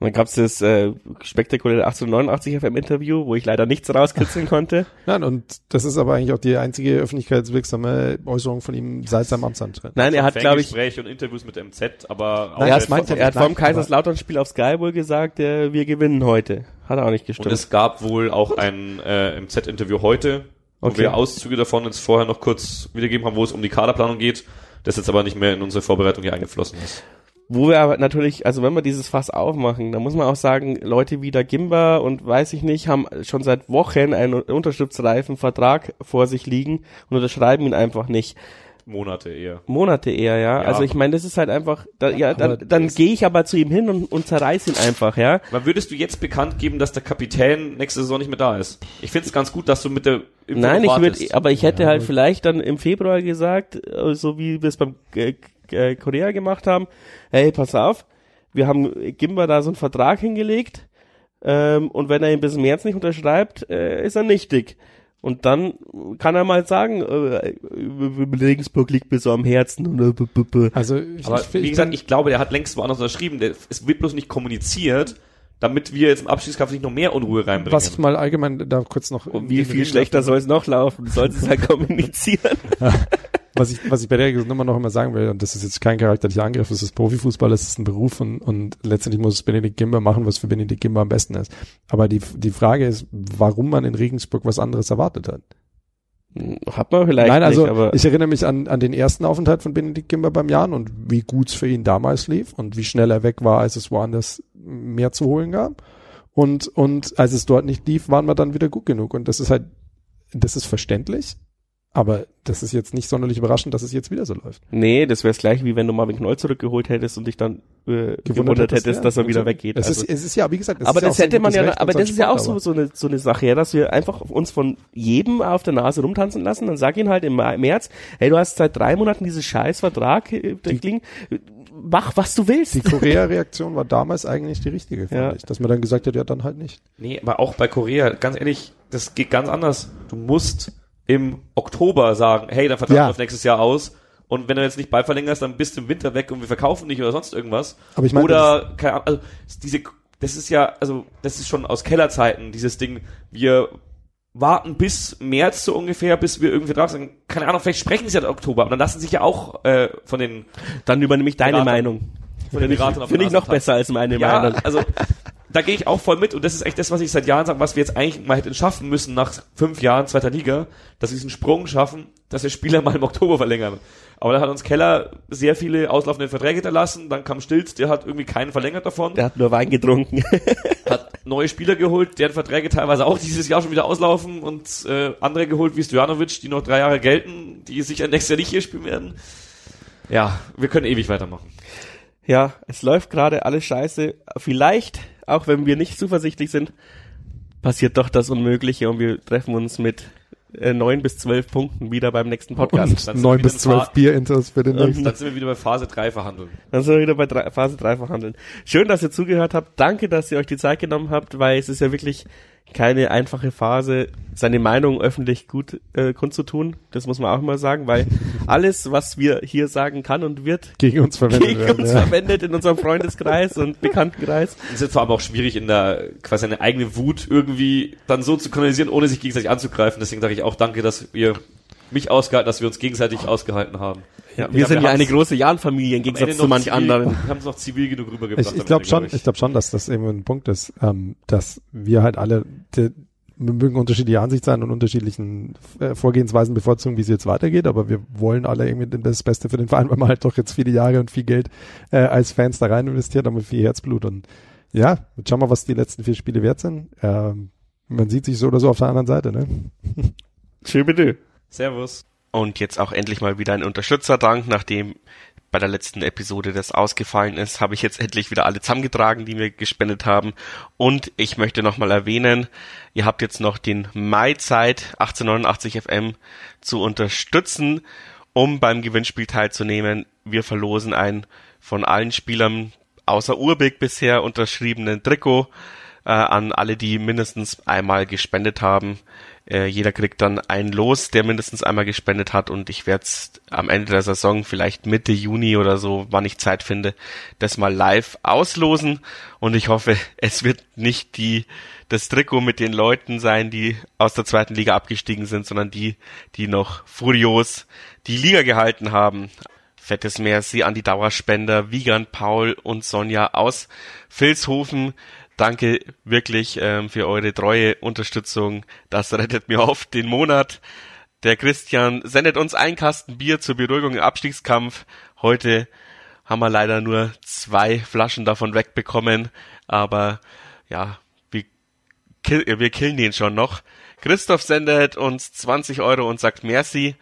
Dann gab's das äh, spektakuläre 1889 FM-Interview, wo ich leider nichts rauskitzeln konnte. Nein, und das ist aber eigentlich auch die einzige öffentlichkeitswirksame Äußerung von ihm seit seinem Amtsantritt. Nein, er hat, glaube ich, Gespräche und Interviews mit MZ, aber Nein, er hat, meint er er hat nein, Kaiserslautern-Spiel auf Sky wohl gesagt, äh, wir gewinnen heute. Hat er auch nicht Und gestimmt. es gab wohl auch ein äh, MZ-Interview heute, wo Okay. wir Auszüge davon jetzt vorher noch kurz wiedergeben haben, wo es um die Kaderplanung geht, das jetzt aber nicht mehr in unsere Vorbereitung hier eingeflossen ist. Wo wir aber natürlich, also wenn wir dieses Fass aufmachen, dann muss man auch sagen, Leute wie der Gimba und weiß ich nicht, haben schon seit Wochen einen unterschriftsreifen Vertrag vor sich liegen und unterschreiben ihn einfach nicht. Monate eher. Monate eher, ja. Ja. Also ich meine, das ist halt einfach, da, ja, dann, dann gehe ich aber zu ihm hin und, und zerreiß ihn einfach, ja. Aber würdest du jetzt bekannt geben, dass der Kapitän nächste Saison nicht mehr da ist? Ich finde es ganz gut, dass du mit der Info Nein, ich würde, aber ich hätte Ja, halt vielleicht dann im Februar gesagt, äh, so wie wir es beim äh, äh, Korea gemacht haben, hey, pass auf, wir haben Gimba da so einen Vertrag hingelegt ähm, und wenn er ihn bis März nicht unterschreibt, äh, ist er nichtig. Und dann kann er mal sagen, äh, Regensburg liegt mir so am Herzen. Äh. Also ich, Aber wie ich, gesagt, ich glaube, der hat längst woanders unterschrieben. Der, es wird bloß nicht kommuniziert, damit wir jetzt im Abstiegskampf nicht noch mehr Unruhe reinbringen. was ich mal allgemein da kurz noch Und wie viel schlechter soll es noch laufen? Soll es halt kommunizieren? was ich, was ich bei der Nummer noch immer sagen will, und das ist jetzt kein charakterlicher Angriff, es ist Profifußball, es ist ein Beruf und, und letztendlich muss es Benedikt Gimba machen, was für Benedikt Gimba am besten ist. Aber die, die Frage ist, warum man in Regensburg was anderes erwartet hat. Hat man vielleicht Nein, also nicht, aber ich erinnere mich an, an den ersten Aufenthalt von Benedikt Gimba beim Jan und wie gut es für ihn damals lief und wie schnell er weg war, als es woanders mehr zu holen gab. Und, und als es dort nicht lief, waren wir dann wieder gut genug. Und das ist halt, das ist verständlich. Aber das ist jetzt nicht sonderlich überraschend, dass es jetzt wieder so läuft. nee, das wäre es gleich, wie wenn du Marvin Knoll zurückgeholt hättest und dich dann äh, gewundert, hättest, ja, dass er wieder also, weggeht. Es, Also, ist, es ist ja, wie gesagt, es aber ist ja das sein hätte man ja, Recht aber das ist ja auch so, so eine, so eine Sache, ja, dass wir einfach uns von jedem auf der Nase rumtanzen lassen, dann sag ihn halt im März, hey, du hast seit drei Monaten diesen Scheißvertrag, äh, der klingt, mach, was du willst. Die Korea-Reaktion war damals eigentlich die richtige, fand Ja. ich. Dass man dann gesagt hat, ja, dann halt nicht. Nee, aber auch bei Korea, ganz ehrlich, das geht ganz anders. Du musst im Oktober sagen, hey, dann Vertrag Ja. läuft nächstes Jahr aus. Und wenn du jetzt nicht beiverlängerst, dann bist du im Winter weg und wir verkaufen nicht oder sonst irgendwas. Aber ich meine, oder, keine Ahnung, also diese, das ist ja, also das ist schon aus Kellerzeiten, dieses Ding, wir warten bis März so ungefähr, bis wir irgendwie drauf sagen, keine Ahnung, vielleicht sprechen sie ja im Oktober, aber dann lassen sich ja auch äh, von den Dann übernehme ich deine Berater. Meinung. Von den Finde ich, Beratern auf finde ich noch besser als meine Ja, Meinung. also da gehe ich auch voll mit und das ist echt das, was ich seit Jahren sage, was wir jetzt eigentlich mal hätten schaffen müssen nach fünf Jahren zweiter Liga, dass wir diesen Sprung schaffen, dass wir Spieler mal im Oktober verlängern. Aber da hat uns Keller sehr viele auslaufende Verträge hinterlassen, dann kam Stilz, der hat irgendwie keinen verlängert davon. Der hat nur Wein getrunken. hat neue Spieler geholt, deren Verträge teilweise auch dieses Jahr schon wieder auslaufen und äh, andere geholt wie Stojanovic, die noch drei Jahre gelten, die sicher nächstes Jahr nicht hier spielen werden. Ja, wir können ewig weitermachen. Ja, es läuft gerade alles scheiße. Vielleicht, auch wenn wir nicht zuversichtlich sind, passiert doch das Unmögliche und wir treffen uns mit äh, neun bis zwölf Punkten wieder beim nächsten Podcast. Neun bis zwölf Bier-Intos für den nächsten. Dann sind wir wieder bei Phase 3 verhandeln. Dann sind wir wieder bei drei, Phase 3 verhandeln. Schön, dass ihr zugehört habt. Danke, dass ihr euch die Zeit genommen habt, weil es ist ja wirklich keine einfache Phase, seine Meinung öffentlich gut äh, kundzutun. Das muss man auch immer sagen, weil alles, was wir hier sagen kann und wird, gegen uns verwendet, gegen werden, uns ja. verwendet in unserem Freundeskreis und Bekanntenkreis. Es ist vor allem auch schwierig, in der quasi eine eigene Wut irgendwie dann so zu kanalisieren, ohne sich gegenseitig anzugreifen. Deswegen sage ich auch danke, dass ihr mich ausgehalten, dass wir uns gegenseitig ausgehalten haben. Ja, wir sind ja eine große Jahn-Familie im Gegensatz zu manch zivil- anderen. Wir haben es noch zivil genug rübergebracht. Ich, ich glaube schon, glaub ich glaube schon, dass das eben ein Punkt ist, ähm, dass wir halt alle, die, wir mögen unterschiedliche Ansicht sein und unterschiedlichen äh, Vorgehensweisen bevorzugen, wie es jetzt weitergeht, aber wir wollen alle irgendwie das Beste für den Verein, weil man halt doch jetzt viele Jahre und viel Geld äh, als Fans da rein investiert haben und viel Herzblut und ja, jetzt schauen wir, was die letzten vier Spiele wert sind. Ähm, man sieht sich so oder so auf der anderen Seite, ne? Schön bitte. Servus. Und jetzt auch endlich mal wieder ein Unterstützerdank, nachdem bei der letzten Episode das ausgefallen ist, habe ich jetzt endlich wieder alle zusammengetragen, die mir gespendet haben. Und ich möchte nochmal erwähnen, ihr habt jetzt noch den Mai Zeit, 1889 FM zu unterstützen, um beim Gewinnspiel teilzunehmen. Wir verlosen ein von allen Spielern außer Urbig bisher unterschriebenen Trikot äh, an alle, die mindestens einmal gespendet haben. Äh, jeder kriegt dann ein Los, der mindestens einmal gespendet hat und ich werde am Ende der Saison, vielleicht Mitte Juni oder so, wann ich Zeit finde, das mal live auslosen und ich hoffe, es wird nicht die das Trikot mit den Leuten sein, die aus der zweiten Liga abgestiegen sind, sondern die, die noch furios die Liga gehalten haben. Fettes Merci an die Dauerspender Wiegand, Paul und Sonja aus Vilshofen. Danke wirklich ähm, für eure treue Unterstützung. Das rettet mir oft den Monat. Der Christian sendet uns ein Kasten Bier zur Beruhigung im Abstiegskampf. Heute haben wir leider nur zwei Flaschen davon wegbekommen, aber ja, wir, kill, wir killen den schon noch. Christoph sendet uns 20 Euro und sagt Merci.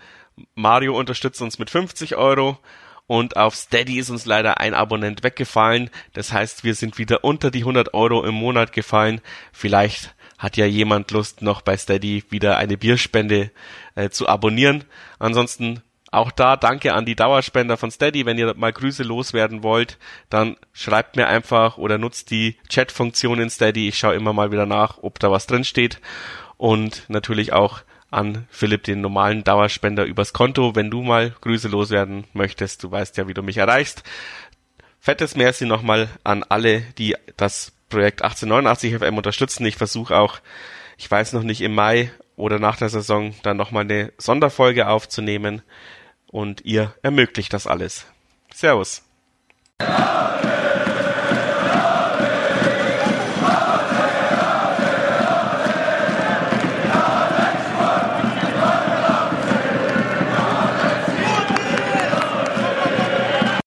Mario unterstützt uns mit 50 Euro. Und auf Steady ist uns leider ein Abonnent weggefallen. Das heißt, wir sind wieder unter die 100 Euro im Monat gefallen. Vielleicht hat ja jemand Lust, noch bei Steady wieder eine Bierspende äh, zu abonnieren. Ansonsten auch da danke an die Dauerspender von Steady. Wenn ihr mal Grüße loswerden wollt, dann schreibt mir einfach oder nutzt die Chat-Funktion in Steady. Ich schaue immer mal wieder nach, ob da was drin steht. Und natürlich auch an Philipp, den normalen Dauerspender übers Konto, wenn du mal Grüße loswerden möchtest. Du weißt ja, wie du mich erreichst. Fettes Merci nochmal an alle, die das Projekt 1889 FM unterstützen. Ich versuche auch, ich weiß noch nicht, im Mai oder nach der Saison dann nochmal eine Sonderfolge aufzunehmen. Und ihr ermöglicht das alles. Servus. Ja.